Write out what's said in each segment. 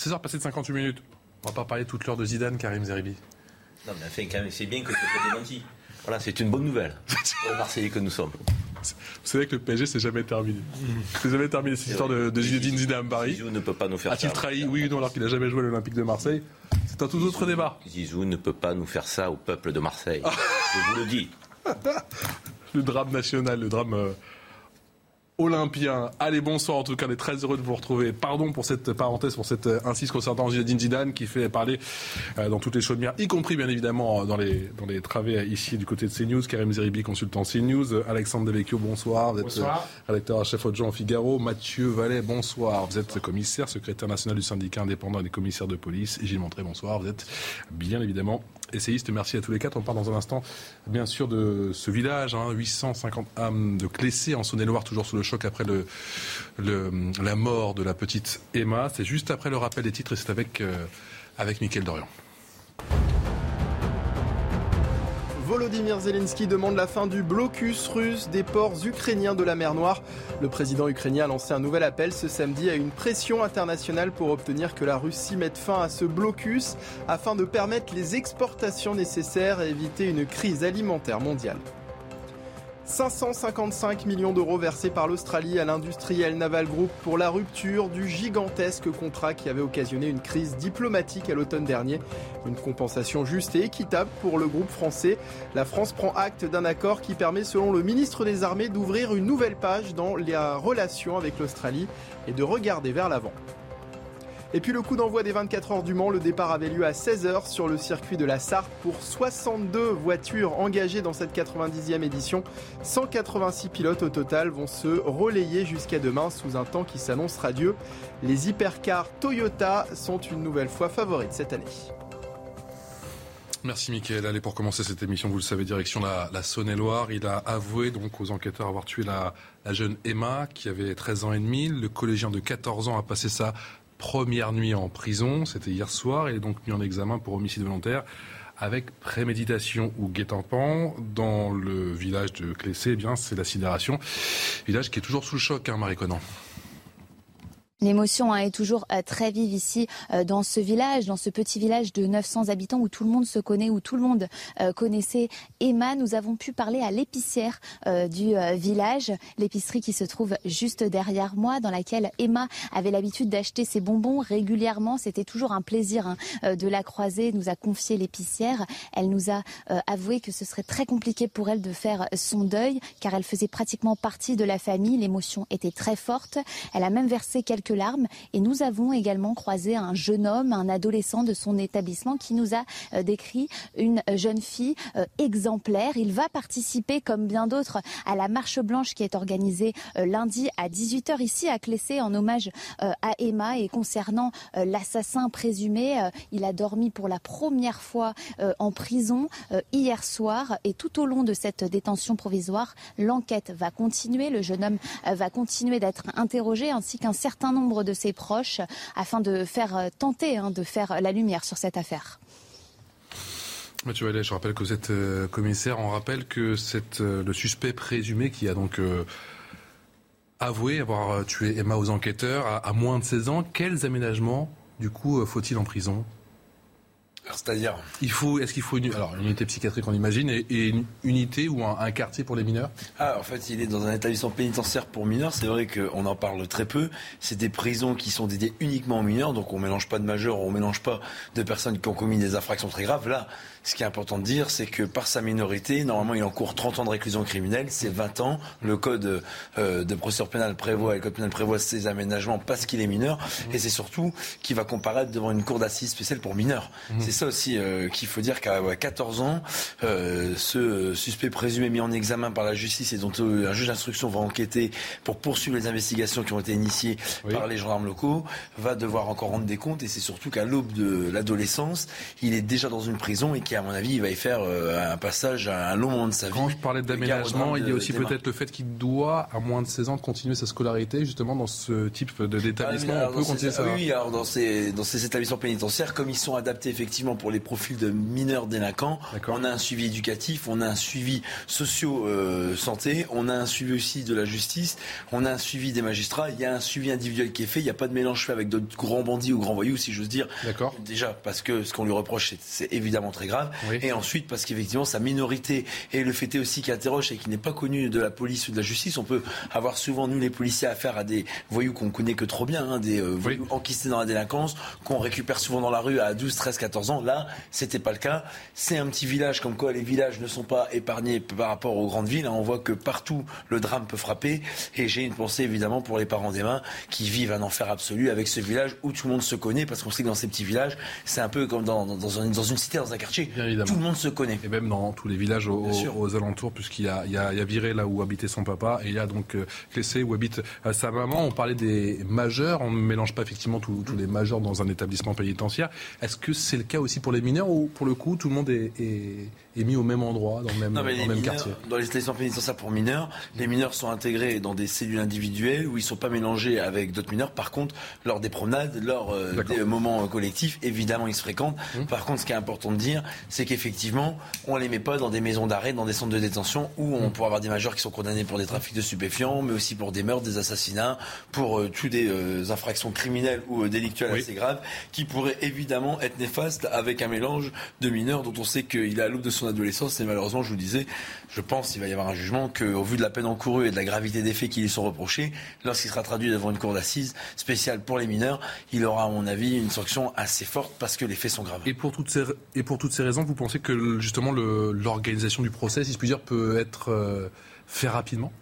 16h passé de 58 minutes. On va pas parler toute l'heure de Zidane, Karim Zeribi. Non, mais enfin, quand même, c'est bien que ce soit démenti. Voilà, c'est une bonne nouvelle pour les Marseillais que nous sommes. Vous savez que le PSG, c'est jamais terminé. C'est jamais terminé cette histoire de, de Zinedine Zidane à Paris. Zizou ne peut pas nous faire A-t-il ça. trahi Oui ou non alors qu'il n'a jamais joué à l'Olympique de Marseille C'est un tout autre débat. Zizou ne peut pas nous faire ça au peuple de Marseille. Je vous le dis. Le drame national, le drame euh, olympien. Allez, bonsoir en tout cas, on est très heureux de vous retrouver. Pardon pour cette parenthèse, pour cette euh, insiste concernant Zinedine Zidane qui fait parler euh, dans toutes les chaumières, y compris bien évidemment dans les, dans les travées euh, ici du côté de CNews. Karim Zeribi, consultant CNews. Alexandre Devecchio, bonsoir. Vous êtes Bonsoir. rédacteur à chef adjoint au Figaro. Mathieu Vallet, bonsoir. Vous êtes commissaire, secrétaire national du syndicat indépendant des commissaires de police. Et Gilles Montré, bonsoir. Vous êtes bien évidemment essayiste. Merci à tous les quatre. On parle dans un instant, bien sûr, de ce village, hein, 850 âmes de Clessé en Saône-et-Loire, toujours sous le choc après le, la mort de la petite Emma. C'est juste après le rappel des titres et c'est avec, euh, avec Dorian. Volodymyr Zelensky demande la fin du blocus russe des ports ukrainiens de la mer Noire. Le président ukrainien a lancé un nouvel appel ce samedi à une pression internationale pour obtenir que la Russie mette fin à ce blocus afin de permettre les exportations nécessaires et éviter une crise alimentaire mondiale. 555 millions d'euros versés par l'Australie à l'industriel Naval Group pour la rupture du gigantesque contrat qui avait occasionné une crise diplomatique à l'automne dernier. Une compensation juste et équitable pour le groupe français. La France prend acte d'un accord qui permet, selon le ministre des Armées, d'ouvrir une nouvelle page dans les relations avec l'Australie et de regarder vers l'avant. Et puis le coup d'envoi des 24 heures du Mans, le départ avait lieu à 16h sur le circuit de la Sarthe pour 62 voitures engagées dans cette 90e édition. 186 pilotes au total vont se relayer jusqu'à demain sous un temps qui s'annonce radieux. Les hypercars Toyota sont une nouvelle fois favorites cette année. Merci Mickaël. Allez, pour commencer cette émission, vous le savez, direction la, la Saône-et-Loire. Il a avoué donc aux enquêteurs avoir tué la, la jeune Emma, qui avait 13 ans et demi. Le collégien de 14 ans a passé sa première nuit en prison. C'était hier soir. Il est donc mis en examen pour homicide volontaire avec préméditation ou guet-apens. Dans le village de Clessé, eh c'est la sidération. Village qui est toujours sous le choc, hein, Marie Conan. L'émotion hein, est toujours euh, très vive ici euh, dans ce village, dans ce petit village de 900 habitants où tout le monde se connaît, où tout le monde euh, connaissait Emma. Nous avons pu parler à l'épicière du village, l'épicerie qui se trouve juste derrière moi, dans laquelle Emma avait l'habitude d'acheter ses bonbons régulièrement. C'était toujours un plaisir hein, de la croiser. Nous a confié l'épicière. Elle nous a avoué que ce serait très compliqué pour elle de faire son deuil, car elle faisait pratiquement partie de la famille. L'émotion était très forte. Elle a même versé quelques larmes. Et nous avons également croisé un jeune homme, un adolescent de son établissement, qui nous a euh, décrit une jeune fille euh, exemplaire. Il va participer, comme bien d'autres, à la marche blanche qui est organisée euh, lundi à 18h ici à Clessé en hommage euh, à Emma. Et concernant euh, l'assassin présumé, euh, il a dormi pour la première fois euh, en prison euh, hier soir. Et tout au long de cette détention provisoire, l'enquête va continuer. Le jeune homme euh, va continuer d'être interrogé, ainsi qu'un certain nombre de ses proches, afin de faire euh, tenter hein, de faire la lumière sur cette affaire. Mathieu Vallet, je rappelle que vous êtes euh, commissaire. On rappelle que c'est euh, le suspect présumé qui a donc avoué avoir tué Emma aux enquêteurs à, à moins de 16 ans. Quels aménagements, du coup, faut-il en prison? C'est-à-dire Il faut, est-ce qu'il faut une, alors une unité psychiatrique, on imagine, et, et une unité ou un, un quartier pour les mineurs? Ah, en fait, il est dans un établissement pénitentiaire pour mineurs. C'est vrai qu'on en parle très peu. C'est des prisons qui sont dédiées uniquement aux mineurs. Donc, on mélange pas de majeurs, on mélange pas de personnes qui ont commis des infractions très graves. Là, ce qui est important de dire, c'est que par sa minorité, normalement, il encourt 30 ans de réclusion criminelle, c'est 20 ans. Le code euh, de procédure pénale prévoit, le code pénal prévoit ces aménagements parce qu'il est mineur, et c'est surtout qu'il va comparaître devant une cour d'assises spéciale pour mineurs. Mmh. C'est ça aussi euh, qu'il faut dire qu'à 14 ans, euh, ce suspect présumé mis en examen par la justice et dont un juge d'instruction va enquêter pour poursuivre les investigations qui ont été initiées par les gendarmes locaux, va devoir encore rendre des comptes, et c'est surtout qu'à l'aube de l'adolescence, il est déjà dans une prison et à mon avis, il va y faire euh, un passage à un long moment de sa vie. Quand je parlais d'aménagement, il y a aussi peut-être le fait qu'il doit, à moins de 16 ans, continuer sa scolarité, justement, dans ce type d'établissement. Ah, on peut continuer ça. Oui, alors dans ces, dans ces établissements pénitentiaires, comme ils sont adaptés effectivement pour les profils de mineurs délinquants, on a un suivi éducatif, on a un suivi socio-santé, on a un suivi aussi de la justice, on a un suivi des magistrats, il y a un suivi individuel qui est fait, il n'y a pas de mélange fait avec d'autres grands bandits ou grands voyous, si j'ose dire. D'accord. Déjà, parce que ce qu'on lui reproche, c'est évidemment très grave. Et ensuite, parce qu'effectivement, sa minorité et le fait aussi qui interroge et qui n'est pas connu de la police ou de la justice, on peut avoir souvent, nous, les policiers, affaire à des voyous qu'on connaît que trop bien, hein, des euh, voyous enquistés dans la délinquance, qu'on récupère souvent dans la rue à 12, 13, 14 ans. Là, c'était pas le cas. C'est un petit village, comme quoi les villages ne sont pas épargnés par rapport aux grandes villes. Hein. On voit que partout, le drame peut frapper. Et j'ai une pensée, évidemment, pour les parents des mains qui vivent un enfer absolu avec ce village où tout le monde se connaît, parce qu'on sait que dans ces petits villages, c'est un peu comme dans, dans, dans une cité, dans un quartier. Tout le monde se connaît. Et même dans tous les villages aux, alentours, puisqu'il y a, il y, a, Viré là où habitait son papa, et il y a donc euh, Clessé où habite euh, sa maman. On parlait des majeurs, on ne mélange pas effectivement tous, les majeurs dans un établissement pénitentiaire. Est-ce que c'est le cas aussi pour les mineurs ou pour le coup tout le monde est, est mis au même endroit, dans le même, dans le même quartier? Dans les établissements pénitentiaires pour mineurs, les mineurs sont intégrés dans des cellules individuelles où ils ne sont pas mélangés avec d'autres mineurs. Par contre, lors des promenades, lors euh, des moments collectifs, évidemment, ils se fréquentent. Hum. Par contre, ce qui est important de dire, c'est qu'effectivement, on ne les met pas dans des maisons d'arrêt, dans des centres de détention où on hum. pourrait avoir des majeurs qui sont condamnés pour des trafics de stupéfiants, mais aussi pour des meurtres, des assassinats, pour euh, toutes des euh, infractions criminelles ou délictuelles assez graves, qui pourraient évidemment être néfastes avec un mélange de mineurs dont on sait qu'il est à l'aube de son adolescence. Et malheureusement, je vous disais, je pense qu'il va y avoir un jugement qu'au vu de la peine encourue et de la gravité des faits qui lui sont reprochés, lorsqu'il sera traduit devant une cour d'assises spéciale pour les mineurs, il aura, à mon avis, une sanction assez forte parce que les faits sont graves. Et pour toutes ces, et pour toutes ces vous pensez que justement l'organisation du procès, si je puis dire, peut être euh, fait rapidement?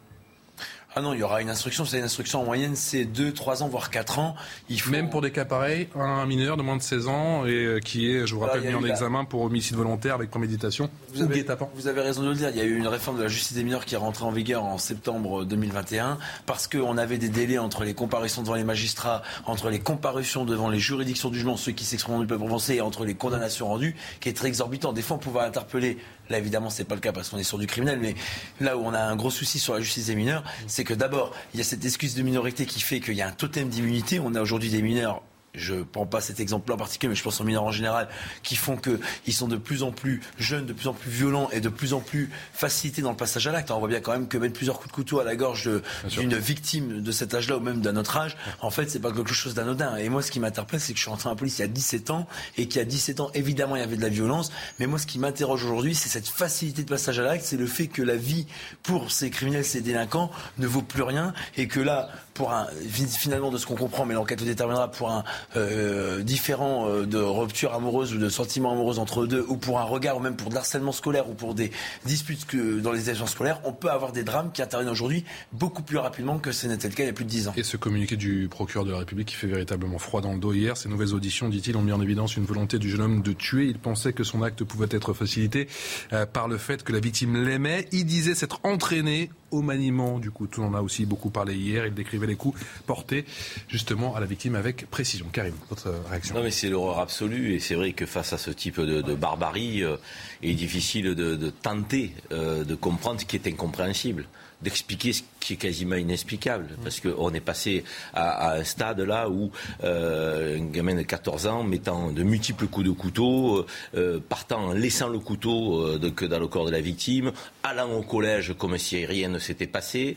Ah non, il y aura une instruction. C'est une instruction en moyenne, c'est 2, 3 ans, voire 4 ans. Il faut... Même pour des cas pareils, un mineur de moins de 16 ans et euh, qui est, je vous rappelle, mis en examen pour homicide volontaire avec préméditation vous avez, vous avez raison de le dire. Il y a eu une réforme de la justice des mineurs qui est rentrée en vigueur en septembre 2021 parce qu'on avait des délais entre les comparutions devant les magistrats, entre les comparutions devant les juridictions du jugement, ceux qui s'expriment du peuple français, et entre les condamnations rendues, qui est très exorbitant. Des fois, on pouvait interpeller Là, évidemment, c'est pas le cas parce qu'on est sur du criminel, mais là où on a un gros souci sur la justice des mineurs, c'est que d'abord, il y a cette excuse de minorité qui fait qu'il y a un totem d'immunité. On a aujourd'hui des mineurs je ne prends pas cet exemple-là en particulier, mais je pense aux mineurs en général, qui font qu'ils sont de plus en plus jeunes, de plus en plus violents et de plus en plus facilités dans le passage à l'acte. On voit bien quand même que mettre plusieurs coups de couteau à la gorge d'une victime de cet âge-là ou même d'un autre âge, en fait, c'est pas quelque chose d'anodin. Et moi, ce qui m'interpelle, c'est que je suis rentré en police il y a 17 ans et qu'il y a 17 ans, évidemment, il y avait de la violence. Mais moi, ce qui m'interroge aujourd'hui, c'est cette facilité de passage à l'acte, c'est le fait que la vie pour ces criminels, ces délinquants ne vaut plus rien et que là, pour un, finalement, de ce qu'on comprend, mais l'enquête le déterminera, pour un euh, différent euh, de rupture amoureuse ou de sentiments amoureux entre eux deux, ou pour un regard, ou même pour de l'harcèlement scolaire, ou pour des disputes que dans les échanges scolaires, on peut avoir des drames qui interviennent aujourd'hui beaucoup plus rapidement que ce n'était le cas il y a plus de dix ans. Et ce communiqué du procureur de la République qui fait véritablement froid dans le dos hier, ces nouvelles auditions, dit-il, ont mis en évidence une volonté du jeune homme de tuer. Il pensait que son acte pouvait être facilité euh, par le fait que la victime l'aimait. Il disait s'être entraîné au maniement du couteau. On en a aussi beaucoup parlé hier. Il décrivait les coups portés justement à la victime avec précision. Karim, votre réaction Non, mais c'est l'horreur absolue. Et c'est vrai que face à ce type de, barbarie, euh, il est difficile de, tenter euh, de comprendre ce qui est incompréhensible d'expliquer ce qui est quasiment inexplicable. Parce qu'on est passé à, un stade là où euh, un gamin de 14 ans mettant de multiples coups de couteau, euh, partant, laissant le couteau euh, dans le corps de la victime, allant au collège comme si rien ne s'était passé.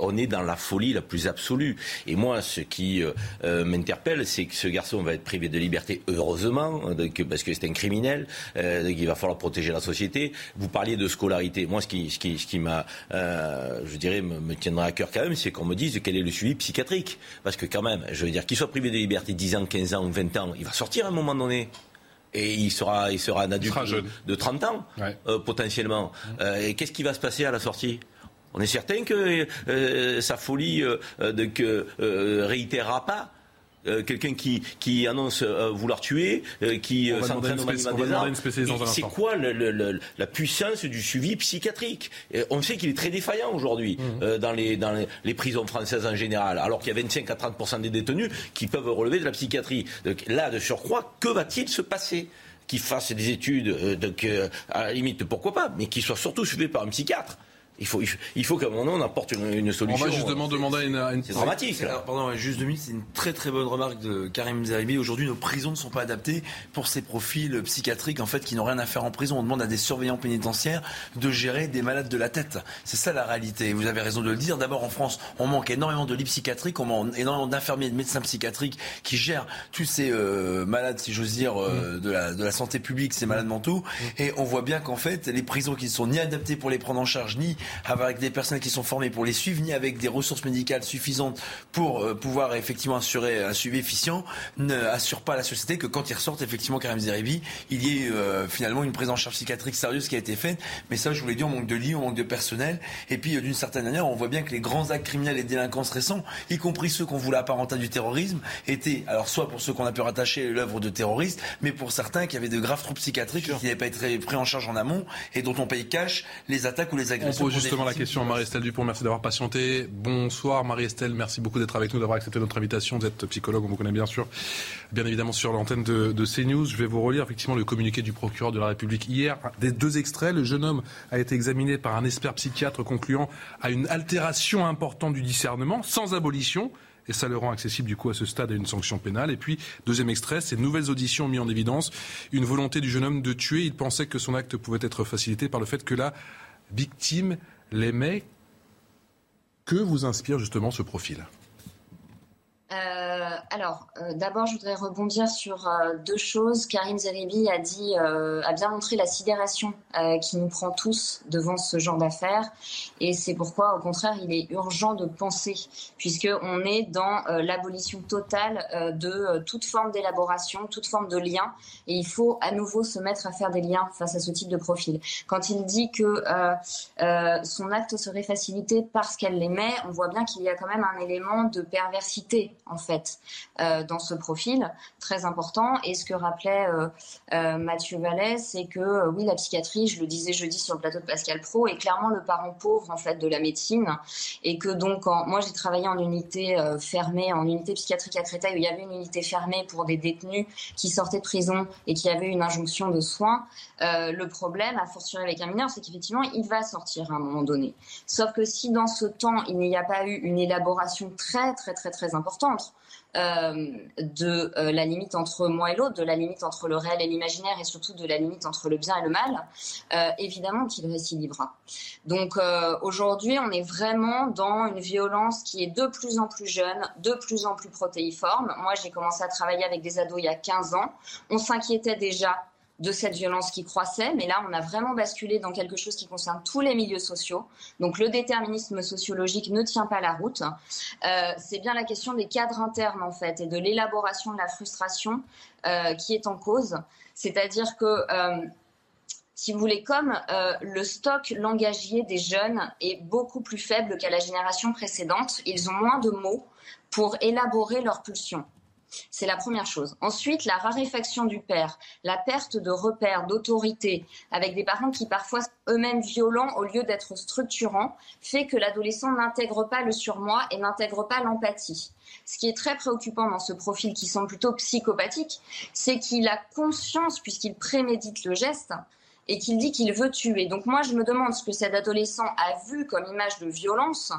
on est dans la folie la plus absolue. Et moi, ce qui m'interpelle, c'est que ce garçon va être privé de liberté, heureusement, parce que c'est un criminel, il va falloir protéger la société. Vous parliez de scolarité. Moi, ce qui, ce qui, ce qui m'a euh, je dirais, me, tiendra à cœur quand même, c'est qu'on me dise quel est le suivi psychiatrique. Parce que quand même, je veux dire, qu'il soit privé de liberté 10 ans, 15 ans ou 20 ans, il va sortir à un moment donné. et il sera, il sera un adulte de, 30 ans, euh, potentiellement. Euh, et qu'est-ce qui va se passer à la sortie? On est certain que euh, sa folie ne réitérera pas euh, quelqu'un qui, qui annonce euh, vouloir tuer, euh, qui s'entraîne au maniement des armes. C'est quoi la puissance du suivi psychiatrique? On sait qu'il est très défaillant aujourd'hui mmh. dans, les, dans les, prisons françaises en général, alors qu'il y a 25 à 30 des détenus qui peuvent relever de la psychiatrie. Donc, là, de surcroît, que va-t-il se passer? Qu'il fasse des études, donc, à la limite, pourquoi pas, mais qu'il soit surtout suivi par un psychiatre. Il faut, il faut qu'à un moment on apporte une, solution. On va justement demander une. une... C'est dramatique. Alors, pardon, juste minutes, c'est une très très bonne remarque de Karim Zeribi. Aujourd'hui, nos prisons ne sont pas adaptées pour ces profils psychiatriques en fait qui n'ont rien à faire en prison. On demande à des surveillants pénitentiaires de gérer des malades de la tête. C'est ça la réalité. Vous avez raison de le dire. D'abord, en France, on manque énormément de lits psychiatriques, on manque énormément d'infirmiers et de médecins psychiatriques qui gèrent tous ces euh, malades, si j'ose dire, euh, mm. de, la, de la santé publique, ces malades mentaux. Mm. Et on voit bien qu'en fait, les prisons qui ne sont ni adaptées pour les prendre en charge, ni avec des personnes qui sont formées pour les suivre, ni avec des ressources médicales suffisantes pour euh, pouvoir effectivement assurer un suivi efficient, ne assure pas à la société que quand ils ressortent, effectivement, Karim Zeribi, il y ait euh, finalement une prise en charge psychiatrique sérieuse qui a été faite. Mais ça, je vous l'ai dit, on manque de lits, on manque de personnel. Et puis, euh, d'une certaine manière, on voit bien que les grands actes criminels et délinquances récents, y compris ceux qu'on voulait apparenter du terrorisme, étaient, alors soit pour ceux qu'on a pu rattacher l'œuvre de terroristes, mais pour certains qui avaient de graves troubles psychiatriques qui n'avaient pas été pris en charge en amont et dont on paye cash les attaques ou les agressions question Marie-Estelle Dupont. Merci d'avoir patienté. Bonsoir Marie-Estelle. Merci beaucoup d'être avec nous, d'avoir accepté notre invitation. Vous êtes psychologue, on vous connaît bien sûr, bien évidemment sur l'antenne de, de, CNews. Je vais vous relire effectivement le communiqué du procureur de la République hier. Des deux extraits, le jeune homme a été examiné par un expert psychiatre concluant à une altération importante du discernement, sans abolition et ça le rend accessible du coup à ce stade à une sanction pénale. Et puis, deuxième extrait, ces nouvelles auditions ont mis en évidence une volonté du jeune homme de tuer. Il pensait que son acte pouvait être facilité par le fait que la victime l'aimait. Que vous inspire justement ce profil euh, alors, euh, d'abord, je voudrais rebondir sur euh, deux choses. Karim Zeribi a dit, a bien montré la sidération qui nous prend tous devant ce genre d'affaires, et c'est pourquoi, au contraire, il est urgent de penser, puisque on est dans l'abolition totale de toute forme d'élaboration, toute forme de lien, et il faut à nouveau se mettre à faire des liens face à ce type de profil. Quand il dit que son acte serait facilité parce qu'elle l'aimait, on voit bien qu'il y a quand même un élément de perversité en fait euh, dans ce profil très important. Et ce que rappelait euh, euh, Mathieu Vallès, c'est que oui, la psychiatrie, je le disais jeudi sur le plateau de Pascal Pro, est clairement le parent pauvre en fait de la médecine, et que donc moi j'ai travaillé en unité fermée, en unité psychiatrique à Créteil où il y avait une unité fermée pour des détenus qui sortaient de prison et qui avaient une injonction de soins. le problème, à fortiori avec un mineur, c'est qu'effectivement il va sortir à un moment donné. Sauf que si dans ce temps il n'y a pas eu une élaboration très très très très importante de euh, la limite entre moi et l'autre, de la limite entre le réel et l'imaginaire et surtout de la limite entre le bien et le mal, euh, évidemment qu'il récidivera. Donc aujourd'hui, on est vraiment dans une violence qui est de plus en plus jeune, de plus en plus protéiforme. Moi, j'ai commencé à travailler avec des ados il y a 15 ans. On s'inquiétait déjà de cette violence qui croissait, mais là, on a vraiment basculé dans quelque chose qui concerne tous les milieux sociaux. Donc, le déterminisme sociologique ne tient pas la route. Euh, c'est bien la question des cadres internes, en fait, et de l'élaboration de la frustration euh, qui est en cause. C'est-à-dire que euh, si vous voulez, comme le stock langagier des jeunes est beaucoup plus faible qu'à la génération précédente, ils ont moins de mots pour élaborer leurs pulsions. C'est la première chose. Ensuite, la raréfaction du père, la perte de repères, d'autorité, avec des parents qui parfois eux-mêmes violents au lieu d'être structurants, fait que l'adolescent n'intègre pas le surmoi et n'intègre pas l'empathie. Ce qui est très préoccupant dans ce profil qui semble plutôt psychopathique, c'est qu'il a conscience, puisqu'il prémédite le geste, et qu'il dit qu'il veut tuer. Donc moi, je me demande ce que cet adolescent a vu comme image de violence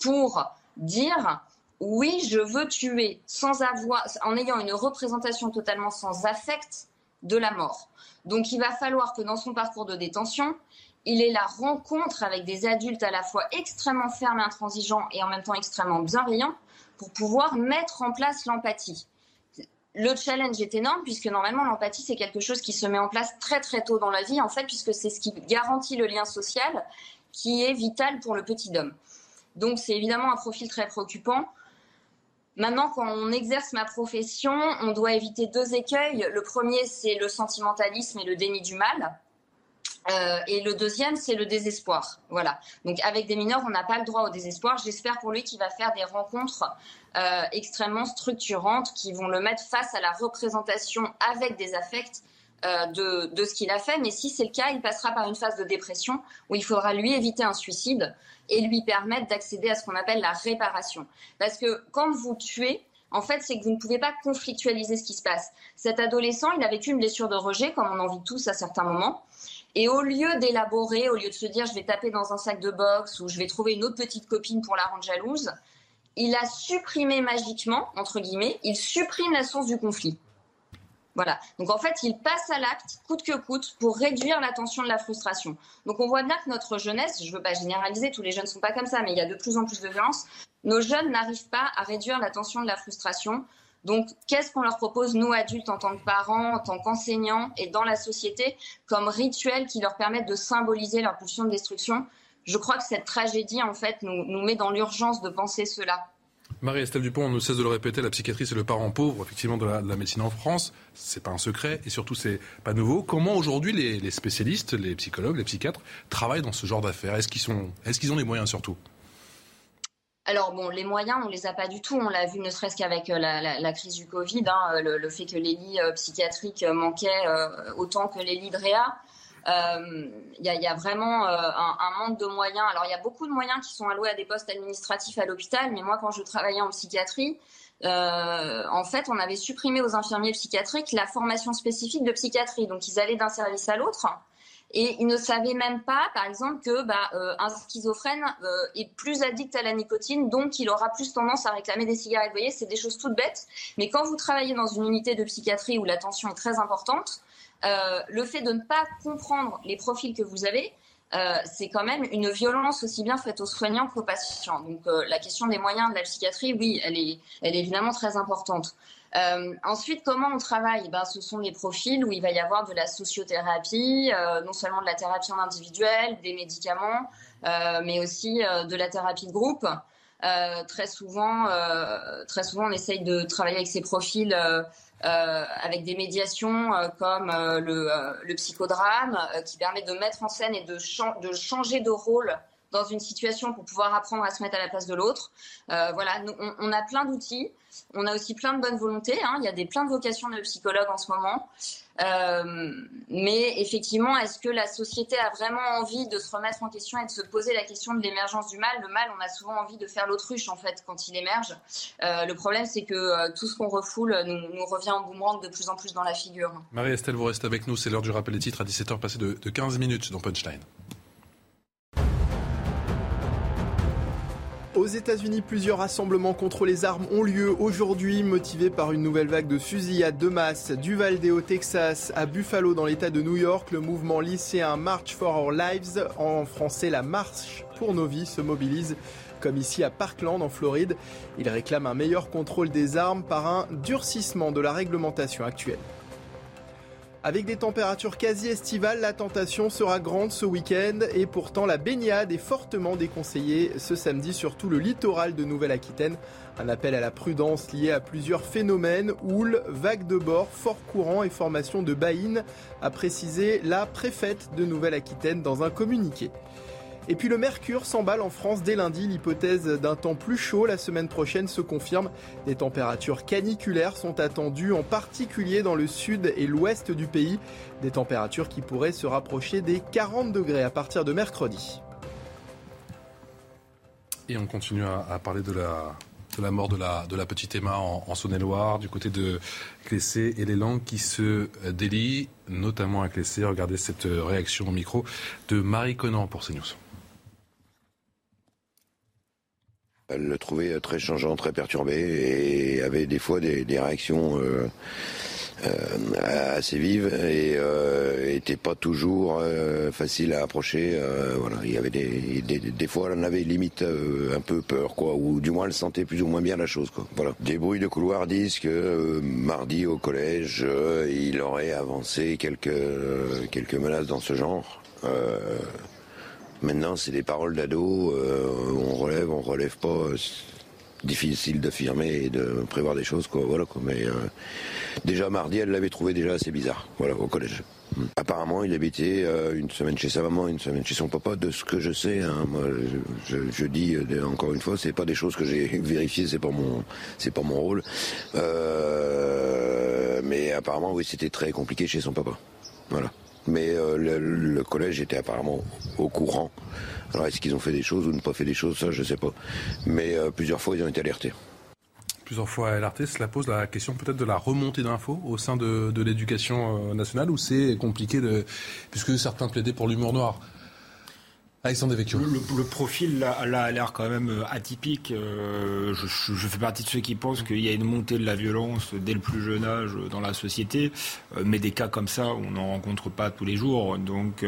pour dire oui, je veux tuer sans avoir, en ayant une représentation totalement sans affect de la mort. Donc il va falloir que dans son parcours de détention, il ait la rencontre avec des adultes à la fois extrêmement fermes et intransigeants et en même temps extrêmement bienveillants pour pouvoir mettre en place l'empathie. Le challenge est énorme puisque normalement l'empathie c'est quelque chose qui se met en place très très tôt dans la vie en fait puisque c'est ce qui garantit le lien social qui est vital pour le petit homme. Donc c'est évidemment un profil très préoccupant. Maintenant, quand on exerce ma profession, on doit éviter deux écueils. Le premier, c'est le sentimentalisme et le déni du mal. Euh, et le deuxième, c'est le désespoir. Voilà. Donc avec des mineurs, on n'a pas le droit au désespoir. J'espère pour lui qu'il va faire des rencontres euh, extrêmement structurantes qui vont le mettre face à la représentation avec des affects de, de, ce qu'il a fait. Mais si c'est le cas, il passera par une phase de dépression où il faudra lui éviter un suicide et lui permettre d'accéder à ce qu'on appelle la réparation. Parce que quand vous tuez, en fait, c'est que vous ne pouvez pas conflictualiser ce qui se passe. Cet adolescent, il a vécu une blessure de rejet, comme on en vit tous à certains moments. Et au lieu d'élaborer, au lieu de se dire je vais taper dans un sac de boxe ou je vais trouver une autre petite copine pour la rendre jalouse, il a supprimé magiquement, entre guillemets, il supprime la source du conflit. Voilà. Donc en fait, il passe à l'acte, coûte que coûte, pour réduire la tension de la frustration. Donc on voit bien que notre jeunesse, je ne veux pas généraliser, tous les jeunes ne sont pas comme ça, mais il y a de plus en plus de violence. Nos jeunes n'arrivent pas à réduire la tension de la frustration. Donc, qu'est-ce qu'on leur propose, nous adultes, en tant que parents, en tant qu'enseignants et dans la société, comme rituel qui leur permettent de symboliser leur pulsion de destruction? Je crois que cette tragédie, en fait, nous, nous met dans l'urgence de penser cela. Marie-Estelle Dupont, on ne cesse de le répéter, la psychiatrie, c'est le parent pauvre, effectivement, de la, médecine en France. C'est pas un secret, et surtout, c'est pas nouveau. Comment aujourd'hui les, spécialistes, les psychologues, les psychiatres, travaillent dans ce genre d'affaires? Est-ce qu'ils est qu'ils ont les moyens, surtout? Alors bon, les moyens, on les a pas du tout. On l'a vu ne serait-ce qu'avec euh, la, crise du Covid, hein, le, fait que les lits euh, psychiatriques manquaient euh, autant que les lits de réa. Il y, a vraiment un, manque de moyens. Alors il y a beaucoup de moyens qui sont alloués à des postes administratifs à l'hôpital, mais moi quand je travaillais en psychiatrie, en fait, on avait supprimé aux infirmiers psychiatriques la formation spécifique de psychiatrie. Donc ils allaient d'un service à l'autre. Et ils ne savaient même pas, par exemple, que bah, euh, un schizophrène euh, est plus addict à la nicotine, donc il aura plus tendance à réclamer des cigarettes. Vous voyez, c'est des choses toutes bêtes. Mais quand vous travaillez dans une unité de psychiatrie où la tension est très importante, euh, le fait de ne pas comprendre les profils que vous avez, c'est quand même une violence aussi bien faite aux soignants qu'aux patients. Donc la question des moyens de la psychiatrie, oui, elle est, elle est évidemment très importante. Euh, ensuite, comment on travaille? Ben, Ce sont des profils où il va y avoir de la sociothérapie, euh, non seulement de la thérapie en individuel, des médicaments, euh, mais aussi de la thérapie de groupe. très souvent, très souvent, on essaye de travailler avec ces profils avec des médiations comme le, le, psychodrame, qui permet de mettre en scène et de changer de rôle dans une situation pour pouvoir apprendre à se mettre à la place de l'autre. Euh, voilà, on, a plein d'outils, on a aussi plein de bonnes volontés. Hein. Il y a des plein de vocations de psychologues en ce moment. Euh, mais effectivement, est-ce que la société a vraiment envie de se remettre en question et de se poser la question de l'émergence du mal? Le mal, on a souvent envie de faire l'autruche en fait quand il émerge. Euh, le problème, c'est que tout ce qu'on refoule nous, revient en boomerang de plus en plus dans la figure. Marie-Estelle, vous restez avec nous. C'est l'heure du rappel des titres à 17h passé de, de 15 minutes dans Punchline. Aux États-Unis, plusieurs rassemblements contre les armes ont lieu aujourd'hui, motivés par une nouvelle vague de fusillades de masse. Du au Texas, à Buffalo, dans l'État de New York, le mouvement lycéen March for Our Lives, en français la Marche pour nos vies, se mobilise. Comme ici à Parkland, en Floride, il réclame un meilleur contrôle des armes par un durcissement de la réglementation actuelle. Avec des températures quasi estivales, la tentation sera grande ce week-end et pourtant la baignade est fortement déconseillée ce samedi sur tout le littoral de Nouvelle-Aquitaine. Un appel à la prudence lié à plusieurs phénomènes, houle, vagues de bord, fort courant et formation de baïnes, a précisé la préfète de Nouvelle-Aquitaine dans un communiqué. Et puis le mercure s'emballe en France dès lundi. L'hypothèse d'un temps plus chaud la semaine prochaine se confirme. Des températures caniculaires sont attendues, en particulier dans le sud et l'ouest du pays. Des températures qui pourraient se rapprocher des 40 degrés à partir de mercredi. Et on continue à, parler de la, de la mort de la, de la petite Emma en, Saône-et-Loire, du côté de Clessé et les langues qui se délient, notamment à Clessé. Regardez cette réaction au micro de Marie Conan pour CNews. Elle le trouvait très changeant, très perturbé et avait des fois des, réactions euh, euh, assez vives et euh, était pas toujours euh, facile à approcher. voilà, il y avait des, des, fois elle en avait limite un peu peur, quoi, ou du moins elle sentait plus ou moins bien la chose, quoi. Voilà. Des bruits de couloir disent que mardi au collège, il aurait avancé quelques quelques menaces dans ce genre. Maintenant, c'est des paroles d'ado. Euh, on relève, on relève pas. difficile d'affirmer et de prévoir des choses, quoi. Voilà, quoi. Mais déjà mardi, elle l'avait trouvé déjà assez bizarre, voilà, au collège. Hmm. Apparemment, il habitait une semaine chez sa maman, une semaine chez son papa. De ce que je sais, hein, moi, je, dis encore une fois, c'est pas des choses que j'ai vérifiées, c'est pas mon, c'est pas mon rôle. mais apparemment, oui, c'était très compliqué chez son papa. Voilà. Mais euh, le, collège était apparemment au courant. Alors est-ce qu'ils ont fait des choses ou ne pas fait des choses, ça je ne sais pas. Mais euh, plusieurs fois ils ont été alertés. Plusieurs fois alertés, cela pose la question peut-être de la remontée d'infos au sein de, l'éducation euh, nationale où c'est compliqué de, puisque certains plaidaient pour l'humour noir. Le, profil a l'air quand même euh, atypique. Euh, je, fais partie de ceux qui pensent qu'il y a une montée de la violence dès le plus jeune âge dans la société, euh, mais des cas comme ça, on n'en rencontre pas tous les jours. Donc,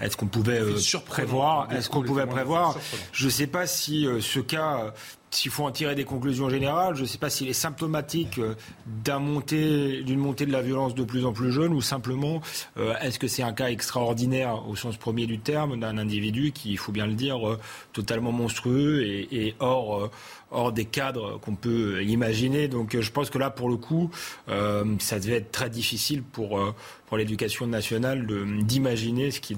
est-ce qu'on pouvait prévoir Est-ce qu'on pouvait prévoir? Je ne sais pas si ce cas s'il faut en tirer des conclusions générales, je ne sais pas s'il est symptomatique euh, d'une montée, montée de la violence de plus en plus jeune ou simplement euh, est-ce que c'est un cas extraordinaire au sens premier du terme d'un individu qui, il faut bien le dire, euh, totalement monstrueux et, hors, hors des cadres qu'on peut imaginer. Donc je pense que là, pour le coup, ça devait être très difficile pour, pour l'éducation nationale d'imaginer ce qu'il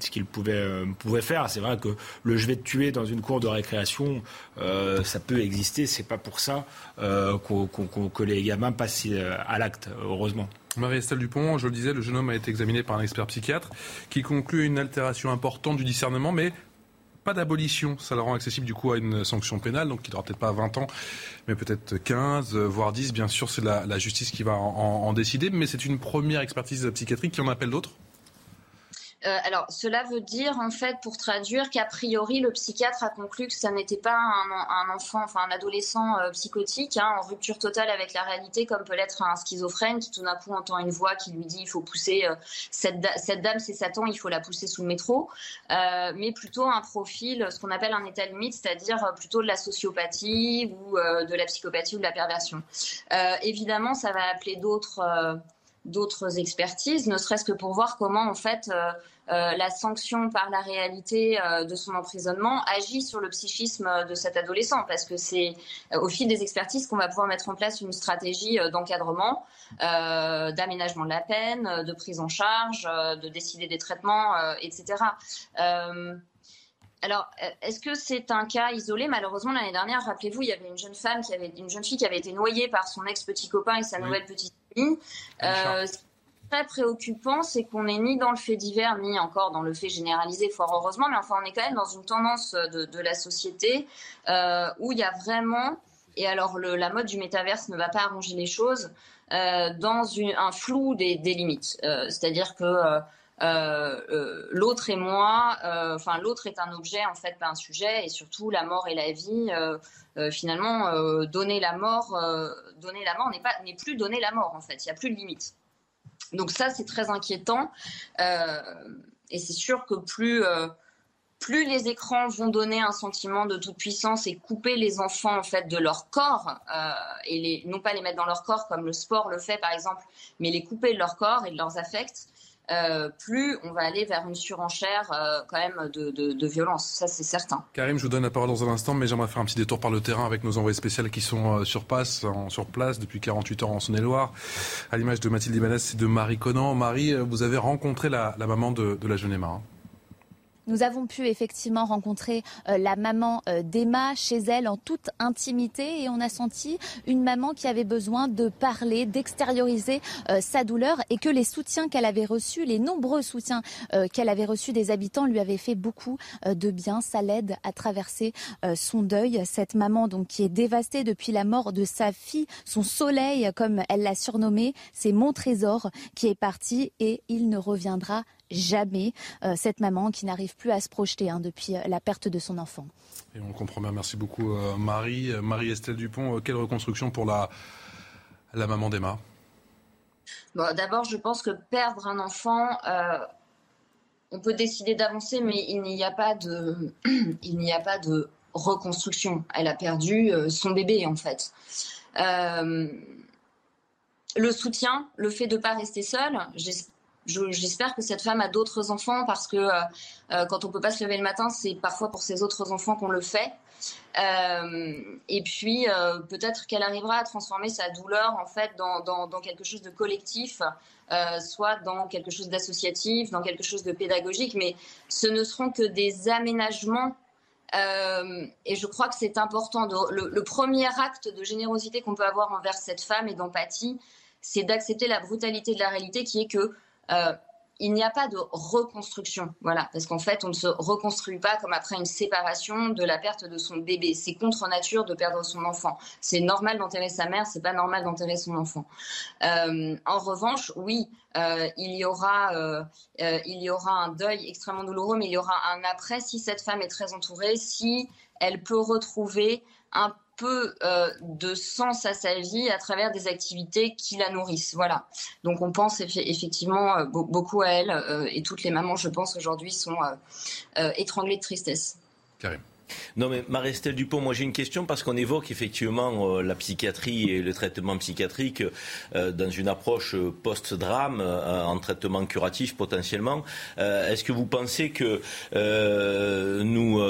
ce pouvait, pouvait faire. C'est vrai que le je vais te tuer dans une cour de récréation, ça peut exister. C'est pas pour ça euh, que les gamins passent euh, à l'acte, heureusement. Marie-Estelle Dupont, je le disais, le jeune homme a été examiné par un expert psychiatre qui conclut une altération importante du discernement, mais pas d'abolition. Ça le rend accessible du coup à une sanction pénale, donc il n'aura peut-être pas 20 ans, mais peut-être 15, voire 10. Bien sûr, c'est la, justice qui va en décider, mais c'est une première expertise psychiatrique qui en appelle d'autres euh, alors, cela veut dire, en fait, pour traduire, qu'a priori, le psychiatre a conclu que ça n'était pas un, enfant, enfin un adolescent euh, psychotique, hein, en rupture totale avec la réalité, comme peut l'être un schizophrène qui tout d'un coup entend une voix qui lui dit il faut pousser euh, cette, dame, c'est Satan, il faut la pousser sous le métro, mais plutôt un profil, ce qu'on appelle un état limite, c'est-à-dire plutôt de la sociopathie ou de la psychopathie ou de la perversion. évidemment, ça va appeler d'autres d'autres expertises, ne serait-ce que pour voir comment en fait euh, euh, la sanction par la réalité euh, de son emprisonnement agit sur le psychisme de cet adolescent, parce que c'est au fil des expertises qu'on va pouvoir mettre en place une stratégie d'encadrement, d'aménagement de la peine, de prise en charge, de décider des traitements, etc. Alors, est-ce que c'est un cas isolé? Malheureusement, l'année dernière, rappelez-vous, il y avait une jeune femme qui avait, une jeune fille qui avait été noyée par son ex petit copain et sa nouvelle petite Euh, ce qui est très préoccupant, c'est qu'on n'est ni dans le fait divers ni encore dans le fait généralisé, fort heureusement, mais enfin, on est quand même dans une tendance de, la société euh, où il y a vraiment, et alors la mode du métaverse ne va pas arranger les choses, euh, dans un flou des, des limites. C'est-à-dire que euh, euh, l'autre et moi, euh, enfin l'autre est un objet en fait, pas un sujet, et surtout la mort et la vie. finalement, donner la mort, donner la mort n'est pas n'est plus donner la mort en fait. Il n'y a plus de limite. Donc ça, c'est très inquiétant. et c'est sûr que plus plus les écrans vont donner un sentiment de toute puissance et couper les enfants en fait de leur corps et non pas les mettre dans leur corps comme le sport le fait par exemple, mais les couper de leur corps et de leurs affects, euh, plus on va aller vers une surenchère euh, quand même de, violence. Ça, c'est certain. Karim, je vous donne la parole dans un instant, mais j'aimerais faire un petit détour par le terrain avec nos envoyés spéciaux qui sont euh, sur place, sur place depuis 48 heures en Saône-et-Loire, à l'image de Mathilde Ibanez et de Marie Conan. Marie, vous avez rencontré la, maman de, la jeune Emma. Hein. Nous avons pu effectivement rencontrer euh, la maman euh, d'Emma chez elle en toute intimité et on a senti une maman qui avait besoin de parler, d'extérioriser euh, sa douleur et que les soutiens qu'elle avait reçus, les nombreux soutiens qu'elle avait reçus des habitants lui avaient fait beaucoup de bien. Ça l'aide à traverser son deuil. Cette maman donc qui est dévastée depuis la mort de sa fille, son soleil comme elle l'a surnommé, c'est mon trésor qui est parti et il ne reviendra jamais euh, cette maman qui n'arrive plus à se projeter hein, depuis euh, la perte de son enfant. Et on comprend bien. Merci beaucoup, euh, Marie. Marie-Estelle Dupont, quelle reconstruction pour la, la maman d'Emma? D'abord, je pense que perdre un enfant, on peut décider d'avancer, mais il n'y a pas de, il n'y a pas de reconstruction. Elle a perdu son bébé, en fait. le soutien, le fait de ne pas rester seule, j'espère que cette femme a d'autres enfants parce que euh, quand on peut pas se lever le matin, c'est parfois pour ses autres enfants qu'on le fait. et puis peut-être qu'elle arrivera à transformer sa douleur en fait dans, dans quelque chose de collectif, soit dans quelque chose d'associatif, dans quelque chose de pédagogique. Mais ce ne seront que des aménagements euh, et je crois que c'est important. le, premier acte de générosité qu'on peut avoir envers cette femme et d'empathie, c'est d'accepter la brutalité de la réalité qui est que euh, il n'y a pas de reconstruction. Voilà, parce qu'en fait, on ne se reconstruit pas comme après une séparation de la perte de son bébé. C'est contre nature de perdre son enfant. C'est normal d'enterrer sa mère, c'est pas normal d'enterrer son enfant. Euh, en revanche, oui, euh, il y aura, il y aura un deuil extrêmement douloureux, mais il y aura un après si cette femme est très entourée, si elle peut retrouver un peu euh, de sens à sa vie à travers des activités qui la nourrissent. Voilà. Donc on pense effectivement euh, beaucoup à elle euh, et toutes les mamans, je pense, aujourd'hui sont étranglées de tristesse. Karim. Non, mais Marie-Estelle Dupont, moi j'ai une question parce qu'on évoque effectivement euh, la psychiatrie et le traitement psychiatrique euh, dans une approche euh, post-drame, en traitement curatif potentiellement. Est-ce que vous pensez que nous,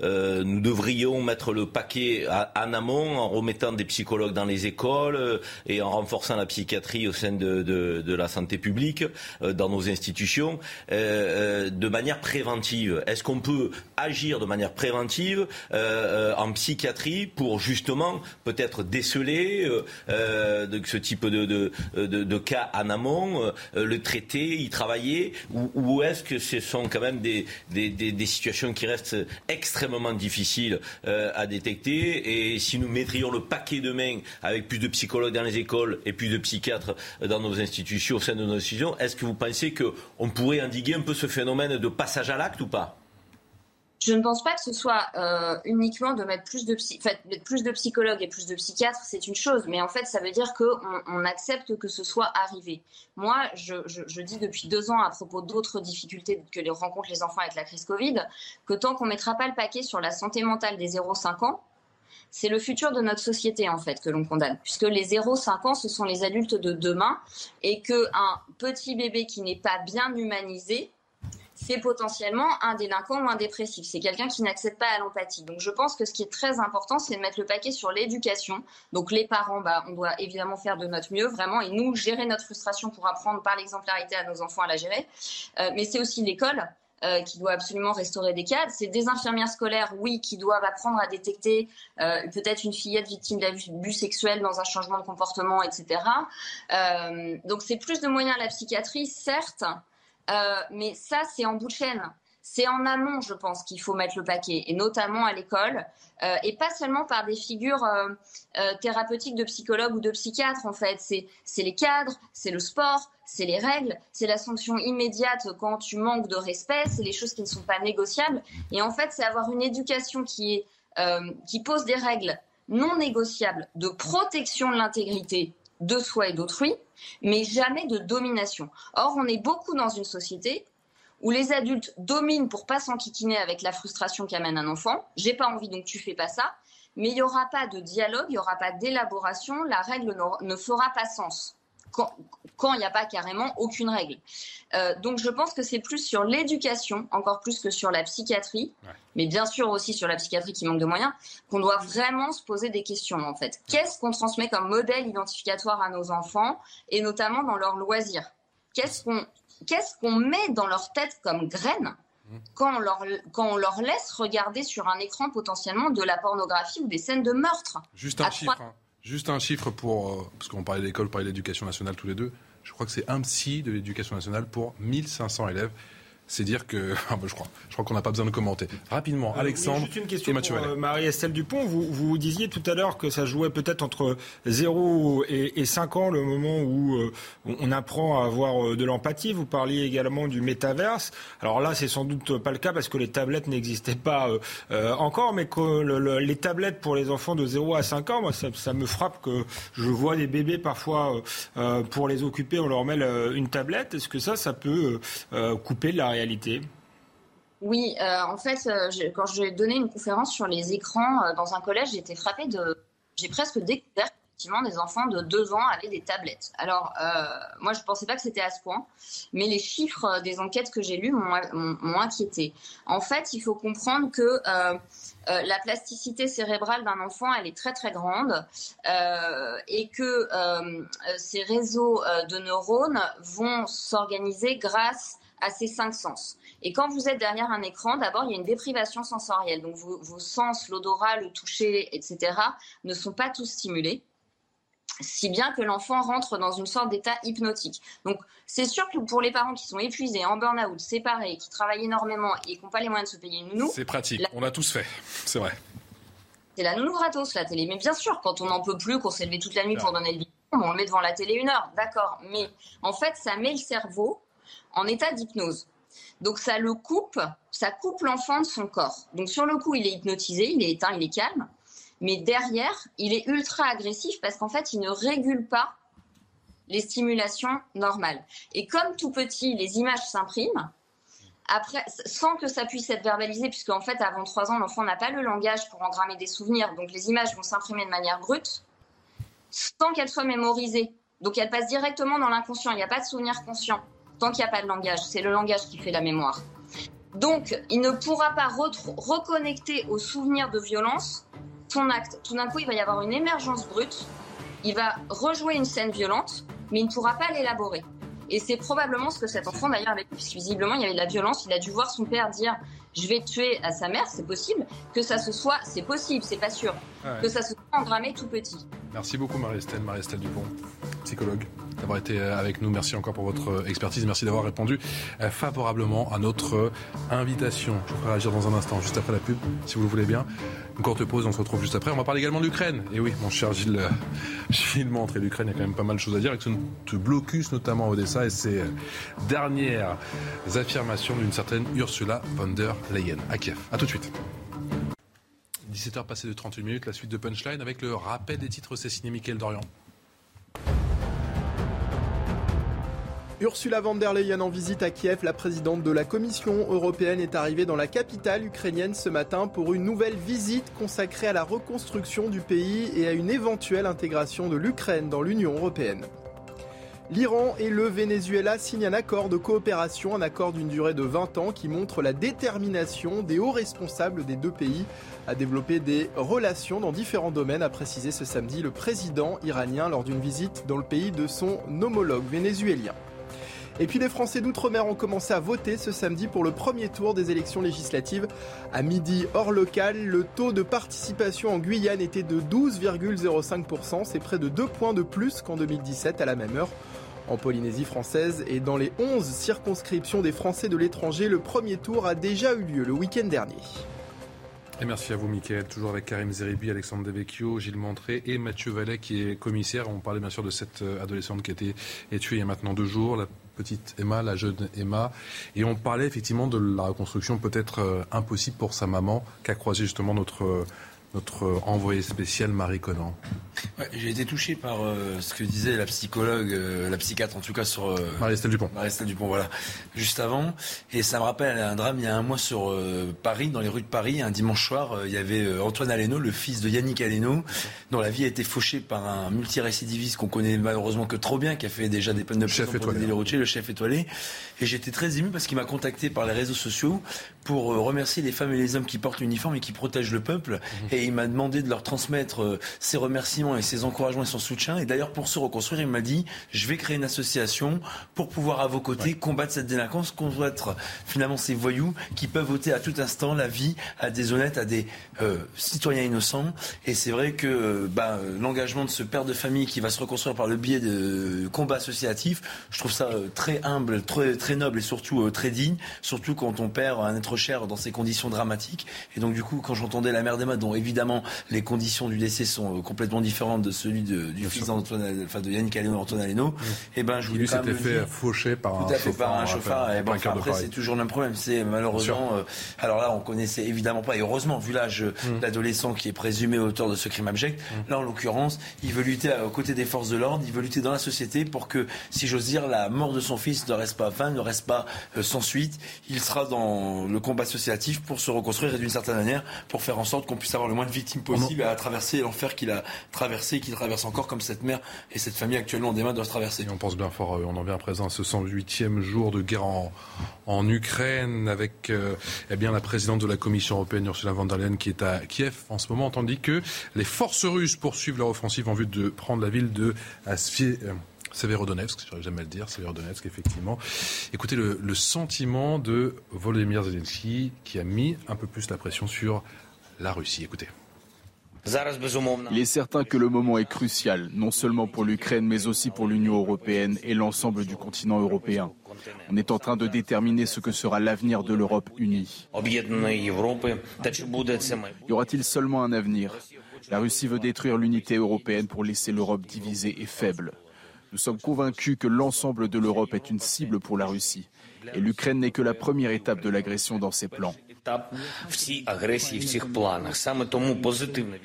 nous devrions mettre le paquet en amont en remettant des psychologues dans les écoles et en renforçant la psychiatrie au sein de la santé publique dans nos institutions de manière préventive? Est-ce qu'on peut agir de manière préventive euh, euh, en psychiatrie pour justement peut-être déceler euh, de, ce type de, cas en amont, le traiter, y travailler, ou, est-ce que ce sont quand même des, situations qui restent extrêmement difficiles à détecter? Et si nous mettrions le paquet de main avec plus de psychologues dans les écoles et plus de psychiatres dans nos institutions, au sein de nos institutions, est-ce que vous pensez qu'on pourrait endiguer un peu ce phénomène de passage à l'acte ou pas? Je ne pense pas que ce soit euh, uniquement de mettre plus de, plus de psychologues et plus de psychiatres, c'est une chose, mais en fait, ça veut dire qu'on on accepte que ce soit arrivé. Moi, je, dis depuis deux ans à propos d'autres difficultés que les rencontrent les enfants avec la crise Covid, que tant qu'on ne mettra pas le paquet sur la santé mentale des 0-5 ans, c'est le futur de notre société en fait que l'on condamne, puisque les 0-5 ans, ce sont les adultes de demain, et qu'un petit bébé qui n'est pas bien humanisé, c'est potentiellement un délinquant ou un dépressif. C'est quelqu'un qui n'accède pas à l'empathie. Donc je pense que ce qui est très important, c'est de mettre le paquet sur l'éducation. Donc les parents, bah, on doit évidemment faire de notre mieux, vraiment, et nous gérer notre frustration pour apprendre par l'exemplarité à nos enfants à la gérer. Euh, mais c'est aussi l'école. Euh, qui doit absolument restaurer des cadres. C'est des infirmières scolaires, oui, qui doivent apprendre à détecter euh, peut-être une fillette victime d'abus sexuels dans un changement de comportement, etc. donc c'est plus de moyens à la psychiatrie, certes, euh, mais ça, c'est en bout de chaîne. C'est en amont, je pense, qu'il faut mettre le paquet, et notamment à l'école, euh, et pas seulement par des figures euh, thérapeutiques de psychologues ou de psychiatres, en fait. C'est les cadres, c'est le sport, c'est les règles, c'est la sanction immédiate quand tu manques de respect, c'est les choses qui ne sont pas négociables. Et en fait, c'est avoir une éducation qui, est, qui pose des règles non négociables de protection de l'intégrité de soi et d'autrui, mais jamais de domination. Or, on est beaucoup dans une société où les adultes dominent pour pas s'enquiquiner avec la frustration qu'amène un enfant. J'ai pas envie, donc tu fais pas ça. Mais il n'y aura pas de dialogue, il n'y aura pas d'élaboration, la règle ne fera pas sens quand il n'y a pas carrément aucune règle. Euh, donc je pense que c'est plus sur l'éducation, encore plus que sur la psychiatrie, mais bien sûr aussi sur la psychiatrie qui manque de moyens, qu'on doit vraiment se poser des questions en fait. Qu'est-ce qu'on transmet comme modèle identificatoire à nos enfants, et notamment dans leurs loisirs? Qu'est-ce qu'on qu'est-ce qu'on met dans leur tête comme graines mmh. quand on, leur, quand on leur laisse regarder sur un écran potentiellement de la pornographie ou des scènes de meurtre? Juste un chiffre. Hein. Juste un chiffre pour, euh, parce qu'on parlait d'école, on parlait d'éducation nationale tous les deux. Je crois que c'est un psy de l'éducation nationale pour 1500 élèves c'est dire que ah bah, je crois, je crois qu'on n'a pas besoin de commenter. Rapidement, euh, Alexandre une question et Mathieu pour, euh, Marie-Estelle Dupont, vous, vous disiez tout à l'heure que ça jouait peut-être entre 0 et, 5 ans, le moment où euh, on apprend à avoir de l'empathie. Vous parliez également du métaverse. Alors là, c'est sans doute pas le cas parce que les tablettes n'existaient pas encore, mais que les tablettes pour les enfants de 0 à 5 ans, moi, ça, ça, me frappe que je vois des bébés parfois pour les occuper, on leur met une tablette. Est-ce que ça, ça peut couper la oui, euh, en fait, euh, quand j'ai donné une conférence sur les écrans euh, dans un collège, j'ai été frappée de. J'ai presque découvert effectivement, des enfants de 2 ans avaient des tablettes. Alors, moi, je ne pensais pas que c'était à ce point, mais les chiffres des enquêtes que j'ai lues m'ont inquiété. En fait, il faut comprendre que la plasticité cérébrale d'un enfant, elle est très très grande et que ces réseaux de neurones vont s'organiser grâce à ces cinq sens. Et quand vous êtes derrière un écran, d'abord, il y a une déprivation sensorielle. Donc vos, sens, l'odorat, le toucher, etc., ne sont pas tous stimulés si bien que l'enfant rentre dans une sorte d'état hypnotique. Donc, c'est sûr que pour les parents qui sont épuisés, en burn-out, séparés, qui travaillent énormément et qui n'ont pas les moyens de se payer une nounou. C'est pratique, on l'a tous fait, c'est vrai. C'est la nounou gratos, la télé. Mais bien sûr, quand on n'en peut plus, qu'on s'est levé toute la nuit pour donner le bilan, on le met devant la télé une heure, d'accord. Mais en fait, ça met le cerveau en état d'hypnose. Donc ça le coupe, ça coupe l'enfant de son corps. Donc sur le coup, il est hypnotisé, il est éteint, il est calme. Mais derrière, il est ultra agressif parce qu'en fait, il ne régule pas les stimulations normales. Et comme tout petit, les images s'impriment, après, sans que ça puisse être verbalisé, puisque en fait, avant 3 ans, l'enfant n'a pas le langage pour engrammer des souvenirs, donc les images vont s'imprimer de manière brute, sans qu'elles soient mémorisées. Donc elles passent directement dans l'inconscient, il n'y a pas de souvenir conscient tant qu'il n'y a pas de langage. C'est le langage qui fait la mémoire. Donc, il ne pourra pas reconnecter au souvenir de violence son acte. Tout d'un coup, il va y avoir une émergence brute. Il va rejouer une scène violente, mais il ne pourra pas l'élaborer. Et c'est probablement ce que cet enfant d'ailleurs avait, puisque visiblement il y avait de la violence. Il a dû voir son père dire je vais tuer à sa mère, c'est possible. Que ça se soit, c'est possible, c'est pas sûr. Que ça se soit engrammé tout petit. Merci beaucoup Marie-Estelle, Marie-Estelle Dupont, psychologue, d'avoir été euh, avec nous. Merci encore pour votre euh, expertise. Merci d'avoir répondu euh, favorablement à notre invitation. Je vous ferai réagir dans un instant, juste après la pub, si vous le voulez bien. Une courte pause, on se retrouve juste après. On va parler également de l'Ukraine. Et oui, mon cher Gilles, Gilles Montre et l'Ukraine, il y a quand même pas mal de choses à dire, avec ce blocus notamment à Odessa et ses dernières affirmations d'une certaine Ursula von der Leyen à Kiev. A tout de suite. 17h passées de 38 minutes, la suite de Punchline avec le rappel des titres, c'est signé Mickaël Dorian. Ursula von der Leyen en visite à Kiev, la présidente de la Commission européenne est arrivée dans la capitale ukrainienne ce matin pour une nouvelle visite consacrée à la reconstruction du pays et à une éventuelle intégration de l'Ukraine dans l'Union européenne. L'Iran et le Venezuela signent un accord de coopération, un accord d'une durée de 20 ans qui montre la détermination des hauts responsables des deux pays à développer des relations dans différents domaines, a précisé ce samedi le président iranien lors d'une visite dans le pays de son homologue vénézuélien. Et puis les Français d'outre-mer ont commencé à voter ce samedi pour le premier tour des élections législatives. À midi, hors local, le taux de participation en Guyane était de 12,05%. C'est près de 2 points de plus qu'en 2017 à la même heure. En Polynésie française et dans les 11 circonscriptions des Français de l'étranger, le premier tour a déjà eu lieu le week-end dernier. Et merci à vous, Mickaël. Toujours avec Karim Zeribi, Alexandre Devecchio, Gilles Montré et Mathieu Vallet, qui est commissaire. On parlait bien sûr de cette euh, adolescente qui a été tuée il y a maintenant deux jours, petite Emma, la jeune Emma. Et on parlait effectivement de la reconstruction peut-être euh, impossible pour sa maman, qu'a croisé justement notre euh, notre envoyé spécial Marie Conan. J'ai été touché par euh, ce que disait la psychologue, euh, la psychiatre en tout cas sur euh, Marie-Estelle Dupont. Marie-Estelle Dupont, voilà, juste avant. Et ça me rappelle un drame il y a un mois sur Paris, dans les rues de Paris, un dimanche soir, il y avait Antoine Aleno, le fils de Yannick Aleno, dont la vie a été fauchée par un multirécidiviste qu'on connaît malheureusement que trop bien, qui a fait déjà des peines de prison chef étoilé, le chef étoilé. Et j'étais très ému parce qu'il m'a contacté par les réseaux sociaux pour remercier les femmes et les hommes qui portent l'uniforme et qui protègent le peuple. Mmh. Et il m'a demandé de leur transmettre euh, ses remerciements et ses encouragements et son soutien. Et d'ailleurs, pour se reconstruire, il m'a dit je vais créer une association pour pouvoir à vos côtés combattre cette délinquance, combattre finalement ces voyous qui peuvent voter à tout instant la vie à des honnêtes, à des euh, citoyens innocents. Et c'est vrai que euh, bah, l'engagement de ce père de famille qui va se reconstruire par le biais de combats associatifs, je trouve ça très humble, très, très noble et surtout très digne, surtout quand on perd un être cher dans ces conditions dramatiques. Et donc du coup, quand j'entendais la mère d'Emma, dont évidemment les conditions du décès sont euh, complètement différentes de celui de, du fils d'Antoine, enfin de Yannick Aleno, Antoine Aleno. Et eh ben, je voulais s'était fait faucher par un chauffeur. par un chauffeur. Et après, c'est toujours le même problème. C'est malheureusement, euh, alors là, on connaissait évidemment pas, et heureusement, vu l'âge mmh. l'adolescent qui est présumé auteur de ce crime abject, mmh. là, en l'occurrence, il veut lutter aux côtés des forces de l'ordre, il veut lutter dans la société pour que, si j'ose dire, la mort de son fils ne reste pas vain, ne reste pas euh, sans suite. Il sera dans le combat associatif pour se reconstruire et d'une certaine manière, pour faire en sorte qu'on puisse avoir le moins de victimes possible à traverser l'enfer qu'il a traversé, qu'il traverse encore comme cette mère et cette famille actuellement des mains doivent traverser. Et on pense bien fort, on en vient à présent à ce 108e jour de guerre en, en Ukraine avec eh bien, la présidente de la Commission européenne, Ursula von der Leyen, qui est à Kiev en ce moment, tandis que les forces russes poursuivent leur offensive en vue de prendre la ville de Severodonetsk, j'arrive jamais à le dire, Severodonetsk, effectivement. Écoutez le, le sentiment de Volodymyr Zelensky qui a mis un peu plus la pression sur la Russie. Écoutez. Il est certain que le moment est crucial, non seulement pour l'Ukraine, mais aussi pour l'Union européenne et l'ensemble du continent européen. On est en train de déterminer ce que sera l'avenir de l'Europe unie. Y aura-t-il seulement un avenir? La Russie veut détruire l'unité européenne pour laisser l'Europe divisée et faible. Nous sommes convaincus que l'ensemble de l'Europe est une cible pour la Russie. Et l'Ukraine n'est que la première étape de l'agression dans ses plans.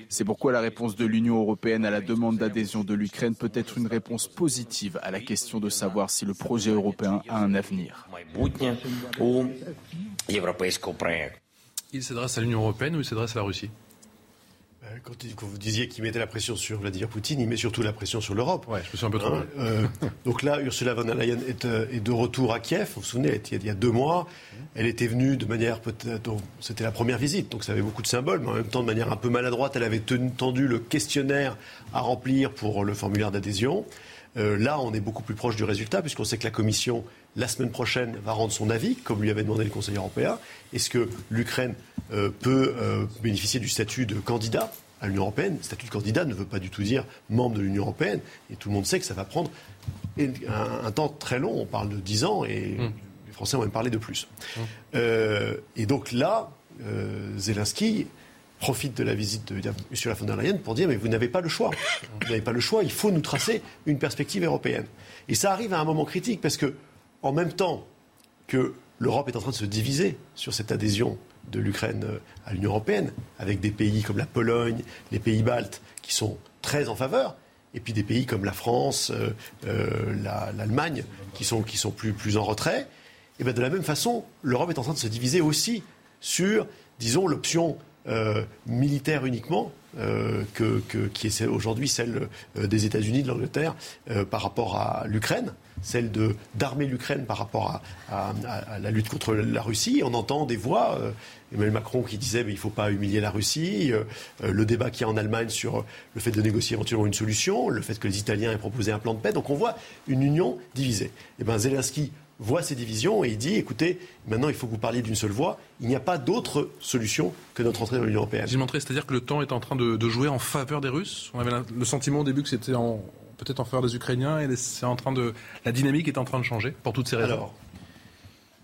C'est pourquoi la réponse de l'Union européenne à la demande d'adhésion de l'Ukraine peut être une réponse positive à la question de savoir si le projet européen a un avenir. Il s'adresse à l'Union européenne ou il s'adresse à la Russie? Quand, vous disiez qu'il mettait la pression sur Vladimir Poutine, il met surtout la pression sur l'Europe. Ouais, je me suis un peu trop. Euh, donc là, Ursula von der Leyen est, euh, est, de retour à Kiev. Vous vous souvenez, il y a deux mois, elle était venue de manière peut-être. C'était la première visite, donc ça avait beaucoup de symboles, mais en même temps, de manière un peu maladroite, elle avait tendu le questionnaire à remplir pour le formulaire d'adhésion. Euh, là, on est beaucoup plus proche du résultat, puisqu'on sait que la Commission, la semaine prochaine, va rendre son avis, comme lui avait demandé le Conseil européen. Est-ce que l'Ukraine euh, peut euh, bénéficier du statut de candidat à l'Union européenne? Le statut de candidat ne veut pas du tout dire membre de l'Union européenne. Et tout le monde sait que ça va prendre un, temps très long. On parle de 10 ans et mmh. les Français ont même parlé de plus. Mmh. et donc là, Zelensky profite de la visite de Ursula von der Leyen pour dire mais vous n'avez pas le choix. Vous n'avez pas le choix, il faut nous tracer une perspective européenne. Et ça arrive à un moment critique parce que, en même temps que l'Europe est en train de se diviser sur cette adhésion de l'Ukraine euh, à l'Union européenne, avec des pays comme la Pologne, les pays baltes, qui sont très en faveur, et puis des pays comme la France, euh, euh, l'Allemagne, qui sont, plus, en retrait. Et bien de la même façon, l'Europe est en train de se diviser aussi sur, disons, l'option militaire uniquement, que, qui est aujourd'hui celle des États-Unis, de l'Angleterre, par rapport à l'Ukraine, celle d'armer l'Ukraine par rapport à, la lutte contre la Russie. On entend des voix, Emmanuel Macron qui disait mais il ne faut pas humilier la Russie, le débat qu'il y a en Allemagne sur le fait de négocier éventuellement une solution, le fait que les Italiens aient proposé un plan de paix. Donc on voit une union divisée. Et eh ben Zelensky voit ces divisions et il dit écoutez, maintenant il faut que vous parliez d'une seule voix. Il n'y a pas d'autre solution que notre entrée dans l'Union européenne. J'ai montré, c'est-à-dire que le temps est en train de, jouer en faveur des Russes? On avait le sentiment au début que c'était peut-être en faveur des Ukrainiens et c'est en train de la dynamique est en train de changer pour toutes ces raisons. Alors,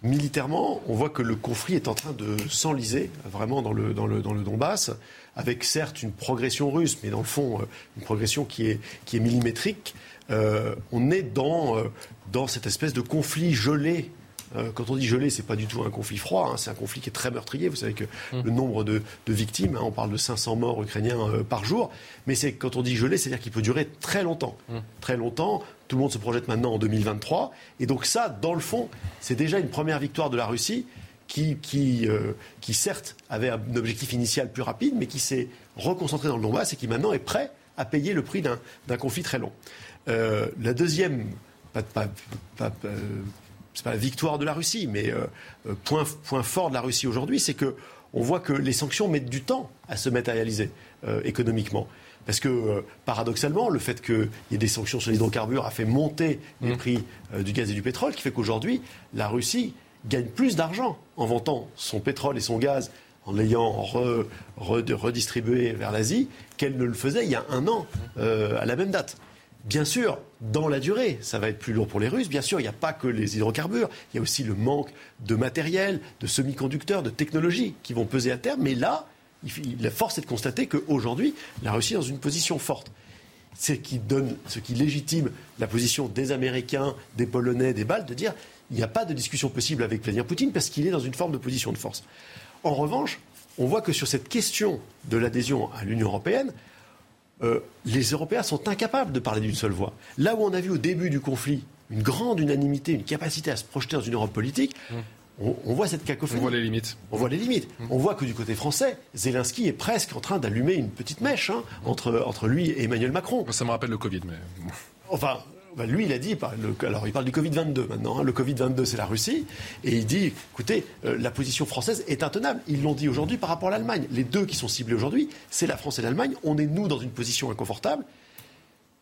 militairement, on voit que le conflit est en train de s'enliser vraiment dans le, dans le, dans le Donbass, avec certes une progression russe, mais dans le fond, euh, une progression qui est, qui est millimétrique. Euh, on est dans, euh, dans cette espèce de conflit gelé euh, quand on dit gelé, c'est pas du tout un conflit froid, hein, c'est un conflit qui est très meurtrier. Vous savez que mmh. le nombre de, victimes, hein, on parle de 500 morts ukrainiens par jour, mais c'est quand on dit gelé, c'est-à-dire qu'il peut durer très longtemps, mmh. très longtemps. Tout le monde se projette maintenant en 2023, et donc ça, dans le fond, c'est déjà une première victoire de la Russie. Qui, qui, qui certes avait un objectif initial plus rapide, mais qui s'est reconcentré dans le Donbass et qui maintenant est prêt à payer le prix d'un conflit très long. Euh, la deuxième, pas, pas, pas, euh, c'est pas la victoire de la Russie, mais euh, point, point fort de la Russie aujourd'hui, c'est que on voit que les sanctions mettent du temps à se matérialiser économiquement. Parce que, paradoxalement, le fait qu'il y ait des sanctions sur l'hydrocarbure a fait monter les mmh. prix du gaz et du pétrole, qui fait qu'aujourd'hui, la Russie gagne plus d'argent en vantant son pétrole et son gaz en l'ayant redistribué vers l'Asie, qu'elle ne le faisait il y a un an à la même date. Bien sûr, dans la durée, ça va être plus lourd pour les Russes. Bien sûr, il n'y a pas que les hydrocarbures. Il y a aussi le manque de matériel, de semi-conducteurs, de technologies qui vont peser à terme. Mais là, la force est de constater qu'aujourd'hui, la Russie est dans une position forte. Ce qui légitime la position des Américains, des Polonais, des Baltes, de dire il n'y a pas de discussion possible avec Vladimir Poutine parce qu'il est dans une forme de position de force. En revanche, on voit que sur cette question de l'adhésion à l'Union européenne, euh, les Européens sont incapables de parler d'une seule voix. Là où on a vu au début du conflit une grande unanimité, une capacité à se projeter dans une Europe politique, mmh. on, voit cette cacophonie. On voit les limites. On voit les limites. Mmh. On voit que du côté français, Zelensky est presque en train d'allumer une petite mèche hein, entre, entre lui et Emmanuel Macron. Ça me rappelle le Covid, mais. Enfin, bah, lui, il a dit, alors il parle du Covid-22 maintenant, hein. le Covid-22 c'est la Russie, et il dit, écoutez, euh, la position française est intenable. Ils l'ont dit aujourd'hui par rapport à l'Allemagne. Les deux qui sont ciblés aujourd'hui, c'est la France et l'Allemagne. On est, nous, dans une position inconfortable.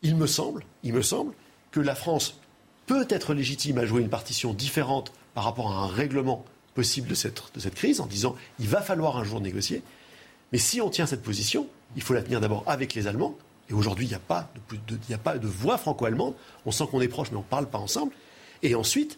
Il me semble, il me semble que la France peut être légitime à jouer une partition différente par rapport à un règlement possible de cette, de cette crise, en disant, il va falloir un jour négocier. Mais si on tient cette position, il faut la tenir d'abord avec les Allemands, et aujourd'hui, il n'y a, pas de, voix franco-allemande. On sent qu'on est proche, mais on ne parle pas ensemble. Et ensuite,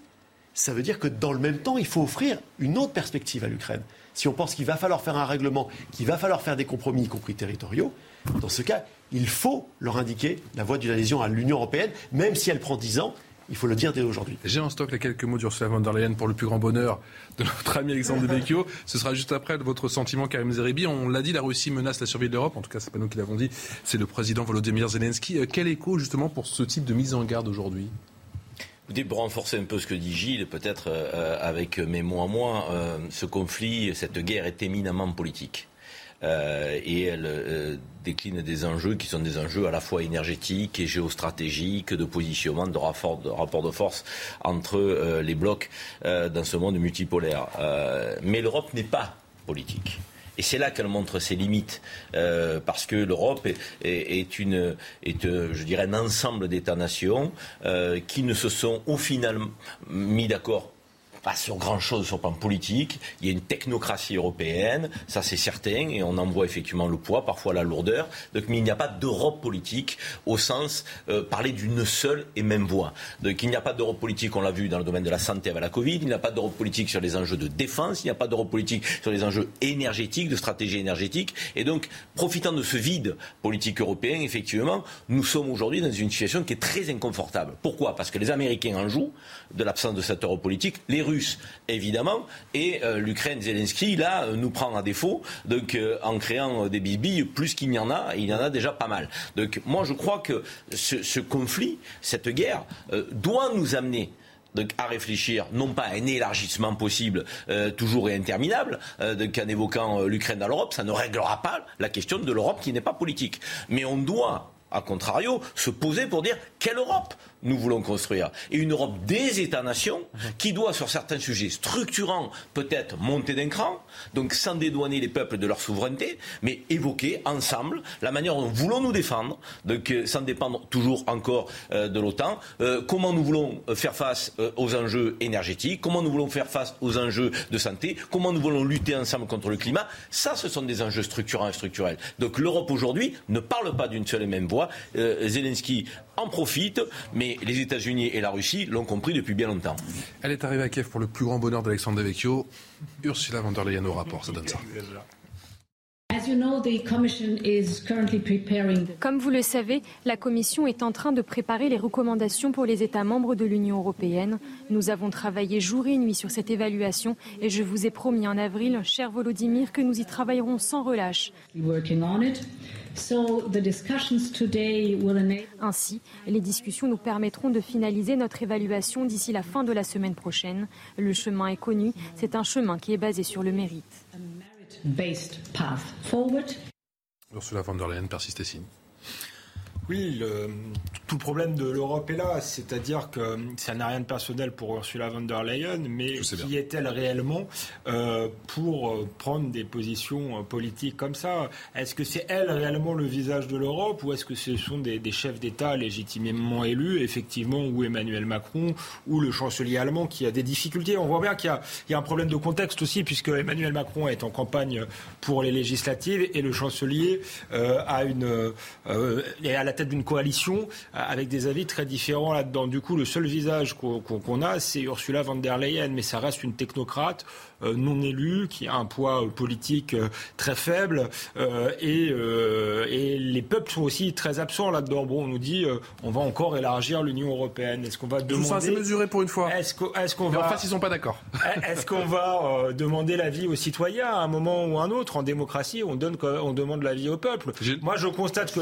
ça veut dire que dans le même temps, il faut offrir une autre perspective à l'Ukraine. Si on pense qu'il va falloir faire un règlement, qu'il va falloir faire des compromis, y compris territoriaux, dans ce cas, il faut leur indiquer la voie d'une adhésion à l'Union européenne, même si elle prend dix ans, il faut le dire dès aujourd'hui. J'ai en stock les quelques mots d'Ursula von der Leyen pour le plus grand bonheur de notre ami Alexandre Devecchio. Ce sera juste après votre sentiment, Karim Zeribi. On l'a dit, la Russie menace la survie de l'Europe. En tout cas, c'est pas nous qui l'avons dit. C'est le président Volodymyr Zelensky. Euh, quel écho justement pour ce type de mise en garde aujourd'hui? Pour renforcer un peu ce que dit Gilles, peut-être euh, avec mes mots à moi, euh, ce conflit, cette guerre est éminemment politique. Euh, et elle euh, décline des enjeux qui sont des enjeux à la fois énergétiques et géostratégiques, de positionnement, de rapport de, force entre euh, les blocs dans ce monde multipolaire. mais l'Europe n'est pas politique. Et c'est là qu'elle montre ses limites, parce que l'Europe est, un ensemble d'États-nations qui ne se sont au final mis d'accord sur grand-chose sur le plan politique. Il y a une technocratie européenne, ça c'est certain, et on en voit effectivement le poids, parfois la lourdeur. Donc, mais il n'y a pas d'Europe politique au sens euh, parler d'une seule et même voix. Donc il n'y a pas d'Europe politique, on l'a vu dans le domaine de la santé avec la Covid, il n'y a pas d'Europe politique sur les enjeux de défense, il n'y a pas d'Europe politique sur les enjeux énergétiques, de stratégie énergétique. Et donc, profitant de ce vide politique européen, effectivement, nous sommes aujourd'hui dans une situation qui est très inconfortable. Pourquoi? Parce que les Américains en jouent de l'absence de cette Europe politique, les Russes évidemment. Et euh, l'Ukraine, Zelensky, là, euh, nous prend à défaut, donc euh, en créant des bisbilles, plus qu'il n'y en a, il y en a déjà pas mal. Donc moi, je crois que ce, conflit, cette guerre, doit nous amener à réfléchir non pas à un élargissement possible toujours et interminable, donc, en évoquant l'Ukraine dans l'Europe, ça ne réglera pas la question de l'Europe qui n'est pas politique. Mais on doit a contrario, se poser pour dire quelle Europe? Nous voulons construire. Et une Europe des États-nations qui doit, sur certains sujets structurants, peut-être monter d'un cran, donc sans dédouaner les peuples de leur souveraineté, mais évoquer ensemble la manière dont nous voulons nous défendre, donc euh, sans dépendre toujours encore euh, de l'OTAN, euh, comment nous voulons faire face aux enjeux énergétiques, comment nous voulons faire face aux enjeux de santé, comment nous voulons lutter ensemble contre le climat. Ça, ce sont des enjeux structurants et structurels. Donc l'Europe aujourd'hui ne parle pas d'une seule et même voix. Zelensky en profite, mais les États-Unis et la Russie l'ont compris depuis bien longtemps. Elle est arrivée à Kiev pour le plus grand bonheur d'Alexandre Devecchio. Ursula von der Leyen au rapport, ça donne ça. Comme vous le savez, la Commission est en train de préparer les recommandations pour les États membres de l'Union européenne. Nous avons travaillé jour et nuit sur cette évaluation et je vous ai promis en avril, cher Volodymyr, que nous y travaillerons sans relâche. Ainsi, les discussions nous permettront de finaliser notre évaluation d'ici la fin de la semaine prochaine. Le chemin est connu, c'est un chemin qui est basé sur le mérite. Ursula von der Leyen persiste signe. Oui, tout le problème de l'Europe est là, c'est-à-dire que ça n'a rien de personnel pour Ursula von der Leyen, mais qui est-elle réellement euh, pour euh, prendre des positions euh, politiques comme ça? Est-ce que c'est elle réellement le visage de l'Europe ou est-ce que ce sont des, chefs d'État légitimement élus, effectivement, ou Emmanuel Macron ou le chancelier allemand qui a des difficultés? On voit bien qu'il y, a un problème de contexte aussi, puisque Emmanuel Macron est en campagne pour les législatives et le chancelier a une, est à la tête d'une coalition euh, avec des avis très différents là-dedans. Du coup, le seul visage qu'on a, c'est Ursula von der Leyen, mais ça reste une technocrate non élue, qui a un poids euh, politique euh, très faible, et, et, les peuples sont aussi très absents là-dedans. Bon, on nous dit, on va encore élargir l'Union européenne. Est-ce qu'on va demander assez mesuré pour une fois. Est-ce qu'on va En face, ils sont pas d'accord. Est-ce qu'on va demander l'avis aux citoyens à un moment ou à un autre? En démocratie, on donne, on demande l'avis au peuple. Moi, je constate que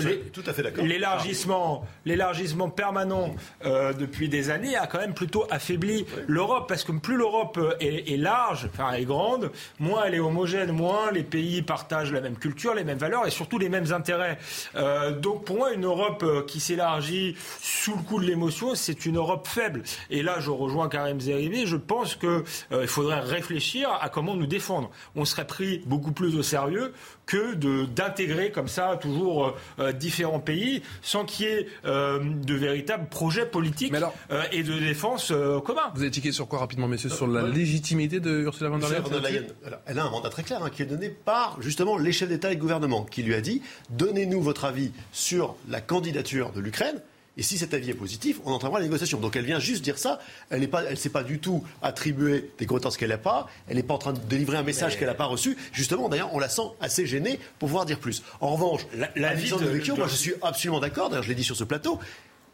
l'élargissement, l'élargissement permanent euh, depuis des années a quand même plutôt affaibli l'Europe, parce que plus l'Europe est, large, est grande, moins elle est homogène, moins les pays partagent la même culture, les mêmes valeurs et surtout les mêmes intérêts. Euh, donc pour moi, une Europe euh, qui s'élargit sous le coup de l'émotion, c'est une Europe faible. Et là, je rejoins Karim Zeribi, je pense qu'il il faudrait réfléchir à comment nous défendre. On serait pris beaucoup plus au sérieux que d'intégrer comme ça toujours euh, euh, différents pays sans qu'il y ait euh, de véritables projets politiques et de défense communs. Vous avez tiqué sur quoi rapidement, messieurs Sur la légitimité de Ursula von der Leyen Elle a un mandat très clair hein, qui est donné par justement les chefs d'État et de gouvernement qui lui a dit donnez-nous votre avis sur la candidature de l'Ukraine. Et si cet avis est positif, on entraînera les négociations. Donc elle vient juste dire ça. Elle ne elle s'est pas du tout attribuer des compétences qu'elle n'a pas. Elle n'est pas en train de délivrer un message qu'elle n'a pas reçu. Justement, d'ailleurs, on la sent assez gênée pour pouvoir dire plus. En revanche, la, vision de, Vecchio, moi je suis absolument d'accord. D'ailleurs, je l'ai dit sur ce plateau.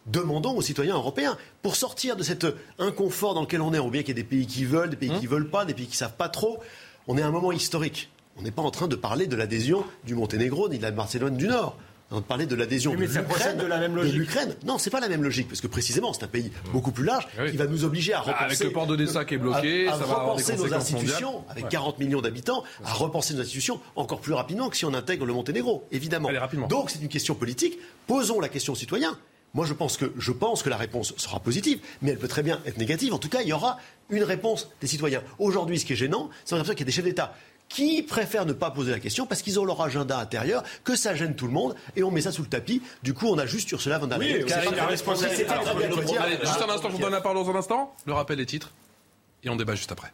Demandons aux citoyens européens, pour sortir de cet inconfort dans lequel on est, on voit bien qu'il y a des pays qui veulent, des pays qui ne veulent pas, des pays qui ne savent pas trop. On est à un moment historique. On n'est pas en train de parler de l'adhésion du Monténégro ni de la Macédoine du Nord on parlait de l'adhésion de l'Ukraine. de la même logique. l'Ukraine. Non, c'est pas la même logique, parce que précisément, c'est un pays beaucoup plus large ah qui va nous obliger à bah, repenser. Avec le port d'Odessa qui est bloqué, ça va avoir des nos institutions, avec 40 millions d'habitants, à repenser nos institutions encore plus rapidement que si on intègre le Monténégro, évidemment. Donc c'est une question politique. Posons la question aux citoyens. Moi, je pense, que, je pense que la réponse sera positive, mais elle peut très bien être négative. En tout cas, il y aura une réponse des citoyens. Aujourd'hui, ce qui est gênant, c'est qu'il y a des chefs d'État qui préfèrent ne pas poser la question parce qu'ils ont leur agenda intérieur, que ça gêne tout le monde et on met ça sous le tapis. Du coup, on a juste Ursula von der Leyen. Juste un instant, je vous donne la parole dans un instant. Le rappel des titres et on débat juste après.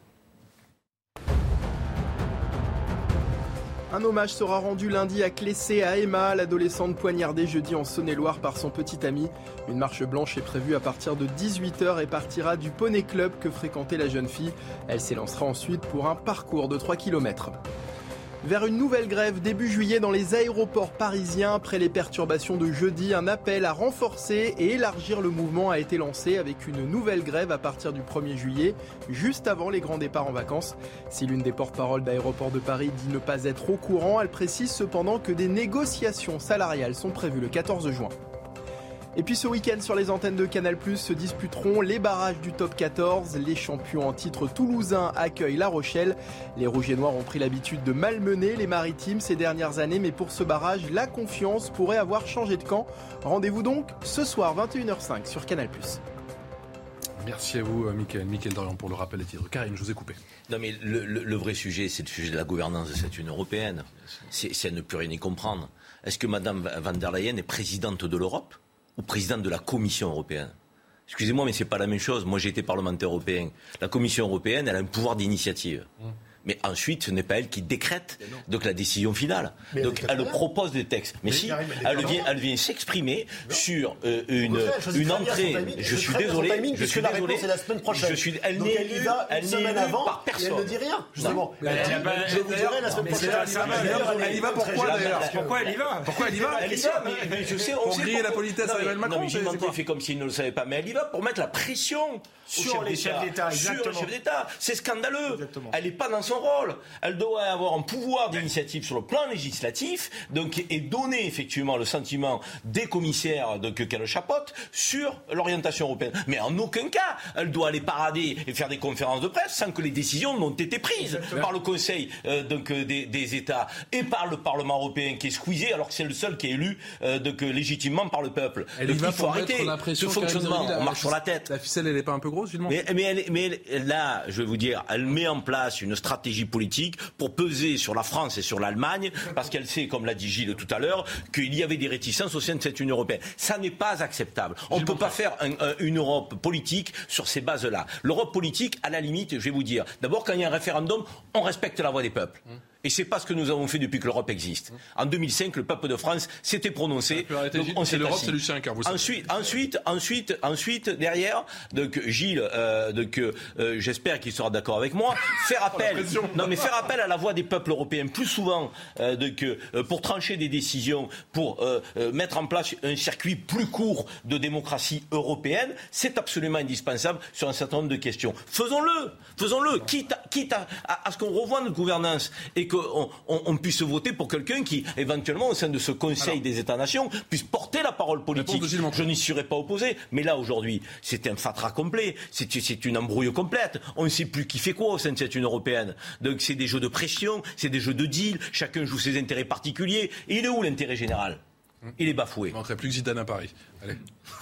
Un hommage sera rendu lundi à Clessé à Emma, l'adolescente poignardée jeudi en Saône-et-Loire par son petit ami. Une marche blanche est prévue à partir de 18h et partira du Poney Club que fréquentait la jeune fille. Elle s'élancera ensuite pour un parcours de 3 km vers une nouvelle grève début juillet dans les aéroports parisiens. Après les perturbations de jeudi, un appel à renforcer et élargir le mouvement a été lancé avec une nouvelle grève à partir du 1er juillet, juste avant les grands départs en vacances. Si l'une des porte-paroles d'aéroports de Paris dit ne pas être au courant, elle précise cependant que des négociations salariales sont prévues le 14 juin. Et puis ce week-end sur les antennes de Canal+, se disputeront les barrages du top 14. Les champions en titre toulousains accueillent La Rochelle. Les Rouges et Noirs ont pris l'habitude de malmener les Maritimes ces dernières années, mais pour ce barrage, la confiance pourrait avoir changé de camp. Rendez-vous donc ce soir 21h05 sur Canal+. Merci à vous, euh, Mickaël. Mickaël Dorian, pour le rappel des titres. Karim, je vous ai coupé. Non, mais le, vrai sujet, c'est le sujet de la gouvernance de cette Union européenne. C'est à ne plus rien y comprendre. Est-ce que Mme van der Leyen est présidente de l'Europe? Ou président de la Commission européenne. Excusez-moi, mais ce n'est pas la même chose. Moi, j'ai été parlementaire européen. La Commission européenne, elle a un pouvoir d'initiative. Mmh. Mais ensuite, ce n'est pas elle qui décrète donc la décision finale. donc elle propose des textes. Mais, si, elle vient, elle vient s'exprimer sur euh, une, une entrée. Je suis désolé. Je suis désolé. C'est la semaine prochaine. Je suis. Elle n'est élue. Elle n'est élue par personne. Elle ne dit rien. Justement. Je vous dirai la semaine prochaine. Elle y va pourquoi d'ailleurs Pourquoi elle y va? Pourquoi elle y va? Elle y va. Mais je sais. Pour griller la politesse à Emmanuel Macron. Non, mais fait comme s'il ne le savait pas. Mais elle y va pour mettre la pression sur les chefs d'État. Sur les chefs d'État. C'est scandaleux. Elle n'est pas dans son rôle. Elle doit avoir un pouvoir d'initiative sur le plan législatif, donc et donner effectivement le sentiment des commissaires qu'elle chapote sur l'orientation européenne. Mais en aucun cas, elle doit aller parader et faire des conférences de presse sans que les décisions n'ont été prises par le Conseil euh, donc euh, des, États et par le Parlement européen qui est squeezé alors que c'est le seul qui est élu euh, donc légitimement par le peuple. Elle il faut arrêter ce fonctionnement. on marche sur la tête. La ficelle, elle n'est pas un peu grosse, mais, mais, mais là, je vais vous dire, elle met en place une stratégie politique pour peser sur la France et sur l'Allemagne, parce qu'elle sait, comme l'a dit Gilles tout à l'heure, qu'il y avait des réticences au sein de cette Union européenne. Ça n'est pas acceptable. On ne peut pas faire une Europe politique sur ces bases-là. L'Europe politique, à la limite, je vais vous dire, d'abord, quand il y a un référendum, on respecte la voix des peuples. Hum. Et c'est pas ce que nous avons fait depuis que l'Europe existe. En 2005, le peuple de France s'était prononcé. c'est l'Europe, c'est Lucien Ensuite, ensuite, ensuite, ensuite, derrière, donc Gilles, euh, donc euh, j'espère qu'il sera d'accord avec moi, faire appel. non, mais faire appel à la voix des peuples européens plus souvent euh, donc, euh, pour trancher des décisions, pour euh, mettre en place un circuit plus court de démocratie européenne, c'est absolument indispensable sur un certain nombre de questions. Faisons-le, faisons-le, quitte, à, quitte à, à, ce qu'on revoie notre gouvernance et que qu'on puisse voter pour quelqu'un qui, éventuellement, au sein de ce Conseil des États-nations, puisse porter la parole politique. Je n'y serais pas opposé. Mais là, aujourd'hui, c'est un fatras complet. C'est une embrouille complète. On ne sait plus qui fait quoi au sein de cette Union européenne. Donc, c'est des jeux de pression, c'est des jeux de deal. Chacun joue ses intérêts particuliers. Et il est où l'intérêt général? Il est bafoué. Il manquerait plus que Zidane à Paris. Allez.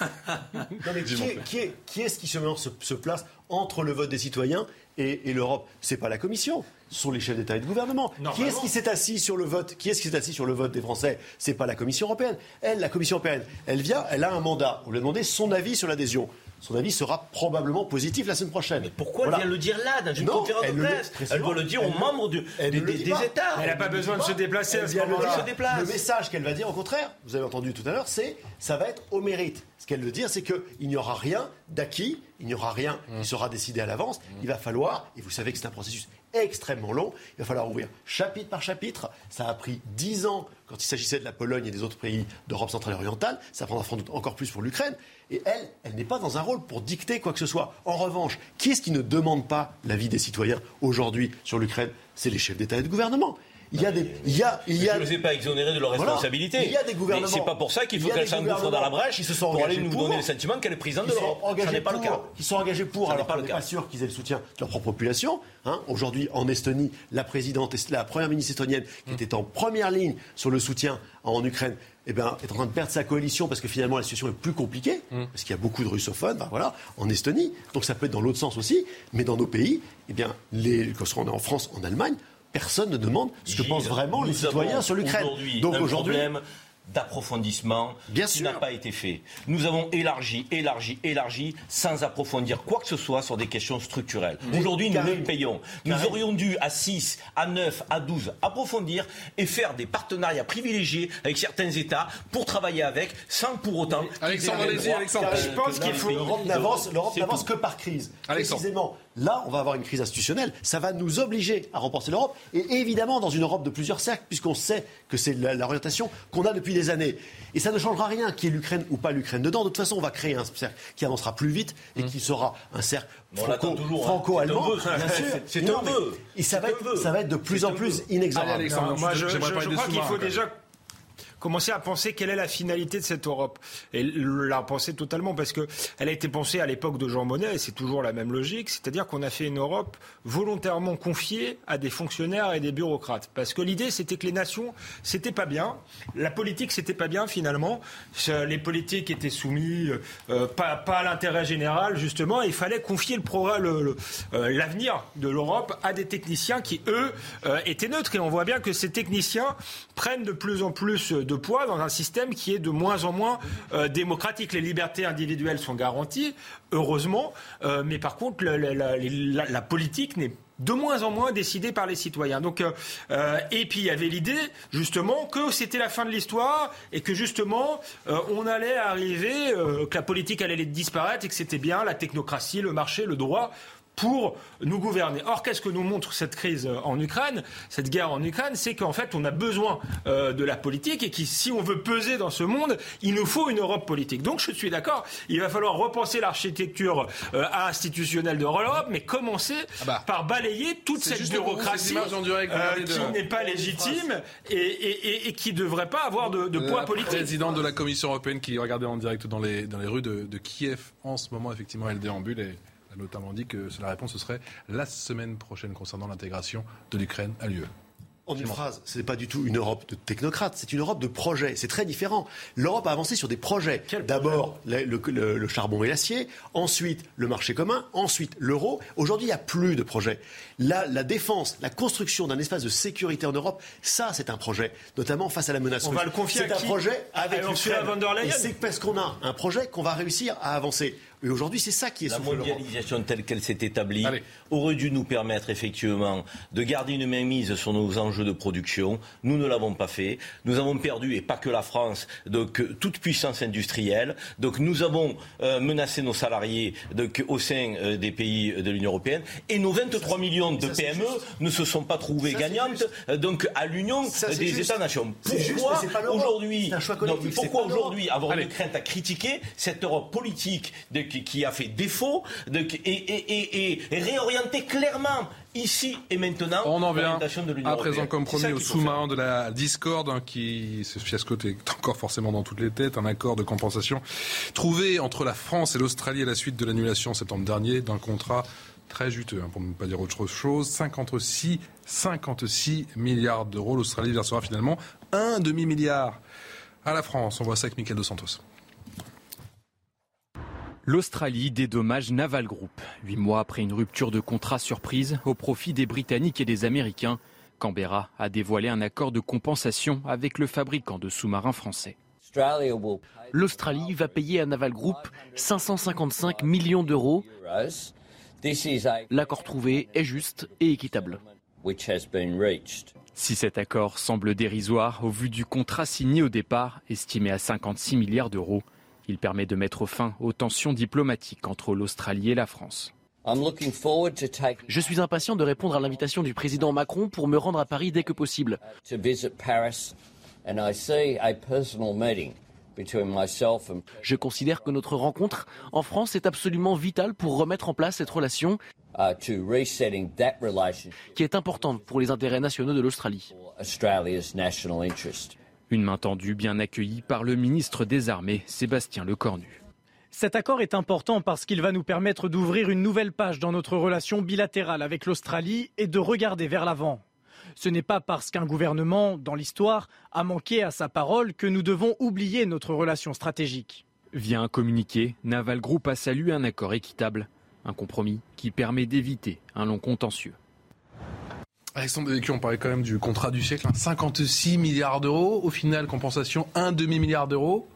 non mais qui est, qui, est, ce qui se, place entre le vote des citoyens et, et l'Europe C'est pas la Commission ce sont les chefs d'État et de gouvernement. Qui est-ce qui s'est assis sur le vote Qui est-ce qui s'est assis sur le vote des Français? C'est pas la Commission européenne. Elle, la Commission européenne, elle vient, elle a un mandat. On lui a demandé son avis sur l'adhésion son avis sera probablement positif la semaine prochaine. Mais pourquoi elle vient le dire là, dans une conférence de presse? Elle doit le dire aux membres des, États. Elle n'a pas besoin de se déplacer à ce moment-là. Le message qu'elle va dire, au contraire, vous avez entendu tout à l'heure, c'est ça va être au mérite. Ce qu'elle veut dire, c'est qu'il n'y aura rien d'acquis, il n'y aura rien qui mmh. sera décidé à l'avance. Mmh. Il va falloir, et vous savez que c'est un processus extrêmement long. Il va falloir ouvrir chapitre par chapitre. Ça a pris dix ans quand il s'agissait de la Pologne et des autres pays d'Europe centrale et orientale. Ça prendra encore plus pour l'Ukraine. Et elle, elle n'est pas dans un rôle pour dicter quoi que ce soit. En revanche, qui est-ce qui ne demande pas l'avis des citoyens aujourd'hui sur l'Ukraine? C'est les chefs d'État et de gouvernement. Il y a des, il y a, il y a. Je ne les ai pas exonérés de leurs responsabilités. Il y a des gouvernements. C'est pas pour ça qu'il faut qu'elle s'engouffre dans la brèche. Ils se sont pour aller nous donner le sentiment qu'elle est présidente de l'Europe. Ce pas le cas. Ils sont engagés pour. alors, pas, pas sûr qu'ils aient le soutien de leur propre population. Hein. Aujourd'hui, en Estonie, la présidente, la première ministre estonienne, qui était en première ligne sur le soutien en Ukraine, eh est en train de perdre sa coalition parce que finalement la situation est plus compliquée, parce qu'il y a beaucoup de russophones, ben voilà, en Estonie. Donc ça peut être dans l'autre sens aussi, mais dans nos pays, eh bien, les, quand on est en France, en Allemagne, personne ne demande ce que pensent vraiment les citoyens sur l'Ukraine. Donc aujourd'hui, d'approfondissement qui n'a pas été fait. Nous avons élargi, élargi, élargi, sans approfondir quoi que ce soit sur des questions structurelles. Aujourd'hui, nous les payons. Nous aurions dû, à 6, à 9, à 12, approfondir et faire des partenariats privilégiés avec certains États pour travailler avec, sans pour autant... Alexandre, allez-y, Alexandre. Je pense qu'il faut... L'Europe n'avance que par crise. Précisément, là, on va avoir une crise institutionnelle. Ça va nous obliger à remporter l'Europe. Et évidemment, dans une Europe de plusieurs cercles, puisqu'on sait que c'est l'orientation qu'on a depuis des années. Et ça ne changera rien qui est l'Ukraine ou pas l'Ukraine dedans. De toute façon, on va créer un cercle qui avancera plus vite et qui sera un cercle franco-allemand. C'est un peu. Et ça va, être, ça va être de plus en plus inexorable. moi, je, je crois qu'il faut déjà commencer à penser quelle est la finalité de cette Europe. Et la penser totalement, parce qu'elle a été pensée à l'époque de Jean Monnet, et c'est toujours la même logique, c'est-à-dire qu'on a fait une Europe volontairement confiée à des fonctionnaires et des bureaucrates. Parce que l'idée, c'était que les nations, c'était pas bien, la politique, c'était pas bien finalement, les politiques étaient soumis euh, pas, pas, à l'intérêt général, justement, et il fallait confier le euh, l'avenir de l'Europe à des techniciens qui, eux, euh, étaient neutres. Et on voit bien que ces techniciens prennent de plus en plus de poids dans un système qui est de moins en moins euh, démocratique. Les libertés individuelles sont garanties, heureusement, euh, mais par contre, la, politique n'est de moins en moins décidée par les citoyens. Donc, euh, et puis il y avait l'idée justement que c'était la fin de l'histoire et que justement on allait arriver, que la politique allait disparaître et que c'était bien la technocratie, le marché, le droit pour nous gouverner. Or, qu'est-ce que nous montre cette crise en Ukraine, cette guerre en Ukraine? C'est qu'en fait, on a besoin euh, de la politique et que si on veut peser dans ce monde, il nous faut une Europe politique. Donc, je suis d'accord, il va falloir repenser l'architecture euh, institutionnelle de l'Europe, mais commencer ah bah. par balayer toute cette bureaucratie euh, qui n'est pas légitime et, qui ne devrait pas avoir de, poids politique. Le président de la Commission européenne qui regardait en direct dans les, dans les rues de, de Kiev en ce moment, effectivement, elle déambule et notamment dit que la réponse ce serait la semaine prochaine concernant l'intégration de l'Ukraine à l'UE. En une phrase, ce n'est pas du tout une Europe de technocrates, c'est une Europe de projets. C'est très différent. L'Europe a avancé sur des projets. D'abord le, charbon et l'acier, ensuite le marché commun, ensuite l'euro. Aujourd'hui, il n'y a plus de projets. La, la défense, la construction d'un espace de sécurité en Europe, ça, c'est un projet, notamment face à la menace On va le confier C'est un projet avec Ursula von der Leyen. c'est parce qu'on a un projet qu'on va réussir à avancer. Et aujourd'hui, c'est ça qui est La mondialisation telle qu'elle s'est établie aurait dû nous permettre effectivement de garder une mainmise sur nos enjeux de production. Nous ne l'avons pas fait. Nous avons perdu, et pas que la France, donc toute puissance industrielle. Donc nous avons euh, menacé nos salariés donc, au sein euh, des pays de l'Union européenne. Et nos 23 millions de PME ne se sont pas trouvées gagnantes euh, donc à l'Union des États-nations. Pourquoi aujourd'hui, pourquoi aujourd'hui avoir une crainte à critiquer cette Europe politique de, qui a fait défaut de, et, réorienter clairement ici et maintenant on en vient à présent comme premier au sous-marin de la discorde hein, qui ce fiasco est encore forcément dans toutes les têtes un accord de compensation trouvé entre la France et l'Australie à la suite de l'annulation en septembre dernier d'un contrat très juteux, hein, pour ne pas dire autre chose. 56, 56 milliards d'euros. L'Australie versera finalement un demi-milliard à la France. On voit ça avec Michael Dos Santos. L'Australie dédommage Naval Group. Huit mois après une rupture de contrat surprise au profit des Britanniques et des Américains, Canberra a dévoilé un accord de compensation avec le fabricant de sous-marins français. L'Australie va payer à Naval Group 555 millions d'euros L'accord trouvé est juste et équitable. Si cet accord semble dérisoire au vu du contrat signé au départ, estimé à 56 milliards d'euros, il permet de mettre fin aux tensions diplomatiques entre l'Australie et la France. Je suis impatient de répondre à l'invitation du président Macron pour me rendre à Paris dès que possible. Je considère que notre rencontre en France est absolument vitale pour remettre en place cette relation uh, qui est importante pour les intérêts nationaux de l'Australie. Une main tendue bien accueillie par le ministre des Armées, Sébastien Lecornu. Cet accord est important parce qu'il va nous permettre d'ouvrir une nouvelle page dans notre relation bilatérale avec l'Australie et de regarder vers l'avant. Ce n'est pas parce qu'un gouvernement, dans l'histoire, a manqué à sa parole que nous devons oublier notre relation stratégique. Via un communiqué, Naval Group a salué un accord équitable, un compromis qui permet d'éviter un long contentieux. Alexandre on parlait quand même du contrat du siècle, 56 hein. milliards d'euros, au final compensation un demi-milliard d'euros,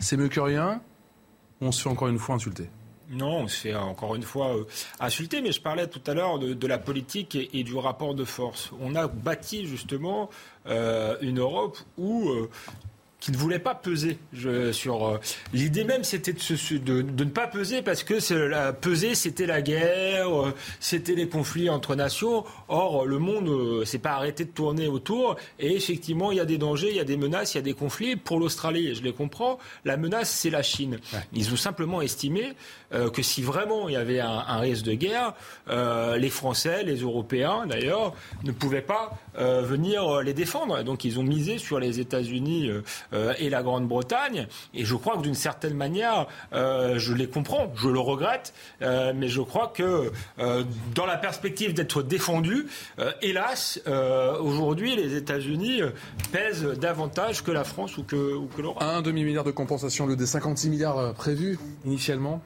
c'est mieux que rien, on se fait encore une fois insulter. Non, on se fait encore une fois euh, insulter, mais je parlais tout à l'heure de, la politique et, du rapport de force. On a bâti justement euh, une Europe où euh, qui ne voulait pas peser sur euh, l'idée même c'était de, de, ne pas peser parce que la, peser c'était la guerre euh, c'était les conflits entre nations. Or le monde euh, s'est pas arrêté de tourner autour et effectivement il y a des dangers il y a des menaces il y a des conflits. Pour l'Australie et je les comprends la menace c'est la Chine. Ils ont simplement estimé que si vraiment il y avait un, un risque de guerre les Français les Européens d'ailleurs ne pouvaient pas venir les défendre. Donc ils ont misé sur les États-Unis euh, et la Grande-Bretagne. Et je crois que d'une certaine manière, euh, je les comprends, je le regrette, euh, mais je crois que dans la perspective d'être défendu, hélas, aujourd'hui, les États-Unis pèsent davantage que la France ou que, ou l'Europe. Un demi-milliard de compensation, le des 56 milliards prévus initialement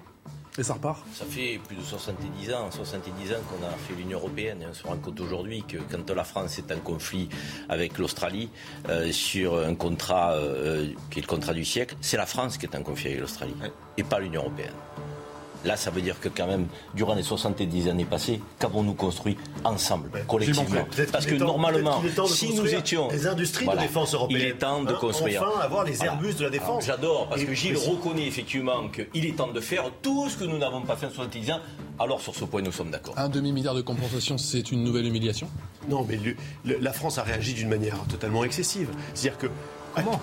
et ça repart? Ça fait plus de 70 ans, 70 ans qu'on a fait l'Union Européenne. Et on se rend compte aujourd'hui que quand la France est en conflit avec l'Australie euh, sur un contrat euh, qui est le contrat du siècle, c'est la France qui est en conflit avec l'Australie et pas l'Union Européenne. Là, ça veut dire que quand même, durant les 70 années passées, qu'avons-nous construit ensemble, collectivement Parce que normalement, si nous étions... Des industries de défense européennes. Il est temps de hein, construire. Enfin, avoir les Airbus de la défense. J'adore, parce que Gilles reconnaît effectivement qu'il est temps de faire tout ce que nous n'avons pas fait en 70 ans. Alors sur ce point, nous sommes d'accord. Un demi-milliard de compensation, c'est une nouvelle humiliation? Non, mais la France a réagi d'une manière totalement excessive. C'est-à-dire que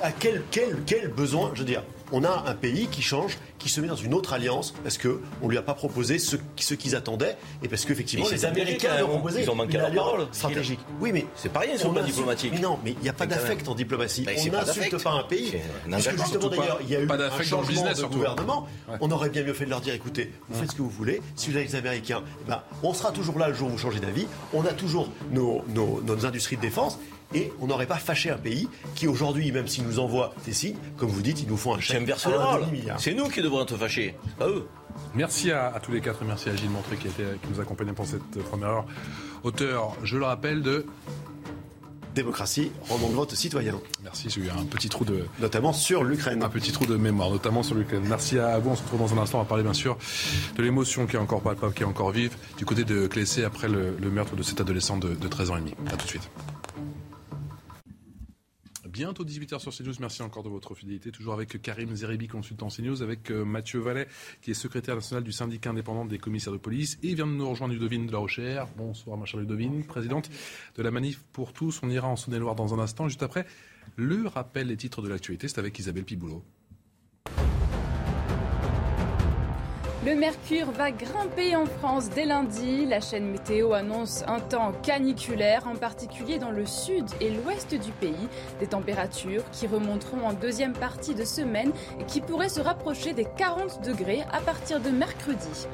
à, quel, quel, quel besoin, je veux dire, on a un pays qui change, qui se met dans une autre alliance parce qu'on ne lui a pas proposé ce, ce qu'ils attendaient et parce qu'effectivement les Américains ont proposé ils ont manqué une parole stratégique. Oui, mais c'est pas rien sur le plan diplomatique. Mais non, mais il n'y a pas d'affect en diplomatie. on n'insulte pas un pays. Parce que justement d'ailleurs, il y a eu un changement de gouvernement. On aurait bien mieux fait de leur dire écoutez, vous faites ce que vous voulez. Si vous avez les Américains, eh ben, on sera toujours là le jour où vous changez d'avis. On a toujours nos, nos industries de défense et on n'aurait pas fâché un pays qui aujourd'hui, même s'il nous envoie des signes, comme vous dites, ils nous font un chèque. C'est nous qui devons être fâchés, pas eux. Merci à, tous les quatre, merci à Gilles Montré qui, était, qui nous accompagnait pour cette première heure. Auteur, je le rappelle, de démocratie, roman de vote citoyen. Merci, j'ai eu un petit trou de... Notamment sur l'Ukraine. Un petit trou de mémoire, notamment sur l'Ukraine. Merci à vous, on se retrouve dans un instant, on va parler bien sûr de l'émotion qui est encore palpable, qui est encore vive, du côté de Clessé après le, meurtre de cet adolescent de, de 13 ans et demi. A tout de suite bientôt 18h sur CNews. Merci encore de votre fidélité. Toujours avec Karim Zeribi, consultant CNews, avec euh, Mathieu Vallet, qui est secrétaire national du syndicat indépendant des commissaires de police. Et vient de nous rejoindre Ludovine de la Rochère. Bonsoir, ma chère Ludovine, présidente de la Manif pour tous. On ira en Saône-et-Loire dans un instant. Juste après, le rappel des titres de l'actualité, c'est avec Isabelle Piboulot. Le mercure va grimper en France dès lundi. La chaîne météo annonce un temps caniculaire, en particulier dans le sud et l'ouest du pays. Des températures qui remonteront en deuxième partie de semaine et qui pourraient se rapprocher des 40 degrés à partir de mercredi.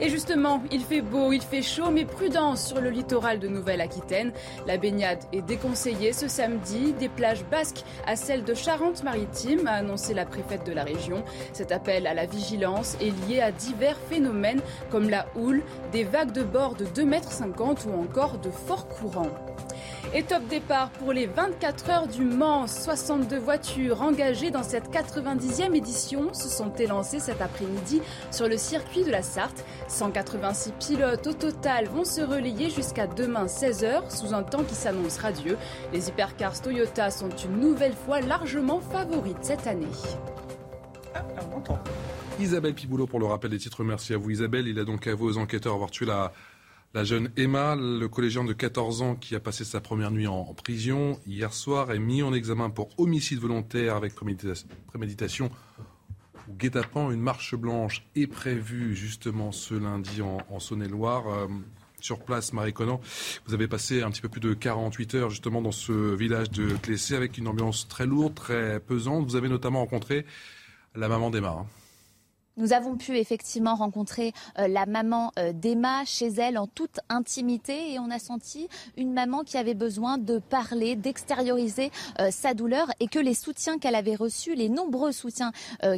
Et justement, il fait beau, il fait chaud, mais prudence sur le littoral de Nouvelle-Aquitaine. La baignade est déconseillée ce samedi. Des plages basques à celles de Charente-Maritime, a annoncé la préfète de la région. Cet appel à la vigilance est lié à divers divers phénomènes comme la houle, des vagues de bord de 2,50 m ou encore de forts courants. Et top départ pour les 24 heures du Mans. 62 voitures engagées dans cette 90e édition se sont élancées cet après-midi sur le circuit de la Sarthe. 186 pilotes au total vont se relayer jusqu'à demain 16h sous un temps qui s'annonce radieux. Les hypercars Toyota sont une nouvelle fois largement favorites cette année. Ah, Isabelle Piboulot pour le rappel des titres. Merci à vous Isabelle. Il a donc avoué aux enquêteurs avoir tué la, jeune Emma, le collégien de 14 ans qui a passé sa première nuit en, prison hier soir, est mis en examen pour homicide volontaire avec préméditation ou guet-apens. Une marche blanche est prévue justement ce lundi en, Saône-et-Loire. Euh, sur place, Marie Conan, vous avez passé un petit peu plus de 48 heures justement dans ce village de Clessé avec une ambiance très lourde, très pesante. Vous avez notamment rencontré la maman d'Emma. Hein. Nous avons pu effectivement rencontrer euh, la maman euh, d'Emma chez elle en toute intimité et on a senti une maman qui avait besoin de parler, d'extérioriser euh, sa douleur et que les soutiens qu'elle avait reçus, les nombreux soutiens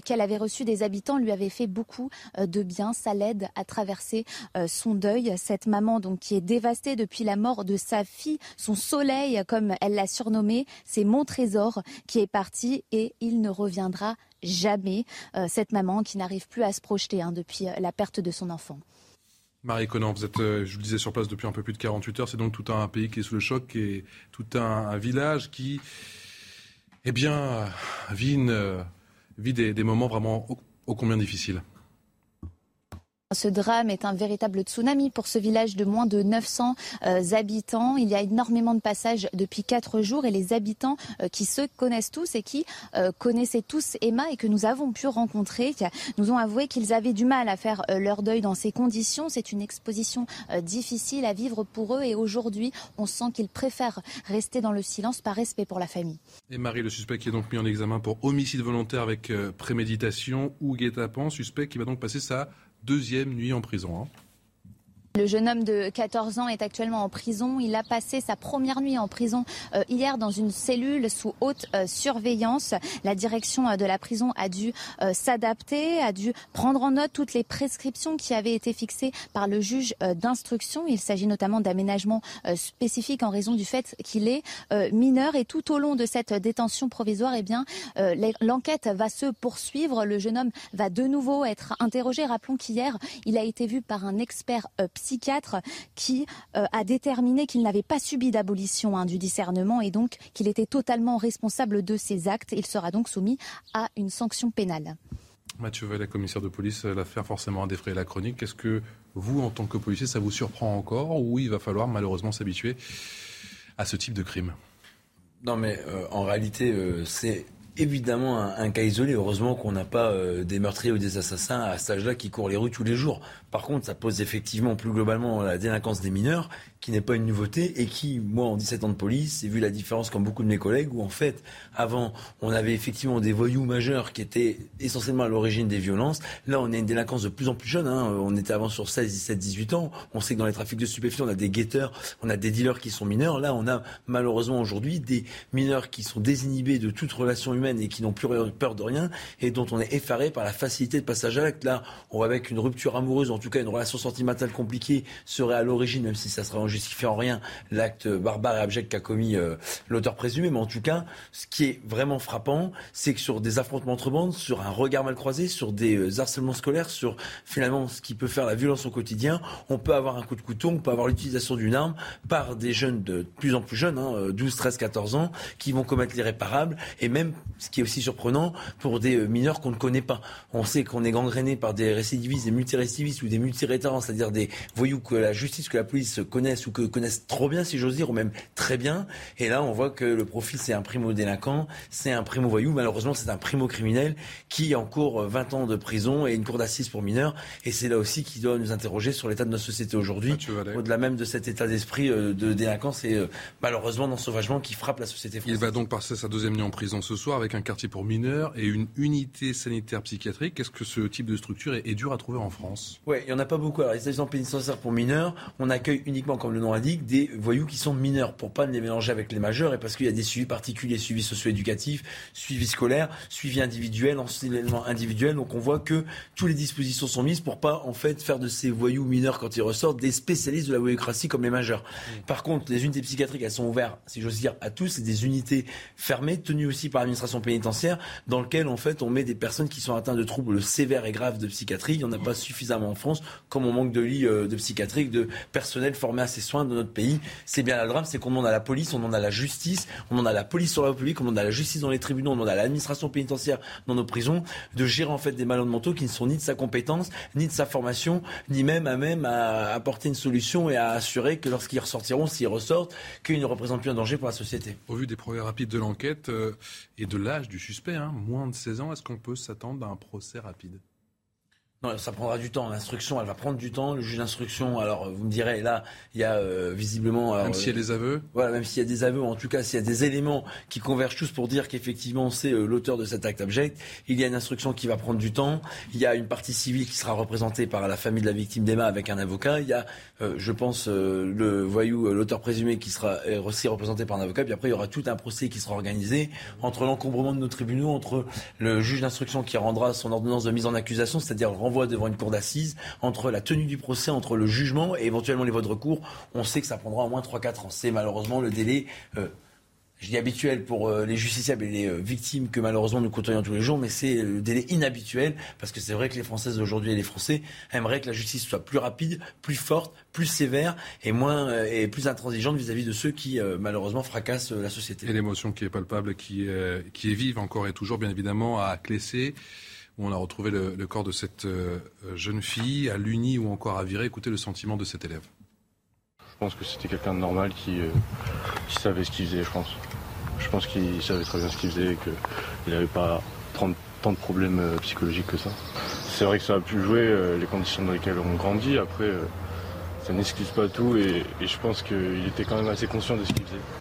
qu'elle avait reçus des habitants lui avaient fait beaucoup de bien. Ça l'aide à traverser son deuil. Cette maman donc qui est dévastée depuis la mort de sa fille, son soleil comme elle l'a surnommé, c'est mon trésor qui est parti et il ne reviendra jamais euh, cette maman qui n'arrive plus à se projeter hein, depuis euh, la perte de son enfant. Marie Conan, vous êtes, euh, je vous le disais, sur place depuis un peu plus de 48 heures. C'est donc tout un pays qui est sous le choc et tout un, village qui, eh bien, vit, des, moments vraiment ô combien difficiles. Ce drame est un véritable tsunami pour ce village de moins de 900 euh, habitants. Il y a énormément de passages depuis quatre jours et les habitants euh, qui se connaissent tous et qui euh, connaissaient tous Emma et que nous avons pu rencontrer nous ont avoué qu'ils avaient du mal à faire leur deuil dans ces conditions. C'est une exposition difficile à vivre pour eux et aujourd'hui on sent qu'ils préfèrent rester dans le silence par respect pour la famille. Et Marie, le suspect qui est donc mis en examen pour homicide volontaire avec préméditation ou guet-apens, suspect qui va donc passer sa deuxième nuit en prison. Hein. Le jeune homme de 14 ans est actuellement en prison. Il a passé sa première nuit en prison euh, hier dans une cellule sous haute euh, surveillance. La direction euh, de la prison a dû s'adapter, a dû prendre en note toutes les prescriptions qui avaient été fixées par le juge d'instruction. Il s'agit notamment d'aménagements spécifiques en raison du fait qu'il est mineur. Et tout au long de cette détention provisoire, eh bien, l'enquête va se poursuivre. Le jeune homme va de nouveau être interrogé. Rappelons qu'hier, il a été vu par un expert psychiatre qui euh, a déterminé qu'il n'avait pas subi d'abolition hein, du discernement et donc qu'il était totalement responsable de ses actes. Il sera donc soumis à une sanction pénale. Mathieu la commissaire de police, euh, l'affaire forcément a défrayé la chronique. Est-ce que vous, en tant que policier, ça vous surprend encore ou il va falloir malheureusement s'habituer à ce type de crime? Non, mais euh, en réalité, c'est évidemment un, cas isolé. Heureusement qu'on n'a pas des meurtriers ou des assassins à cet âge-là qui courent les rues tous les jours. Par contre, ça pose effectivement plus globalement la délinquance des mineurs, qui n'est pas une nouveauté et qui, moi, en 17 ans de police, j'ai vu la différence comme beaucoup de mes collègues, où en fait, avant, on avait effectivement des voyous majeurs qui étaient essentiellement à l'origine des violences. Là, on a une délinquance de plus en plus jeune. Hein. On était avant sur 16, 17, 18 ans. On sait que dans les trafics de stupéfiants, on a des guetteurs, on a des dealers qui sont mineurs. Là, on a malheureusement aujourd'hui des mineurs qui sont désinhibés de toute relation humaine et qui n'ont plus peur de rien et dont on est effaré par la facilité de passage à l'acte. Là, on va avec une rupture amoureuse tout cas une relation sentimentale compliquée, serait à l'origine, même si ça serait en justifiant rien, l'acte barbare et abject qu'a commis euh, l'auteur présumé. Mais en tout cas, ce qui est vraiment frappant, c'est que sur des affrontements entre bandes, sur un regard mal croisé, sur des euh, harcèlements scolaires, sur finalement ce qui peut faire la violence au quotidien, on peut avoir un coup de couteau, on peut avoir l'utilisation d'une arme par des jeunes de plus en plus jeunes, 12, 13, 14 ans, qui vont commettre l'irréparable et même ce qui est aussi surprenant pour des mineurs qu'on ne connaît pas. On sait qu'on est gangréné par des récidivistes, des multirécidivistes ou des multirétérants, c'est-à-dire des voyous que la justice, que la police connaissent ou que connaissent trop bien, si j'ose dire, ou même très bien. Et là, on voit que le profil, c'est un primo-délinquant, c'est un primo-voyou. Malheureusement, c'est un primo-criminel qui encourt 20 ans de prison et une cour d'assises pour mineurs. Et c'est là aussi qui doit nous interroger sur l'état de notre société aujourd'hui, au-delà même de cet état d'esprit euh, de délinquance et euh, malheureusement d'ensauvagement qui frappe la société française. Il va donc passer sa deuxième nuit en prison ce soir avec un quartier pour mineurs et une unité sanitaire psychiatrique. Est-ce que ce type de structure est, dur à trouver en France? Oui, il n'y en a pas beaucoup. Alors, les établissements pénitentiaires pour mineurs, on accueille uniquement, comme le nom indique, des voyous qui sont mineurs pour pas les mélanger avec les majeurs et parce qu'il y a des suivis particuliers, suivi socio-éducatif, suivi scolaire, suivi individuel, enseignement individuel. Donc on voit que toutes les dispositions sont mises pour pas en fait faire de ces voyous mineurs quand ils ressortent des spécialistes de la voyoucratie comme les majeurs. Par contre, les unités psychiatriques, elles sont ouvertes, si j'ose dire, à tous. C'est des unités fermées, tenues aussi par l'administration pénitentiaire, dans lesquelles en fait on met des personnes qui sont atteintes de troubles sévères et graves de psychiatrie. Il n'y en a pas suffisamment en France, comme on manque de lits euh, de psychiatrie, de personnel formé à ces soins de notre pays. C'est bien le drame, c'est qu'on demande à la police, on demande à la justice, on demande à la police sur la République, on demande à la justice dans les tribunaux, on demande à l'administration pénitentiaire dans nos prisons de gérer en fait des malades mentaux qui ne sont ni de sa compétence, ni de sa formation, ni même à même à apporter une solution et à assurer que lorsqu'ils ressortiront, s'ils ressortent, qu'ils ne représentent plus un danger pour la société. Au vu des progrès rapides de l'enquête euh, et de l'âge du suspect, hein, moins de 16 ans, est-ce qu'on peut s'attendre à un procès rapide? Non, ça prendra du temps. L'instruction, elle va prendre du temps. Le juge d'instruction, alors vous me direz, là, il y a euh, visiblement. même s'il y a des aveux Voilà, même s'il y a des aveux, en tout cas, s'il y a des éléments qui convergent tous pour dire qu'effectivement c'est euh, l'auteur de cet acte abject, il y a une instruction qui va prendre du temps. Il y a une partie civile qui sera représentée par la famille de la victime d'Emma avec un avocat. Il y a, euh, je pense, le voyou, l'auteur présumé qui sera aussi représenté par un avocat. Puis après, il y aura tout un procès qui sera organisé entre l'encombrement de nos tribunaux, entre le juge d'instruction qui rendra son ordonnance de mise en accusation, c'est-à-dire renvoie devant une cour d'assises, entre la tenue du procès, entre le jugement et éventuellement les votes de recours, on sait que ça prendra au moins 3-4 ans. C'est malheureusement le délai. Euh, je dis habituel pour euh, les justiciables et les euh, victimes que malheureusement nous côtoyons tous les jours, mais c'est le délai inhabituel parce que c'est vrai que les Françaises d'aujourd'hui et les Français aimeraient que la justice soit plus rapide, plus forte, plus sévère et moins et plus intransigeante vis-à-vis de ceux qui malheureusement fracassent la société. Et l'émotion qui est palpable, qui, qui est vive encore et toujours bien évidemment à Clessé où on a retrouvé le, corps de cette euh, jeune fille, à l'Uni ou encore à Viré. Écoutez le sentiment de cet élève. Je pense que c'était quelqu'un de normal qui, euh, savait ce qu'il faisait, je pense. Je pense qu'il savait très bien ce qu'il faisait et qu'il n'avait pas tant de problèmes euh, psychologiques que ça. C'est vrai que ça a pu jouer, les conditions dans lesquelles on grandit. Après, ça n'excuse pas tout et je pense qu'il était quand même assez conscient de ce qu'il faisait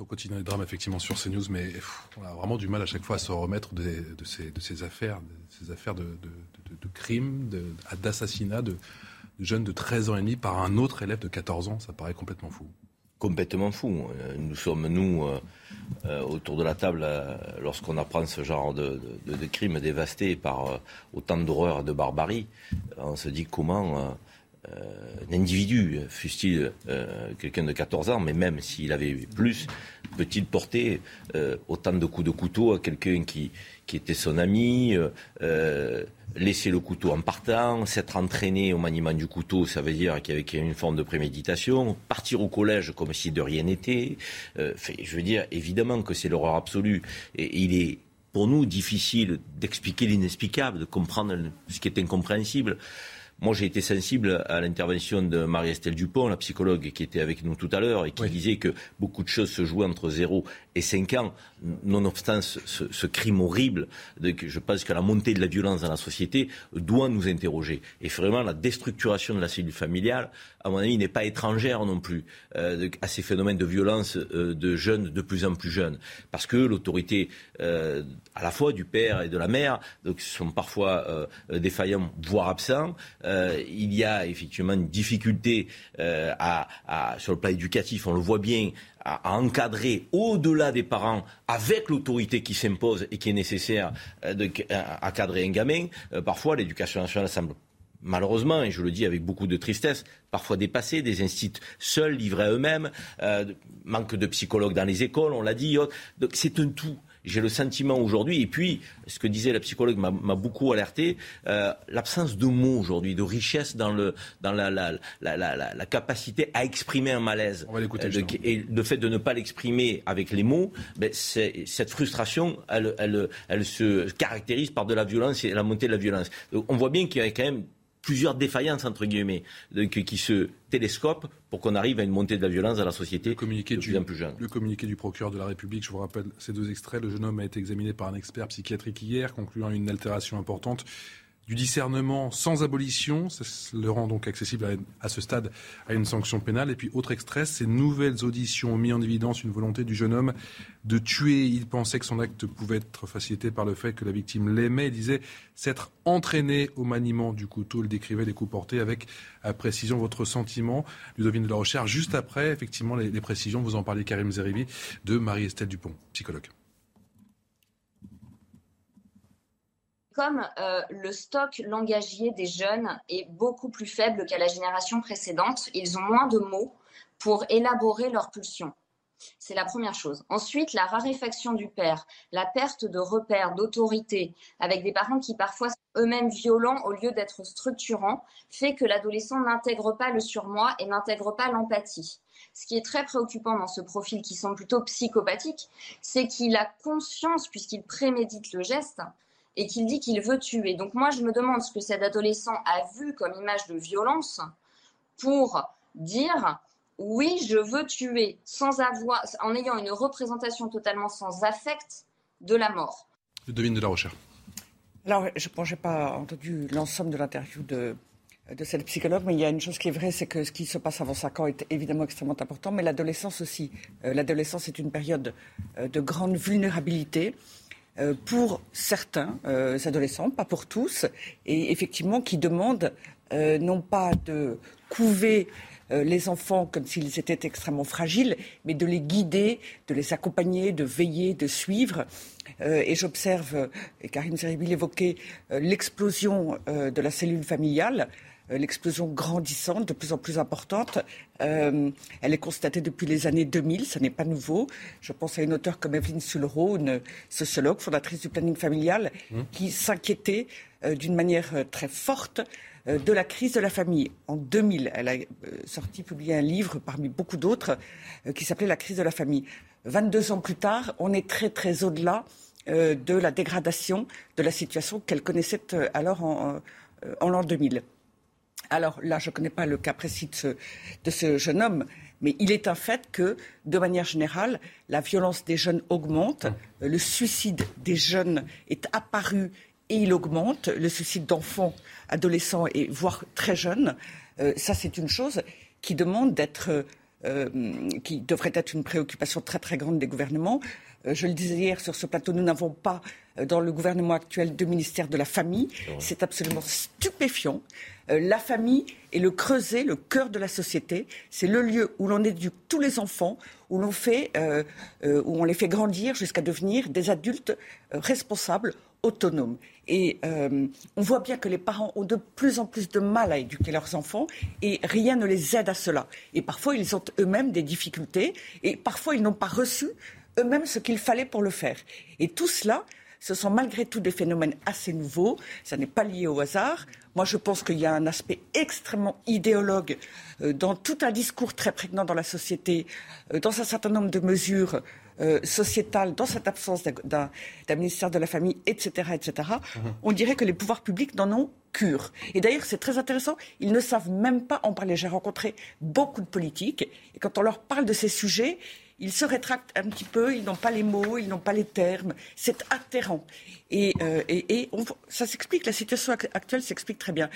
au quotidien des drames, effectivement, sur CNews, mais on a vraiment du mal à chaque fois à se remettre de, ces, affaires, de, ces affaires de, crimes, d'assassinats de, jeunes de 13 ans et demi par un autre élève de 14 ans. Ça paraît complètement fou. Complètement fou. Euh, nous sommes, nous, euh, euh, autour de la table, lorsqu'on apprend ce genre de, crimes dévastés par autant d'horreur et de barbarie, on se dit comment individu, fût-il quelqu'un de 14 ans, mais même s'il avait plus, peut-il porter euh, autant de coups de couteau à quelqu'un qui, était son ami euh, euh, laisser le couteau en partant, s'être entraîné au maniement du couteau, ça veut dire qu'il y avait une forme de préméditation, partir au collège comme si de rien n'était. je veux dire, évidemment que c'est l'horreur absolue. Et il est pour nous difficile d'expliquer l'inexplicable, de comprendre ce qui est incompréhensible. Moi, j'ai été sensible à l'intervention de Marie-Estelle Dupont, la psychologue qui était avec nous tout à l'heure et qui disait que beaucoup de choses se jouaient entre 0 et 5 ans. Nonobstant ce, crime horrible, je pense que la montée de la violence dans la société doit nous interroger. Et vraiment, la déstructuration de la cellule familiale, à mon avis, n'est pas étrangère non plus euh, à ces phénomènes de violence euh, de jeunes de plus en plus jeunes. Parce que l'autorité, euh, à la fois du père et de la mère, donc, sont parfois défaillants, voire absents. il y a effectivement une difficulté à, sur le plan éducatif, on le voit bien, à, encadrer au-delà des parents avec l'autorité qui s'impose et qui est nécessaire de, à, cadrer un gamin. parfois, l'éducation nationale semble malheureusement, et je le dis avec beaucoup de tristesse, parfois dépassés, des instituts seuls, livrés à eux-mêmes, euh, manque de psychologues dans les écoles, on l'a dit. C'est un tout. J'ai le sentiment aujourd'hui, et puis ce que disait la psychologue m'a beaucoup alerté, euh, l'absence de mots aujourd'hui, de richesse dans, le, dans la, la, la, la, capacité à exprimer un malaise. On va l'écouter. Euh, et le fait de ne pas l'exprimer avec les mots, ben, cette frustration, elle, elle, elle se caractérise par de la violence et la montée de la violence. on voit bien qu'il y a quand même plusieurs défaillances, entre guillemets, qui se télescopent pour qu'on arrive à une montée de la violence dans la société le communiqué de plus en plus jeune. Le communiqué du procureur de la République, je vous rappelle ces deux extraits. Le jeune homme a été examiné par un expert psychiatrique hier, concluant une altération importante du discernement sans abolition. Ça le rend donc accessible à, ce stade à une sanction pénale. Et puis, autre extrait, ces nouvelles auditions ont mis en évidence une volonté du jeune homme de tuer. Il pensait que son acte pouvait être facilité par le fait que la victime l'aimait. Il disait s'être entraîné au maniement du couteau. Il décrivait les coups portés avec à précision votre sentiment. Ludovine de la Recherche, juste après, effectivement, les, les précisions, vous en parlez Karim Zeribi, de Marie-Estelle Dupont, psychologue. Comme euh, le stock langagier des jeunes est beaucoup plus faible qu'à la génération précédente, ils ont moins de mots pour élaborer leurs pulsions. C'est la première chose. Ensuite, la raréfaction du père, la perte de repères, d'autorité, avec des parents qui parfois sont eux-mêmes violents au lieu d'être structurants, fait que l'adolescent n'intègre pas le surmoi et n'intègre pas l'empathie. Ce qui est très préoccupant dans ce profil qui semble plutôt psychopathique, c'est qu'il a conscience, puisqu'il prémédite le geste, et qu'il dit qu'il veut tuer. Donc moi, je me demande ce que cet adolescent a vu comme image de violence pour dire oui, je veux tuer, sans avoir, en ayant une représentation totalement sans affect de la mort. Je devine de la recherche. Alors, je n'ai pas entendu l'ensemble de l'interview de, de cette psychologue, mais il y a une chose qui est vraie, c'est que ce qui se passe avant 5 ans est évidemment extrêmement important, mais l'adolescence aussi. Euh, l'adolescence est une période euh, de grande vulnérabilité. Euh, pour certains euh, adolescents, pas pour tous, et effectivement qui demandent euh, non pas de couver les enfants comme s'ils étaient extrêmement fragiles, mais de les guider, de les accompagner, de veiller, de suivre. et j'observe, et Karine Zeribi l'évoquait, l'explosion de la cellule familiale. Euh, l'explosion grandissante, de plus en plus importante. Euh, elle est constatée depuis les années 2000, ce n'est pas nouveau. Je pense à une auteure comme Evelyne Sulro, une sociologue, fondatrice du planning familial, mmh. qui s'inquiétait euh, d'une manière très forte de la crise de la famille. En 2000, elle a sorti, publié un livre parmi beaucoup d'autres qui s'appelait La crise de la famille. 22 ans plus tard, on est très très au-delà de la dégradation de la situation qu'elle connaissait alors en, en l'an 2000. Alors là, je ne connais pas le cas précis de ce, jeune homme, mais il est un fait que, de manière générale, la violence des jeunes augmente, hum. le suicide des jeunes est apparu et il augmente, le suicide d'enfants, adolescents et voire très jeunes. Euh, ça, c'est une chose qui demande d'être, euh, qui devrait être une préoccupation très très grande des gouvernements. Euh, je le disais hier sur ce plateau, nous n'avons pas dans le gouvernement actuel de ministère de la famille. C'est absolument stupéfiant. Euh, la famille est le creuset, le cœur de la société. C'est le lieu où l'on éduque tous les enfants, où l'on fait, euh, euh, où on les fait grandir jusqu'à devenir des adultes responsables, autonomes. Et on voit bien que les parents ont de plus en plus de mal à éduquer leurs enfants et rien ne les aide à cela. Et parfois, ils ont eux-mêmes des difficultés et parfois, ils n'ont pas reçu eux-mêmes ce qu'il fallait pour le faire. Et tout cela, ce sont malgré tout des phénomènes assez nouveaux. Ça n'est pas lié au hasard. Moi, je pense qu'il y a un aspect extrêmement idéologue euh, dans tout un discours très prégnant dans la société, euh, dans un certain nombre de mesures euh, sociétales, dans cette absence d'un ministère de la famille, etc., etc. Mhm. On dirait que les pouvoirs publics n'en ont cure. Et d'ailleurs, c'est très intéressant, ils ne savent même pas en parler. J'ai rencontré beaucoup de politiques, et quand on leur parle de ces sujets, ils se rétractent un petit peu, ils n'ont pas les mots, ils n'ont pas les termes. C'est atterrant. Et, euh, ça s'explique, la situation actuelle s'explique très bien.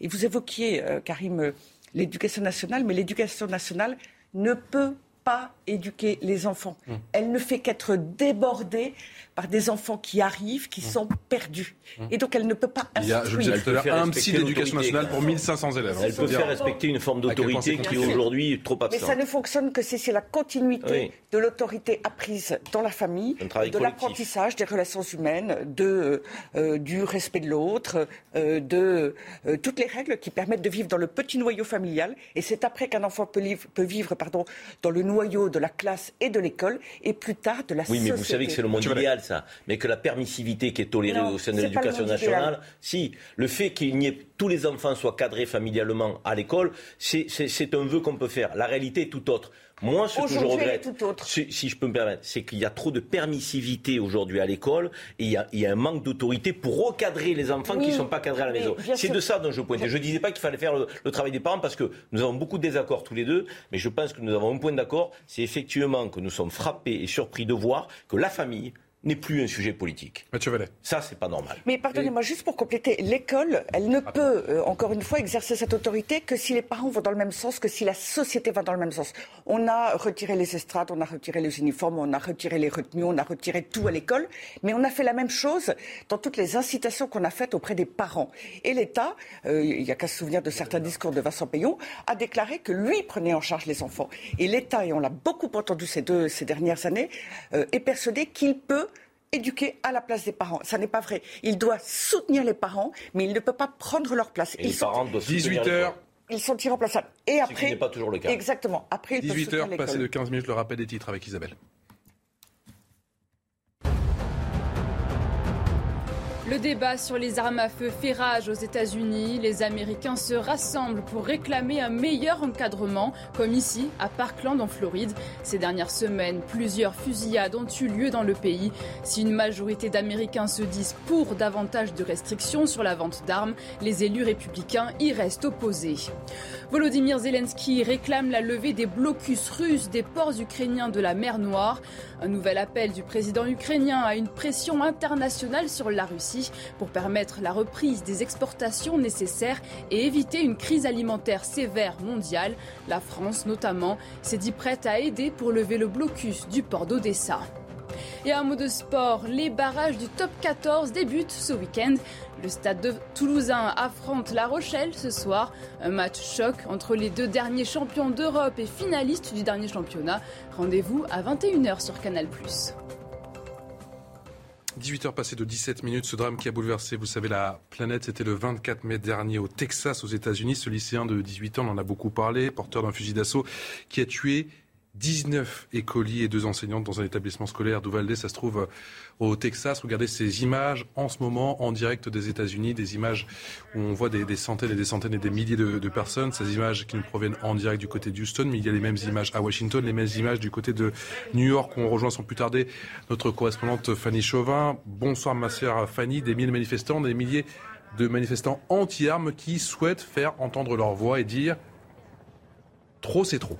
Et vous évoquiez, euh, Karim, euh, l'éducation nationale, mais l'éducation nationale ne peut pas éduquer les enfants. Mmh. Elle ne fait qu'être débordée par des enfants qui arrivent, qui mmh. sont perdus. Mmh. Et donc elle ne peut pas Il y a, je le disais tout à l'heure, un psy d'éducation nationale pour 1500 élèves. Elle peut faire respecter une forme d'autorité qui est aujourd'hui trop absente. Mais ça ne fonctionne que si c'est la continuité de l'autorité apprise dans la famille, de l'apprentissage des relations humaines, de, euh, du respect de l'autre, euh, de euh, toutes les règles qui permettent de vivre dans le petit noyau familial. Et c'est après qu'un enfant peut, vivre, peut vivre pardon, dans le noyau de la classe et de l'école et plus tard de la oui, société. Oui, mais vous savez que c'est le monde idéal, ça. Mais que la permissivité qui est tolérée au sein de l'éducation nationale, si, le fait qu'il n'y ait tous les enfants soient cadrés familialement à l'école, c'est un vœu qu'on peut faire. La réalité est tout autre. Moi, ce que je regrette, si, si, je peux me permettre, c'est qu'il y a trop de permissivité aujourd'hui à l'école et il y, a, il y, a, un manque d'autorité pour recadrer les enfants qui ne sont pas cadrés à la maison. C'est de ça dont je pointais. Je ne disais pas qu'il fallait faire le, le, travail des parents parce que nous avons beaucoup de désaccords tous les deux, mais je pense que nous avons un point d'accord, c'est effectivement que nous sommes frappés et surpris de voir que la famille n'est plus un sujet politique. Mathieu Vallet. Ça, c'est pas normal. Mais pardonnez-moi, juste pour compléter, l'école, elle ne peut, euh, encore une fois, exercer cette autorité que si les parents vont dans le même sens, que si la société va dans le même sens. On a retiré les estrades, on a retiré les uniformes, on a retiré les retenues, on a retiré tout à l'école, mais on a fait la même chose dans toutes les incitations qu'on a faites auprès des parents. Et l'État, euh, il n'y a qu'à se souvenir de certains discours de Vincent Payon, a déclaré que lui prenait en charge les enfants. Et l'État, et on l'a beaucoup entendu ces, deux, ces dernières années, euh, est persuadé qu'il peut éduquer à la place des parents. Ça n'est pas vrai. Il doit soutenir les parents, mais il ne peut pas prendre leur place. Et ils les sont... parents doivent 18 heures. Ils sont irremplaçables. Et après, ce qui n'est pas toujours le cas. Exactement. Après, 18 heures, passé de 15 minutes, le rappel des titres avec Isabelle. Le débat sur les armes à feu fait rage aux États-Unis. Les Américains se rassemblent pour réclamer un meilleur encadrement, comme ici, à Parkland, en Floride. Ces dernières semaines, plusieurs fusillades ont eu lieu dans le pays. Si une majorité d'Américains se disent pour davantage de restrictions sur la vente d'armes, les élus républicains y restent opposés. Volodymyr Zelensky réclame la levée des blocus russes des ports ukrainiens de la mer Noire. Un nouvel appel du président ukrainien à une pression internationale sur la Russie pour permettre la reprise des exportations nécessaires et éviter une crise alimentaire sévère mondiale. La France, notamment, s'est dit prête à aider pour lever le blocus du port d'Odessa. Et un mot de sport, les barrages du top 14 débutent ce week-end. Le stade de Toulousain affronte La Rochelle ce soir. Un match choc entre les deux derniers champions d'Europe et finalistes du dernier championnat. Rendez-vous à 21h sur Canal+. 18h passées de 17 minutes, ce drame qui a bouleversé, vous savez, la planète, c'était le 24 mai dernier au Texas, aux États-Unis. Ce lycéen de 18 ans, on en a beaucoup parlé, porteur d'un fusil d'assaut, qui a tué 19 écoliers et deux enseignantes dans un établissement scolaire d'Uvalde, ça se trouve euh, au Texas. Regardez ces images en ce moment en direct des États-Unis, des images où on voit des, centaines et des centaines et des milliers de, de, personnes. Ces images qui nous proviennent en direct du côté d'Houston, mais il y a les mêmes images à Washington, les mêmes images du côté de New York. On rejoint sans plus tarder notre correspondante Fanny Chauvin. Bonsoir ma sœur Fanny. Des milliers de manifestants, des milliers de manifestants anti-armes qui souhaitent faire entendre leur voix et dire trop c'est trop.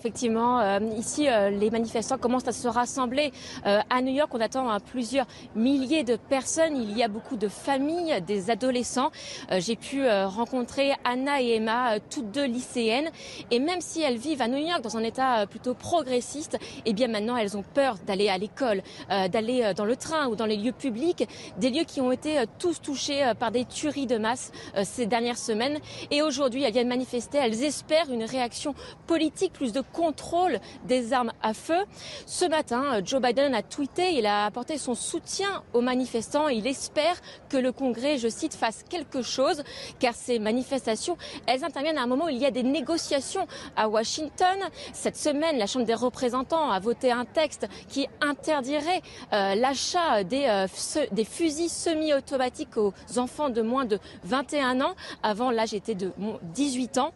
Effectivement, euh, ici, euh, les manifestants commencent à se rassembler. Euh, à New York, on attend plusieurs milliers de personnes. Il y a beaucoup de familles, des adolescents. J'ai pu rencontrer Anna et Emma, toutes deux lycéennes. Et même si elles vivent à New York dans un état plutôt progressiste, eh bien maintenant, elles ont peur d'aller à l'école, d'aller dans le train ou dans les lieux publics, des lieux qui ont été tous touchés par des tueries de masse ces dernières semaines. Et aujourd'hui, elles viennent manifester. Elles espèrent une réaction politique plus de contrôle des armes à feu. Ce matin, Joe Biden a tweeté, il a apporté son soutien aux manifestants. Il espère que le Congrès, je cite, fasse quelque chose, car ces manifestations, elles interviennent à un moment où il y a des négociations à Washington. Cette semaine, la Chambre des représentants a voté un texte qui interdirait euh, l'achat des, euh, des fusils semi-automatiques aux enfants de moins de 21 ans. Avant, l'âge était de 18 ans.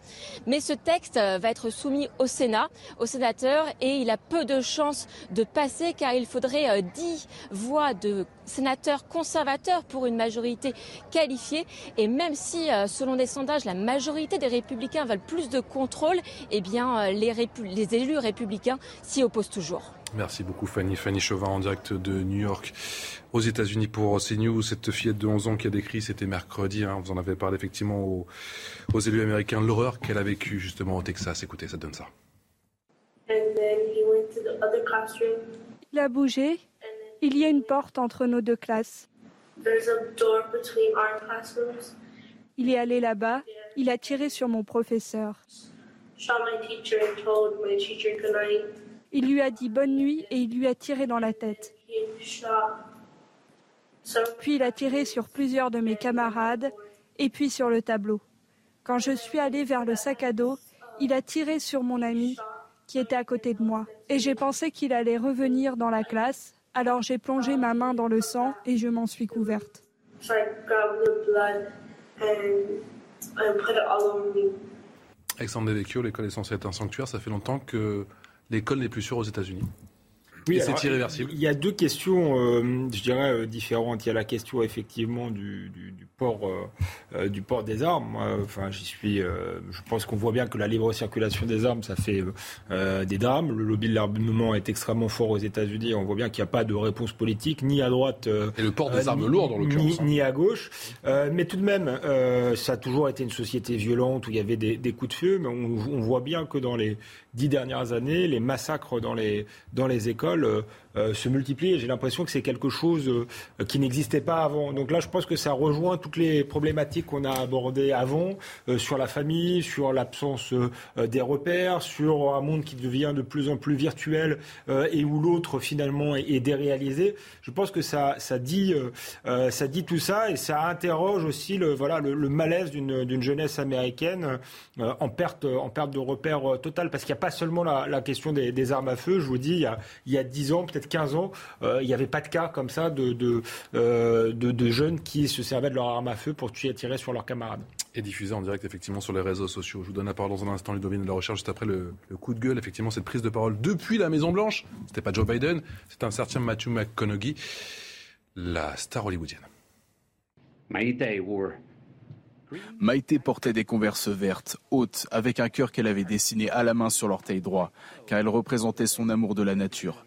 Mais ce texte euh, va être soumis au Sénat aux sénateurs et il a peu de chances de passer car il faudrait 10 euh, voix de sénateurs conservateurs pour une majorité qualifiée. Et même si, euh, selon des sondages, la majorité des républicains veulent plus de contrôle, eh bien, euh, les élus républicains s'y opposent toujours. Merci beaucoup Fanny. Fanny Chauvin en direct de New York aux États-Unis pour CNews. Cette fillette de 11 ans qui a décrit, c'était mercredi, hein, vous en avez parlé effectivement aux, aux élus américains, l'horreur qu'elle a vécue justement au Texas. Écoutez, ça donne ça. Il a bougé. Il y a une porte entre nos deux classes. Il est allé là-bas. Il a tiré sur mon professeur. Il lui a dit bonne nuit et il lui a tiré dans la tête. Puis il a tiré sur plusieurs de mes camarades et puis sur le tableau. Quand je suis allé vers le sac à dos, Il a tiré sur mon ami qui était à côté de moi. Et j'ai pensé qu'il allait revenir dans la classe. Alors j'ai plongé ma main dans le sang et je m'en suis couverte. Alexandre Devecchio, l'école est censée être un sanctuaire. Ça fait longtemps que l'école n'est plus sûre aux États-Unis. Oui, c'est irréversible. Il y a deux questions, euh, je dirais, euh, différentes. Il y a la question effectivement du, port, euh, du port des armes. enfin, j'y suis. je pense qu'on voit bien que la libre circulation des armes, ça fait des drames. Le lobby de l'armement est extrêmement fort aux États-Unis. On voit bien qu'il n'y a pas de réponse politique, ni à droite. Et le port des armes lourdes, en l'occurrence. Ni, hein. à gauche. mais tout de même, ça a toujours été une société violente où il y avait des, coups de feu. Mais on, on voit bien que dans les dix dernières années, les massacres dans les, dans les écoles euh, euh, se multiplient. J'ai l'impression que c'est quelque chose euh, qui n'existait pas avant. Donc là, je pense que ça rejoint toutes les problématiques qu'on a abordées avant sur la famille, sur l'absence des repères, sur un monde qui devient de plus en plus virtuel et où l'autre finalement est, déréalisé. Je pense que ça, ça, dit, ça dit tout ça et ça interroge aussi le, voilà, le, malaise d'une jeunesse américaine en, perte, en perte de repères total parce qu'il n'y a pas seulement la, question des, armes à feu. Je vous dis, il y a, il y a 10 ans, peut-être 15 ans, euh, il n'y avait pas de cas comme ça de, euh, de, de, jeunes qui se servaient de leur arme à feu pour tuer et tirer sur leurs camarades. Et diffusé en direct effectivement sur les réseaux sociaux. Je vous donne la parole dans un instant, Ludovine de la recherche, juste après le, coup de gueule, effectivement, cette prise de parole depuis la Maison-Blanche. C'était pas Joe Biden, c'est un certain Matthew McConaughey, la star hollywoodienne. Maïté portait des converses vertes, hautes, avec un cœur qu'elle avait dessiné à la main sur l'orteil droit, car elle représentait son amour de la nature.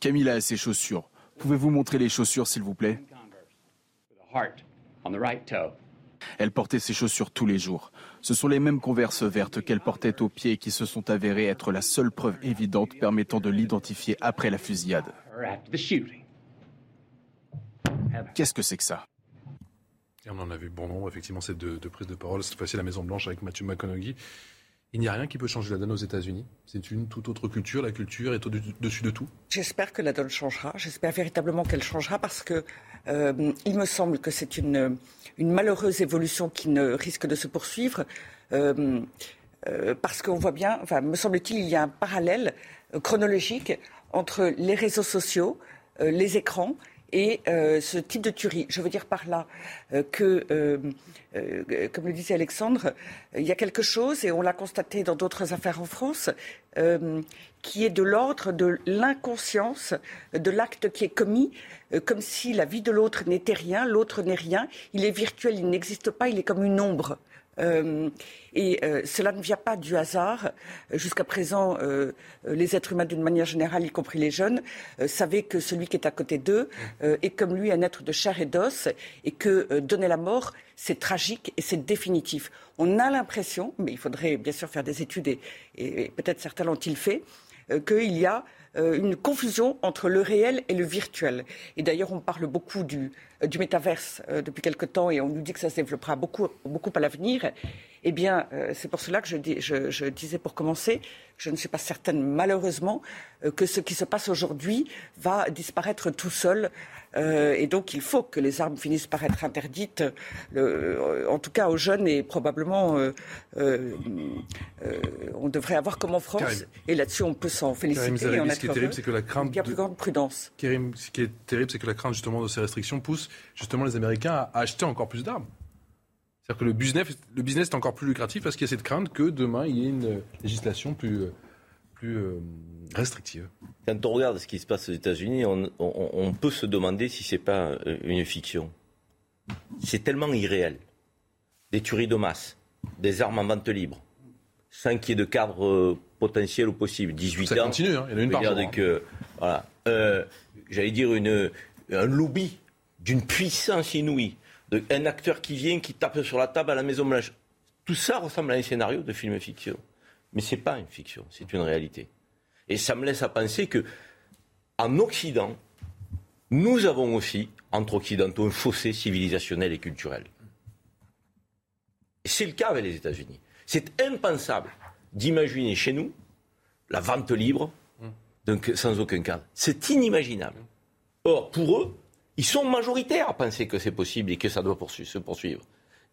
Camilla a ses chaussures. Pouvez-vous montrer les chaussures, s'il vous plaît? Elle portait ses chaussures tous les jours. Ce sont les mêmes converses vertes qu'elle portait aux pieds qui se sont avérées être la seule preuve évidente permettant de l'identifier après la fusillade. Qu'est-ce que c'est que ça? Et on en a vu bon nombre, effectivement, ces deux, prises de parole. Cette fois-ci, la Maison-Blanche avec Matthew McConaughey. Il n'y a rien qui peut changer la donne aux États-Unis. C'est une toute autre culture. La culture est au-dessus de tout. J'espère que la donne changera. J'espère véritablement qu'elle changera parce que euh, il me semble que c'est une, malheureuse évolution qui ne risque de se poursuivre. Euh, euh, parce qu'on voit bien, enfin, me semble-t-il, il y a un parallèle chronologique entre les réseaux sociaux, les écrans et euh, ce type de tuerie. Je veux dire par là euh, que, euh, comme le disait Alexandre, il y a quelque chose, et on l'a constaté dans d'autres affaires en France, qui est de l'ordre de l'inconscience de l'acte qui est commis, comme si la vie de l'autre n'était rien, l'autre n'est rien, il est virtuel, il n'existe pas, il est comme une ombre. Euh, et euh, cela ne vient pas du hasard. Jusqu'à présent, euh, les êtres humains, d'une manière générale, y compris les jeunes, savaient que celui qui est à côté d'eux est comme lui un être de chair et d'os, et que donner la mort, c'est tragique et c'est définitif. On a l'impression, mais il faudrait bien sûr faire des études, et, et peut-être certains l'ont-ils fait, qu'il y a une confusion entre le réel et le virtuel. Et d'ailleurs, on parle beaucoup du, euh, métaverse euh, depuis quelque temps et on nous dit que ça se développera beaucoup, beaucoup à l'avenir. Eh bien, euh, c'est pour cela que je, je, je, disais pour commencer, je ne suis pas certaine, malheureusement, que ce qui se passe aujourd'hui va disparaître tout seul. et donc, il faut que les armes finissent par être interdites, en tout cas aux jeunes et probablement, on devrait avoir comme en France. Et là-dessus, on peut s'en féliciter et en être ce qui est terrible, c'est que la crainte de... plus grande prudence. ce qui est terrible, c'est que la crainte justement de ces restrictions pousse justement les Américains à acheter encore plus d'armes. C'est-à-dire que le business, le business est encore plus lucratif parce qu'il y a cette crainte que demain il y ait une législation plus, plus euh, restrictive. Quand on regarde ce qui se passe aux États-Unis, on, peut se demander si c'est pas euh, une fiction. C'est tellement irréel. Des tueries de masse, des armes en vente libre, sans qu'il y ait de cadre euh, potentiel ou possible. 18 Ça ans. continue, hein. il y en a une par jour. Hein. Que, voilà, j'allais dire une, un lobby d'une puissance inouïe, de, un acteur qui vient, qui tape sur la table à la Maison Blanche. Tout ça ressemble à un scénario de film fiction. Mais ce n'est pas une fiction, c'est une réalité. Et ça me laisse à penser que, en Occident, nous avons aussi, entre Occidentaux, un fossé civilisationnel et culturel. Et c'est le cas avec les États-Unis. C'est impensable d'imaginer chez nous la vente libre, donc sans aucun cadre. C'est inimaginable. Or, pour eux, ils sont majoritaires à penser que c'est possible et que ça doit se poursuivre.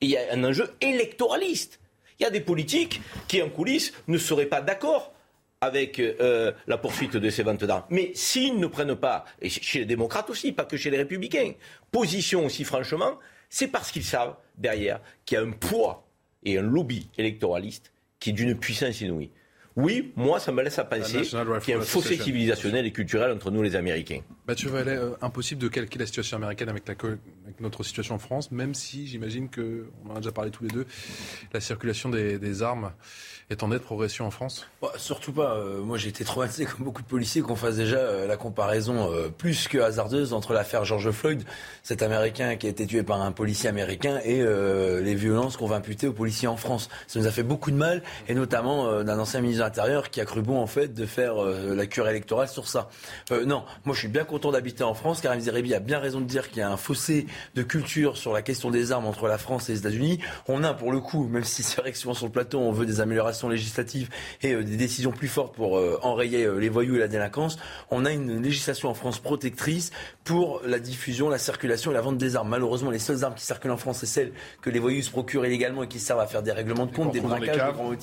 il y a un enjeu électoraliste. Il y a des politiques qui, en coulisses, ne seraient pas d'accord avec euh, la poursuite de ces ventes d'armes. Mais s'ils ne prennent pas, et chez les démocrates aussi, pas que chez les républicains, position aussi franchement, c'est parce qu'ils savent derrière qu'il y a un poids et un lobby électoraliste qui est d'une puissance inouïe. Oui, moi, ça me laisse à penser qu'il y a un fossé civilisationnel et culturel entre nous, les Américains. Mathieu Vallet, euh, impossible de calquer la situation américaine avec, la, avec notre situation en France, même si j'imagine que, on en a déjà parlé tous les deux, la circulation des, armes est en nette progression en France bah, Surtout pas. Euh, moi, j'ai été traumatisé, comme beaucoup de policiers, qu'on fasse déjà euh, la comparaison euh, plus que hasardeuse entre l'affaire George Floyd, cet Américain qui a été tué par un policier américain, et les violences qu'on va imputer aux policiers en France. Ça nous a fait beaucoup de mal, et notamment d'un ancien ministre de l'Intérieur qui a cru bon, en fait, de faire la cure électorale sur ça. non, moi, je suis bien content d'habiter en France. Karim Zeribi a bien raison de dire qu'il y a un fossé de culture sur la question des armes entre la France et les États-Unis. On a, pour le coup, même si c'est vrai que souvent sur le plateau, on veut des améliorations législative et euh, des décisions plus fortes pour euh, enrayer euh, les voyous et la délinquance, on a une législation en France protectrice pour la diffusion, la circulation et la vente des armes. Malheureusement, les seules armes qui circulent en France, c'est celles que les voyous se procurent illégalement et qui servent à faire des règlements de compte, des braquages, des grands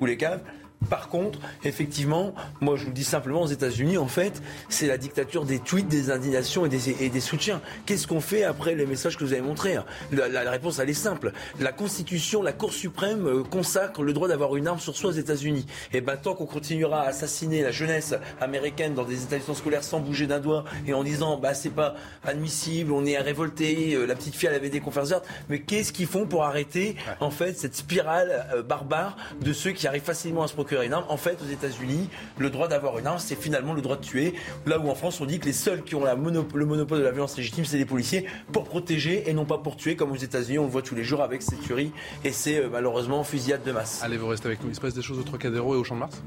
ou les caves. Par contre, effectivement, moi je vous le dis simplement, aux États-Unis, en fait, c'est la dictature des tweets, des indignations et des, soutiens. Qu'est-ce qu'on fait après les messages que vous avez montrés hein? La, réponse, elle est simple. La Constitution, la Cour suprême euh, consacre le droit d'avoir une arme sur soi aux États-Unis. Et bien, tant qu'on continuera à assassiner la jeunesse américaine dans des établissements scolaires sans bouger d'un doigt et en disant, bah c'est pas admissible, on est à révolter, euh, la petite fille elle avait des conférences mais qu'est-ce qu'ils font pour arrêter en fait cette spirale euh, barbare de ceux qui arrivent facilement à se procurer en fait, aux États-Unis, le droit d'avoir une arme, c'est finalement le droit de tuer. Là où en France, on dit que les seuls qui ont le monopole de la violence légitime, c'est les policiers pour protéger et non pas pour tuer, comme aux États-Unis, on le voit tous les jours avec ces tueries et c'est euh, malheureusement fusillade de masse. Allez, vous restez avec nous. Il se passe des choses au Trocadéro et au Champ de Mars?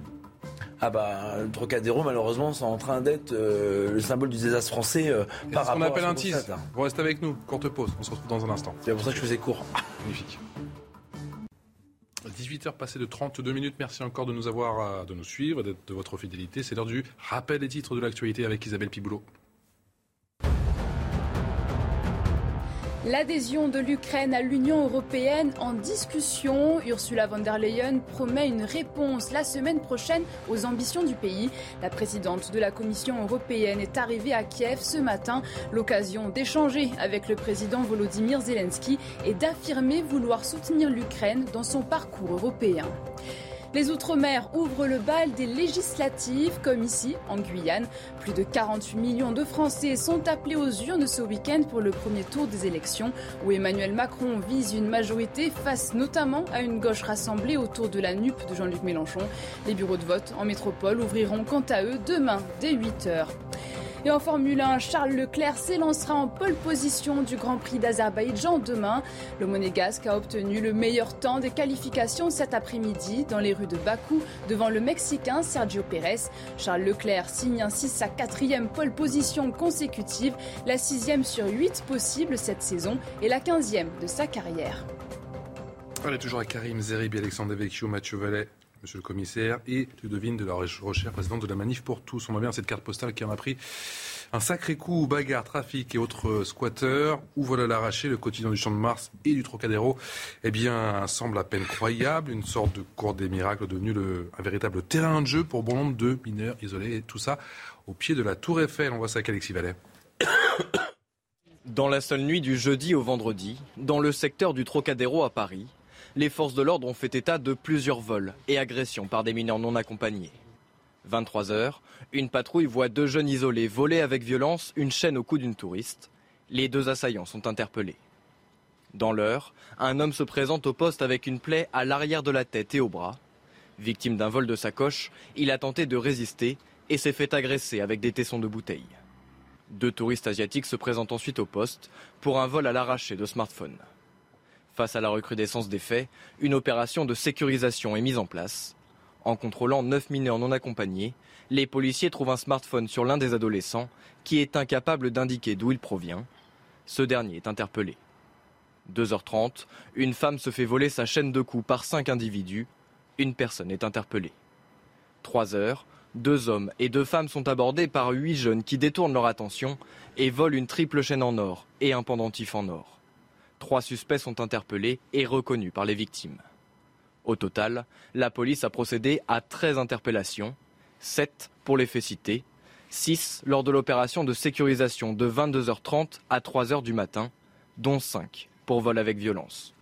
Ah bah, le Trocadéro, malheureusement, c'est en train d'être euh, le symbole du désastre français euh, par rapport on appelle un tease. Vous restez avec nous. Courte pause. On se retrouve dans un instant. C'est pour ça que je faisais court. Magnifique. 18h passées de 32 minutes. Merci encore de nous avoir, euh, de nous suivre, de, de votre fidélité. C'est l'heure du rappel des titres de l'actualité avec Isabelle Piboulot. L'adhésion de l'Ukraine à l'Union européenne en discussion. Ursula von der Leyen promet une réponse la semaine prochaine aux ambitions du pays. La présidente de la Commission européenne est arrivée à Kiev ce matin, l'occasion d'échanger avec le président Volodymyr Zelensky et d'affirmer vouloir soutenir l'Ukraine dans son parcours européen. Les Outre-mer ouvrent le bal des législatives, comme ici, en Guyane. Plus de 48 millions de Français sont appelés aux urnes ce week-end pour le premier tour des élections, où Emmanuel Macron vise une majorité face notamment à une gauche rassemblée autour de la nupe de Jean-Luc Mélenchon. Les bureaux de vote en métropole ouvriront quant à eux demain dès 8 heures. Et en Formule 1, Charles Leclerc s'élancera en pole position du Grand Prix d'Azerbaïdjan demain. Le monégasque a obtenu le meilleur temps des qualifications cet après-midi dans les rues de Bakou devant le Mexicain Sergio Pérez. Charles Leclerc signe ainsi sa quatrième pole position consécutive, la sixième sur huit possible cette saison et la quinzième de sa carrière. Toujours à Karim Alexandre Mathieu monsieur le commissaire, et Ludovine de la recherche, présidente de la Manif pour tous. On a bien cette carte postale qui en a pris un sacré coup, bagarre, trafic et autres squatteurs. Où voilà l'arraché, le quotidien du Champ de Mars et du Trocadéro, eh bien, semble à peine croyable. Une sorte de cours des miracles devenu le, un véritable terrain de jeu pour bon nombre de mineurs isolés. Et tout ça au pied de la Tour Eiffel. On voit ça avec Alexis Vallet. Dans la seule nuit du jeudi au vendredi, dans le secteur du Trocadéro à Paris, les forces de l'ordre ont fait état de plusieurs vols et agressions par des mineurs non accompagnés. 23 heures, une patrouille voit deux jeunes isolés voler avec violence une chaîne au cou d'une touriste. Les deux assaillants sont interpellés. Dans l'heure, un homme se présente au poste avec une plaie à l'arrière de la tête et au bras. Victime d'un vol de sacoche, il a tenté de résister et s'est fait agresser avec des tessons de bouteille. Deux touristes asiatiques se présentent ensuite au poste pour un vol à l'arraché de smartphones. Face à la recrudescence des faits, une opération de sécurisation est mise en place. En contrôlant neuf mineurs non accompagnés, les policiers trouvent un smartphone sur l'un des adolescents qui est incapable d'indiquer d'où il provient. Ce dernier est interpellé. 2h30, une femme se fait voler sa chaîne de coups par cinq individus. Une personne est interpellée. 3 heures, deux hommes et deux femmes sont abordés par huit jeunes qui détournent leur attention et volent une triple chaîne en or et un pendentif en or. Trois suspects sont interpellés et reconnus par les victimes. Au total, la police a procédé à 13 interpellations, 7 pour les faits cités, 6 lors de l'opération de sécurisation de 22h30 à 3h du matin, dont 5 pour vol avec violence.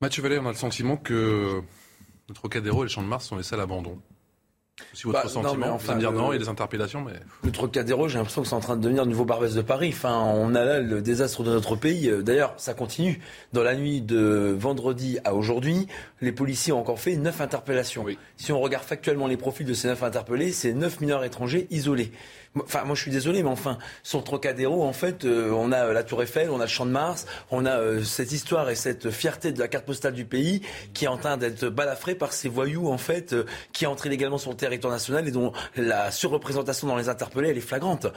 Mathieu Vallée, on a le sentiment que le Trocadéro et le Champ de Mars sont laissés à l'abandon. Si votre Bah, sentiment, enfin, dire le- non, il y a des interpellations, mais Le Trocadéro, j'ai l'impression que c'est en train de devenir le nouveau Barbès de Paris. Enfin, on a là le désastre de notre pays. Euh, D'ailleurs, ça continue. Dans la nuit de vendredi à aujourd'hui, les policiers ont encore fait neuf interpellations. Si on regarde factuellement les profils de ces neuf interpellés, c'est neuf mineurs étrangers isolés. Enfin, moi, je suis désolé, mais enfin, sur Trocadéro, en fait, euh, on a euh, la Tour Eiffel, on a le Champ de Mars, on a euh, cette histoire et cette fierté de la carte postale du pays qui est en train d'être balafrée par ces voyous, en fait, qui entrent illégalement sur le territoire national et dont la surreprésentation dans les interpellés, elle est flagrante.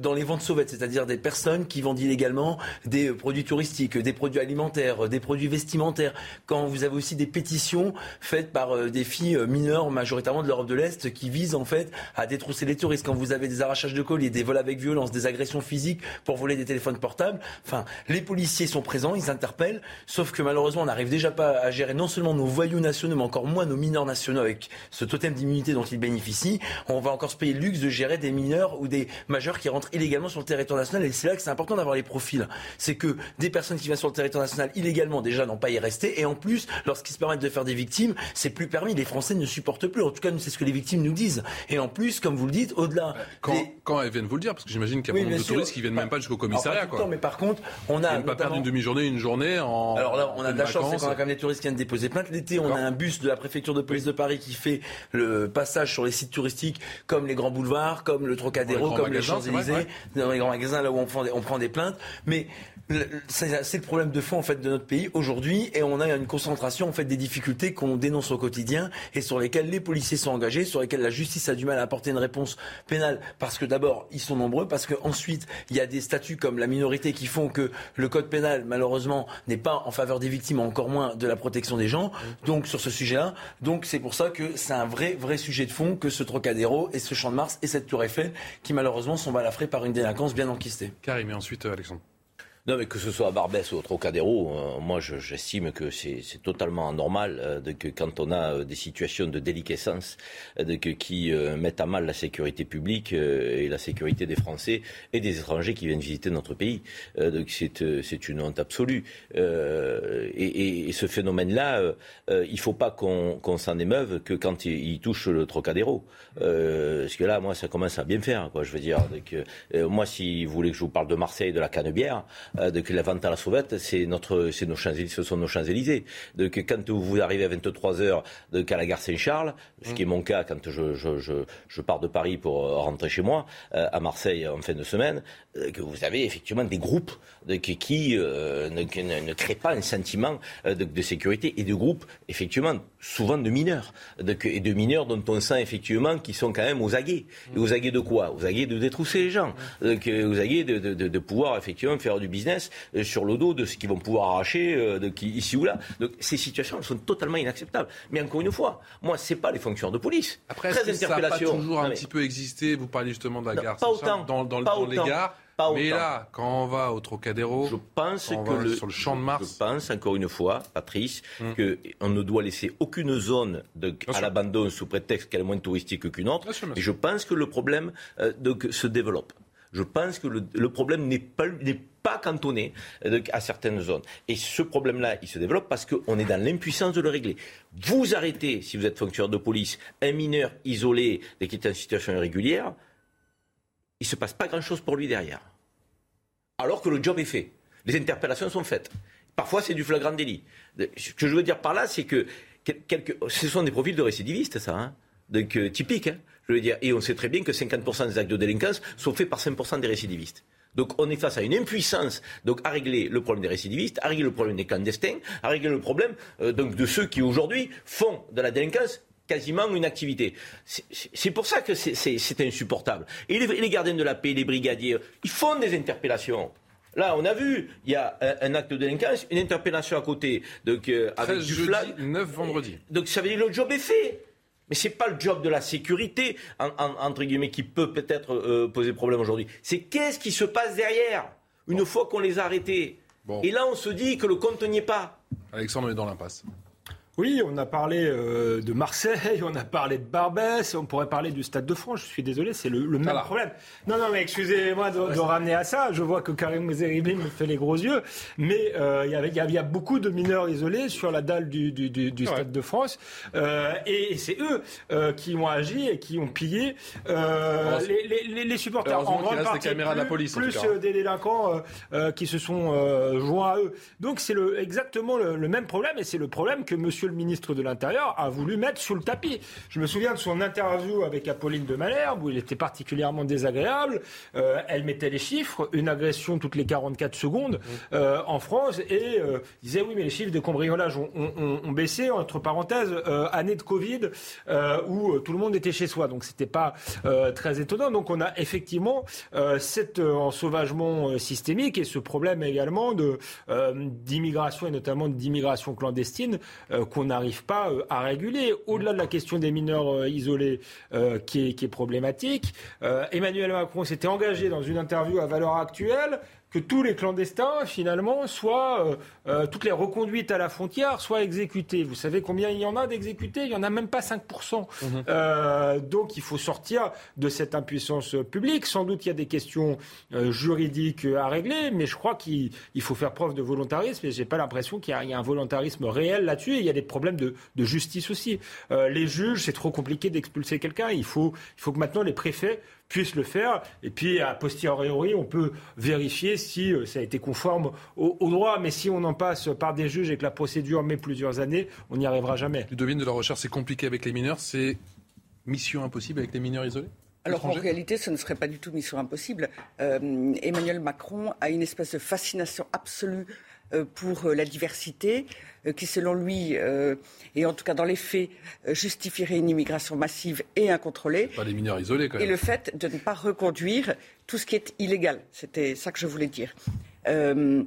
Dans les ventes sauvettes, c'est-à-dire des personnes qui vendent illégalement des produits touristiques, des produits alimentaires, des produits vestimentaires. Quand vous avez aussi des pétitions faites par des filles mineures, majoritairement de l'Europe de l'Est, qui visent en fait à détrousser les touristes. Quand vous avez des arrachages de colis, des vols avec violence, des agressions physiques pour voler des téléphones portables. Enfin, les policiers sont présents, ils interpellent. Sauf que malheureusement, on n'arrive déjà pas à gérer non seulement nos voyous nationaux, mais encore moins nos mineurs nationaux avec ce totem d'immunité dont ils bénéficient. On va encore se payer le luxe de gérer des mineurs ou des majeurs qui rentrent illégalement sur le territoire national. Et c'est là que c'est important d'avoir les profils. C'est que des personnes qui viennent sur le territoire national illégalement, déjà, n'ont pas y rester. Et en plus, lorsqu'ils se permettent de faire des victimes, c'est plus permis. Les Français ne supportent plus. En tout cas, c'est ce que les victimes nous disent. Et en plus, comme vous le dites, au-delà quand, des- quand elles viennent vous le dire, parce que j'imagine qu'il y a beaucoup de sûr. touristes qui viennent même pas jusqu'au Alors, commissariat. pas tout le quoi. temps, mais par contre, on Ils a pas perdre une demi-journée, une journée en. alors là, on a de la chance, c'est qu'on a quand même des touristes qui viennent déposer plainte. L'été, on a un bus de la préfecture de police de Paris qui fait le passage sur les sites touristiques comme les grands boulevards, comme le Trocadéro, comme les Champs-Élysées, dans les grands magasins là où on prend des, plaintes. Mais c'est le problème de fond en fait de notre pays aujourd'hui et on a une concentration en fait des difficultés qu'on dénonce au quotidien et sur lesquelles les policiers sont engagés, sur lesquelles la justice a du mal à apporter une réponse pénale parce que d'abord ils sont nombreux, parce que ensuite il y a des statuts comme la minorité qui font que le code pénal malheureusement n'est pas en faveur des victimes, encore moins de la protection des gens. Donc sur ce sujet-là, donc c'est pour ça que c'est un vrai vrai sujet de fond que ce Trocadéro et ce Champ de Mars et cette Tour Eiffel qui malheureusement sont balafrés par une délinquance bien enquistée. Karim, et ensuite euh, Alexandre. Non, mais que ce soit à Barbès ou au Trocadéro, euh, moi je- j'estime que c'est totalement anormal euh, de que quand on a euh, des situations de déliquescence qui mettent à mal la sécurité publique et la sécurité des Français et des étrangers qui viennent visiter notre pays. C'est une honte absolue. Et, ce phénomène-là, il faut pas qu'on s'en émeuve que quand il, touche le Trocadéro. Parce que là, moi, ça commence à bien faire. Quoi, je veux dire, moi, si vous voulez que je vous parle de Marseille, de la Canebière, euh, de que la vente à la sauvette, c'est notre, nos Champs, ce sont nos Champs Élysées. Donc quand vous arrivez à 23 heures, donc à la gare Saint-Charles, ce qui est mon cas quand je, pars de Paris pour euh, rentrer chez moi, euh, à Marseille en fin de semaine, que vous avez effectivement des groupes qui, ne, créent pas un sentiment de, sécurité et de groupes effectivement souvent de mineurs de, et de mineurs dont on sent effectivement qu'ils sont quand même aux aguets. Et aux aguets de quoi? Aux aguets de détrousser les gens, donc, euh, aux aguets de, de, de, de pouvoir effectivement faire du business euh, sur le dos de ce qu'ils vont pouvoir arracher euh, de, ici ou là. Donc ces situations elles sont totalement inacceptables. Mais encore une fois, moi c'est pas les fonctionnaires de police. Après, 13 est-ce que ça n'a pas toujours Non, un mais- petit peu existé? Vous parliez justement de la Non, gare pas autant. dans, dans, Pas dans les autant. gares. Pas mais là, quand on va au Trocadéro, Je pense quand on que va le, sur le champ de Mars, Je pense encore une fois, Patrice, Hum. que on ne doit laisser aucune zone de, à l'abandon sous prétexte qu'elle est moins touristique qu'une autre. Bien sûr, bien Et je pense que le problème euh, donc, se développe. Je pense que le, le problème n'est pas, n'est pas cantonné euh, à certaines zones. Et ce problème-là, il se développe parce qu'on est dans l'impuissance de le régler. Vous arrêtez, si vous êtes fonctionnaire de police, un mineur isolé et qui est en situation irrégulière, il ne se passe pas grand-chose pour lui derrière alors que le job est fait. Les interpellations sont faites. Parfois, c'est du flagrant délit. Ce que je veux dire par là, c'est que ce sont des profils de récidivistes, ça. Hein Donc, euh, typiques. Hein je veux dire. Et on sait très bien que 50% des actes de délinquance sont faits par 5% des récidivistes. Donc on est face à une impuissance donc à régler le problème des récidivistes, à régler le problème des clandestins, à régler le problème euh, de ceux qui aujourd'hui font de la délinquance quasiment une activité. C'est- pour ça que c'est- insupportable. Et les, les gardiens de la paix, les brigadiers, ils font des interpellations. Là, on a vu, il y a un, un acte de délinquance, une interpellation à côté, donc euh, avec 13 du jeudi, flag. 9 vendredi. Donc ça veut dire que le job est fait. Mais c'est pas le job de la sécurité, en- en- entre guillemets, qui peut peut-être euh, poser problème aujourd'hui. C'est qu'est-ce qui se passe derrière, une fois qu'on les a arrêtés? Et là, on se dit que le compte n'y est pas. Alexandre est dans l'impasse. Oui, on a parlé euh, de Marseille, on a parlé de Barbès, on pourrait parler du Stade de France. Je suis désolé, c'est le, le, même problème. Non, non, mais excusez-moi de, de, ramener à ça. Je vois que Karim Zeribi me fait les gros yeux, mais euh, il y, y, y, a beaucoup de mineurs isolés sur la dalle du, du, du, du Stade ouais. de France, euh, et, et c'est eux euh, qui ont agi et qui ont pillé euh, les, les, les, supporters. En grande partie, plus, de la police, plus euh, des délinquants qui se sont joints à eux. Donc c'est le, exactement le, le, même problème, et c'est le problème que Monsieur le ministre de l'Intérieur a voulu mettre sous le tapis. Je me souviens de son interview avec Apolline de Malherbe où il était particulièrement désagréable. Euh, elle mettait les chiffres, une agression toutes les 44 secondes euh, en France et euh, disait oui mais les chiffres de cambriolage ont, ont, ont baissé entre parenthèses année de Covid où tout le monde était chez soi donc c'était pas très étonnant. Donc on a effectivement cet ensauvagement systémique et ce problème également de d'immigration et notamment d'immigration clandestine qu'on n'arrive pas euh, à réguler. Au-delà de la question des mineurs euh, isolés euh, qui est, problématique, Emmanuel Macron s'était engagé dans une interview à Valeurs Actuelle que tous les clandestins, finalement, soient, euh, euh, toutes les reconduites à la frontière soient exécutées. Vous savez combien il y en a d'exécutés? Il n'y en a même pas 5%. Mmh. Euh, donc il faut sortir de cette impuissance publique. Sans doute il y a des questions euh, juridiques à régler, mais je crois qu'il faut faire preuve de volontarisme et j'ai pas l'impression qu'il y, y, a un volontarisme réel là-dessus. Et il y a des problèmes de, de justice aussi. Euh, les juges, c'est trop compliqué d'expulser quelqu'un. Il faut, il faut que maintenant les préfets puissent le faire. Et puis, a posteriori, on peut vérifier si euh, ça a été conforme au, au, droit. Mais si on en passe par des juges et que la procédure met plusieurs années, on n'y arrivera jamais. Le domaine de la recherche, c'est compliqué avec les mineurs. C'est mission impossible avec les mineurs isolés alors en réalité, ce ne serait pas du tout mission impossible. Euh, Emmanuel Macron a une espèce de fascination absolue euh, pour la diversité, euh, qui, selon lui, euh, et en tout cas dans les faits, justifierait une immigration massive et incontrôlée. Pas les mineurs isolés, quand même. Et le fait de ne pas reconduire tout ce qui est illégal. C'était ça que je voulais dire. Euh,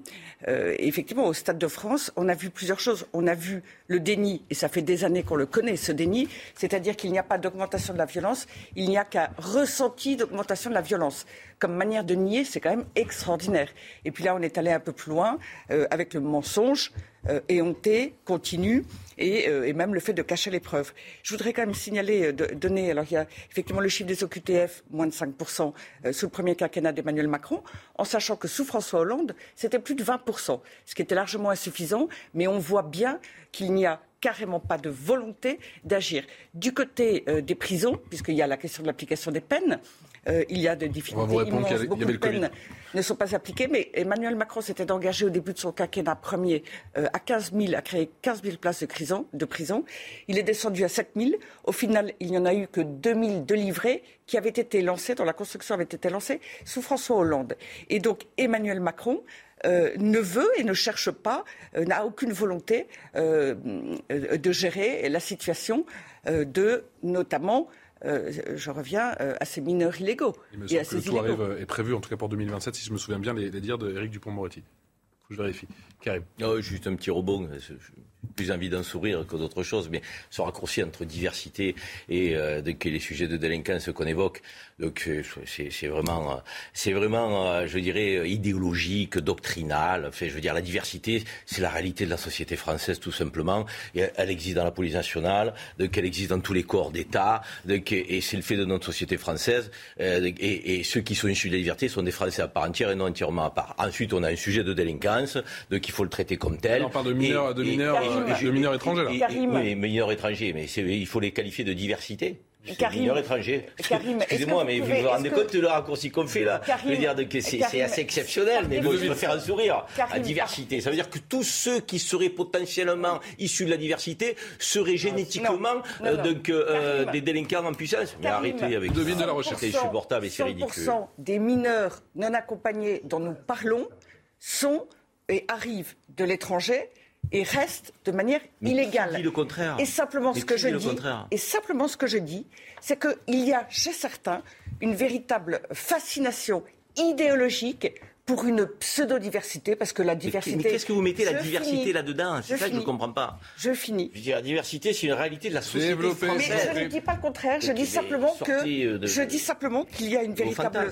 euh, effectivement, au Stade de France, on a vu plusieurs choses. On a vu le déni, et ça fait des années qu'on le connaît, ce déni, c'est-à-dire qu'il n'y a pas d'augmentation de la violence, il n'y a qu'un ressenti d'augmentation de la violence. Comme manière de nier, c'est quand même extraordinaire. Et puis là, on est allé un peu plus loin euh, avec le mensonge euh, éhonté, continu, et, euh, et, même le fait de cacher les preuves. Je voudrais quand même signaler, euh, donner, alors il y a effectivement le chiffre des OQTF, moins de 5% euh, sous le premier quinquennat d'Emmanuel Macron, en sachant que sous François Hollande, c'était plus de 20%, ce qui était largement insuffisant, mais on voit bien qu'il n'y a carrément pas de volonté d'agir. Du côté euh, des prisons, puisqu'il y a la question de l'application des peines, euh, il y a des difficultés immenses. Il y Beaucoup de peines ne sont pas appliquées, mais Emmanuel Macron s'était engagé au début de son quinquennat premier euh, à 15 000, à créer 15 000 places de prison, de prison. Il est descendu à 7 000. Au final, il n'y en a eu que 2 000 de livrés qui avaient été lancés, dont la construction avait été lancée sous François Hollande. Et donc Emmanuel Macron euh, ne veut et ne cherche pas, euh, n'a aucune volonté euh, de gérer la situation de, notamment, je reviens à ces mineurs illégaux. Il me et à que ces tout arrive, est prévu, en tout cas pour 2027, si je me souviens bien, les, les dires d'Éric Dupont-Moretti. Faut que je vérifie. Oh, juste un petit rebond. Plus envie d'un sourire que d'autre chose, mais ce raccourci entre diversité et euh, de, les sujets de délinquance qu'on évoque, donc c'est vraiment, c'est vraiment, je dirais, idéologique, doctrinal. Enfin, je veux dire, la diversité, c'est la réalité de la société française, tout simplement. Elle existe dans la police nationale, donc elle existe dans tous les corps d'État, et c'est le fait de notre société française. Euh, et, et, ceux qui sont issus de la liberté sont des Français à part entière et non entièrement à part. Ensuite, on a un sujet de délinquance, donc il faut le traiter comme tel. On parle de mineurs, et, de mineurs, et, de mineurs étrangers. Là. oui, mineurs étrangers, mais il faut les qualifier de diversité. Karim, mineurs étrangers. Excusez-moi, mais vous vous rendez compte de le raccourci qu'on fait là? Karim, Je veux dire que c'est assez exceptionnel, mais bon, je préfère un sourire. Karim, à diversité. Ça veut dire que tous ceux qui seraient potentiellement issus de la diversité seraient génétiquement non, non, non, donc, euh, des délinquants en puissance. Mais arrêtez avec de de la recherche. C'est insupportable et c'est ridicule. des mineurs non accompagnés dont nous parlons sont et arrivent de l'étranger et reste de manière mais illégale. Qui dit le contraire? Et simplement mais ce que je dis, et simplement ce que je dis, c'est qu'il y a chez certains une véritable fascination idéologique pour une pseudo-diversité, parce que la diversité. Mais, qu'est-ce que vous mettez la diversité là-dedans? C'est ça que je ne comprends pas. Je finis. Je veux dire, la diversité, c'est une réalité de la société française. Mais je ne dis pas le contraire. Je dis simplement que euh, je dis simplement qu'il y a une véritable.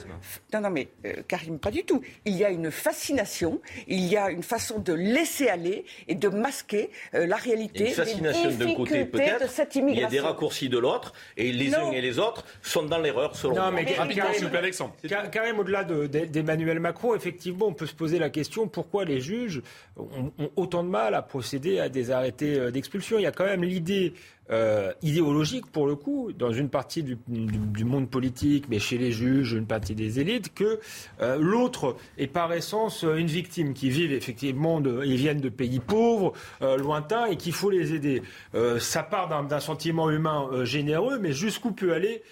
Non, non, mais euh, Karim, pas du tout. Il y a une fascination. Il y a une façon de laisser aller et de masquer euh, la réalité. Une fascination d'un côté peut-être. De cette il y a des raccourcis de l'autre, et les uns et les autres sont dans l'erreur selon non, moi. Mais Karim, au-delà d'Emmanuel Macron, effectivement, on peut se poser la question pourquoi les juges ont, autant de mal à procéder à des arrêtés euh, d'expulsion? Il y a quand même l'idée euh, idéologique pour le coup dans une partie du, monde politique, mais chez les juges, une partie des élites, que euh, l'autre est par essence une victime qui vivent effectivement, de, ils viennent de pays pauvres, euh, lointains, et qu'il faut les aider. ça part d'un sentiment humain généreux, mais jusqu'où peut aller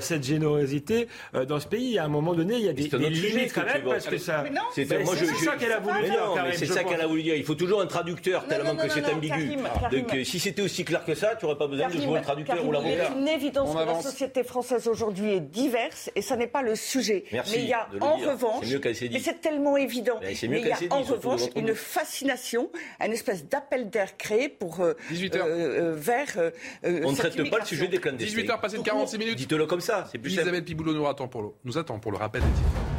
cette générosité dans ce pays? À un moment donné, il y a des, des limites quand même parce que ça. C'est ça qu'elle a voulu dire. C'est ça qu'elle a voulu dire. Il faut toujours un traducteur tellement que c'est ambigu. Donc si c'était aussi clair que ça, tu aurais pas besoin de jouer le traducteur ou l'avocat. C'est une évidence que la société française aujourd'hui est diverse et ça n'est pas le sujet. Merci mais il y a en revanche, mais c'est tellement évident, mais il y a en revanche une fascination, une espèce d'appel d'air créé pour 18 euh, euh, vers. Euh, On ne traite pas le sujet des clandestins. 18h passé de 46 minutes. Dites-le comme ça, c'est plus Isabelle Piboulot nous attend pour le, nous attend pour le rappel des titres.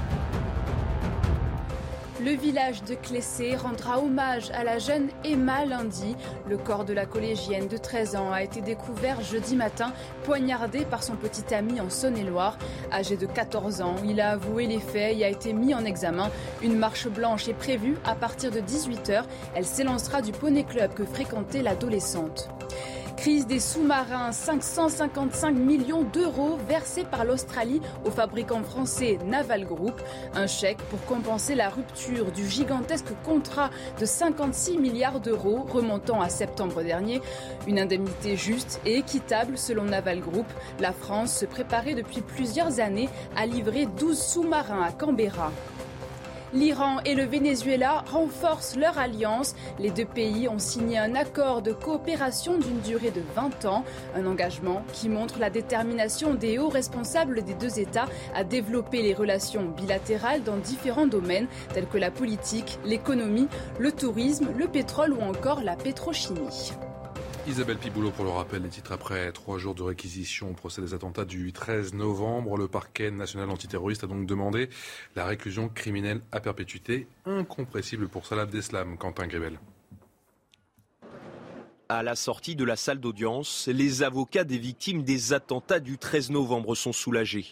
Le village de Clessé rendra hommage à la jeune Emma lundi. Le corps de la collégienne de 13 ans a été découvert jeudi matin, poignardé par son petit ami en Saône-et-Loire. Âgé de 14 ans, il a avoué les faits et a été mis en examen. Une marche blanche est prévue à partir de 18h. Elle s'élancera du Poney Club que fréquentait l'adolescente. Crise des sous-marins, 555 millions d'euros versés par l'Australie au fabricant français Naval Group. Un chèque pour compenser la rupture du gigantesque contrat de 56 milliards d'euros remontant à septembre dernier. Une indemnité juste et équitable selon Naval Group. La France se préparait depuis plusieurs années à livrer 12 sous-marins à Canberra. L'Iran et le Venezuela renforcent leur alliance. Les deux pays ont signé un accord de coopération d'une durée de 20 ans, un engagement qui montre la détermination des hauts responsables des deux États à développer les relations bilatérales dans différents domaines tels que la politique, l'économie, le tourisme, le pétrole ou encore la pétrochimie. Isabelle Piboulot pour le rappel des titres après trois jours de réquisition au procès des attentats du 13 novembre. Le parquet national antiterroriste a donc demandé la réclusion criminelle à perpétuité incompressible pour Salah Abdeslam. Quentin Grébel. À la sortie de la salle d'audience, les avocats des victimes des attentats du 13 novembre sont soulagés.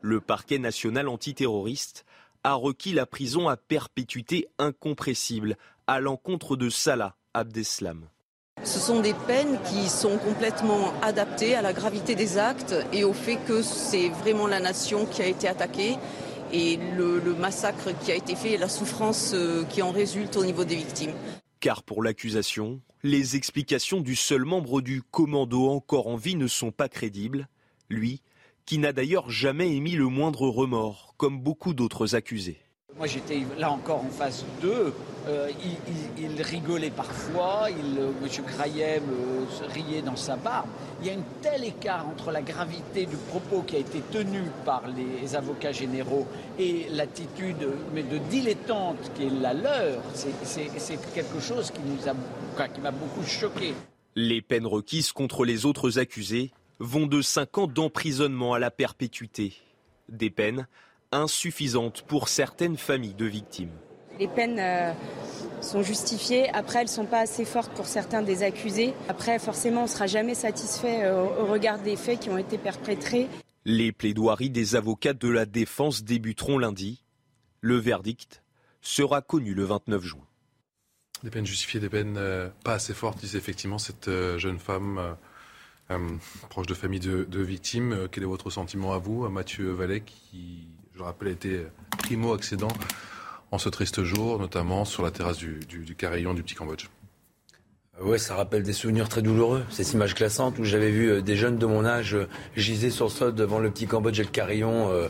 Le parquet national antiterroriste a requis la prison à perpétuité incompressible à l'encontre de Salah Abdeslam. Ce sont des peines qui sont complètement adaptées à la gravité des actes et au fait que c'est vraiment la nation qui a été attaquée et le, massacre qui a été fait et la souffrance euh, qui en résulte au niveau des victimes. Car pour l'accusation, les explications du seul membre du commando encore en vie ne sont pas crédibles, lui qui n'a d'ailleurs jamais émis le moindre remords, comme beaucoup d'autres accusés. Moi j'étais là encore en phase 2. Euh, il, rigolait parfois, euh, M. Krayem euh, riait dans sa barbe. Il y a un tel écart entre la gravité du propos qui a été tenu par les avocats généraux et l'attitude de dilettante qui est la leur. C'est quelque chose qui m'a beaucoup choqué. Les peines requises contre les autres accusés vont de 5 ans d'emprisonnement à la perpétuité. Des peines insuffisante pour certaines familles de victimes. Les peines euh, sont justifiées. Après, elles ne sont pas assez fortes pour certains des accusés. Après, forcément, on ne sera jamais satisfait euh, au regard des faits qui ont été perpétrés. Les plaidoiries des avocats de la défense débuteront lundi. Le verdict sera connu le 29 juin. Des peines justifiées, des peines euh, pas assez fortes, disait effectivement cette jeune femme proche de famille de, de victimes. quel est votre sentiment à vous, à Mathieu Vallet, qui je le rappelle, a été primo-accédant en ce triste jour, notamment sur la terrasse du, Carillon du Petit Cambodge. Oui, ça rappelle des souvenirs très douloureux. Cette image classante où j'avais vu euh, des jeunes de mon âge euh, giser sur le sol devant le Petit Cambodge et le Carillon euh,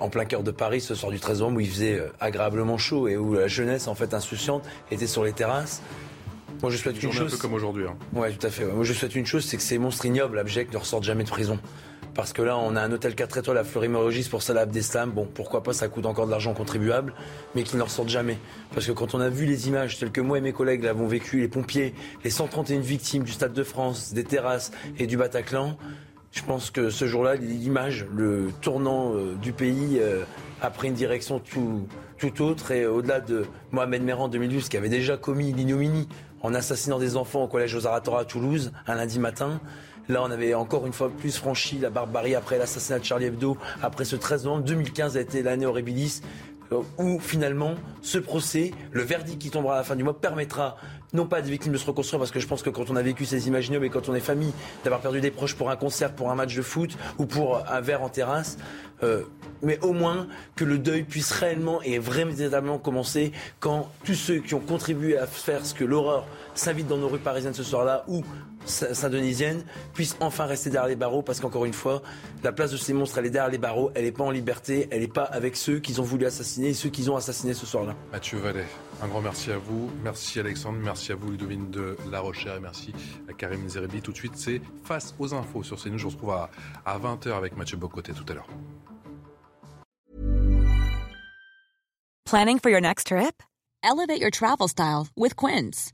en plein cœur de Paris ce soir du 13 novembre où il faisait agréablement chaud et où la jeunesse, en fait insouciante, était sur les terrasses. Moi, je souhaite une chose. Un peu comme aujourd'hui. Hein. Ouais, tout à fait. Moi, je souhaite une chose, c'est que ces monstres ignobles, abjects, ne ressortent jamais de prison Parce que là, on a un hôtel 4 étoiles à Fleury-Mérogis pour Salah Abdeslam. Bon, pourquoi pas, ça coûte encore de l'argent contribuable, mais qui ne ressortent jamais. Parce que quand on a vu les images telles que moi et mes collègues l'avons vécu, les pompiers, les 131 victimes du Stade de France, des terrasses et du Bataclan, je pense que ce jour-là, l'image, le tournant euh, du pays euh, a pris une direction tout, autre. Et au-delà de Mohamed Merah en 2012, qui avait déjà commis l'ignominie en assassinant des enfants au collège aux Aratora à Toulouse un lundi matin, Là, on avait encore une fois plus franchi la barbarie après l'assassinat de Charlie Hebdo, après ce 13 novembre. 2015 a été l'année horribilis euh, où finalement ce procès, le verdict qui tombera à la fin du mois, permettra non pas à des victimes de se reconstruire, parce que je pense que quand on a vécu ces images mais quand on est famille, d'avoir perdu des proches pour un concert, pour un match de foot ou pour un verre en terrasse, euh, mais au moins que le deuil puisse réellement et véritablement commencer quand tous ceux qui ont contribué à faire ce que l'horreur s'invite dans nos rues parisiennes ce soir-là ou saint-denisienne puissent enfin rester derrière les barreaux parce qu'encore une fois, la place de ces monstres, elle est derrière les barreaux, elle n'est pas en liberté, elle n'est pas avec ceux qu'ils ont voulu assassiner et ceux qu'ils ont assassinés ce soir-là. Mathieu Vallet, un grand merci à vous. Merci Alexandre, merci à vous Ludovine de La Rochère et merci à Karim Zerebi. Tout de suite, c'est Face aux infos sur CNews. Je vous retrouve à, à 20h avec Mathieu Bocoté tout à l'heure. Planning for your next trip? Elevate your travel style with Quince.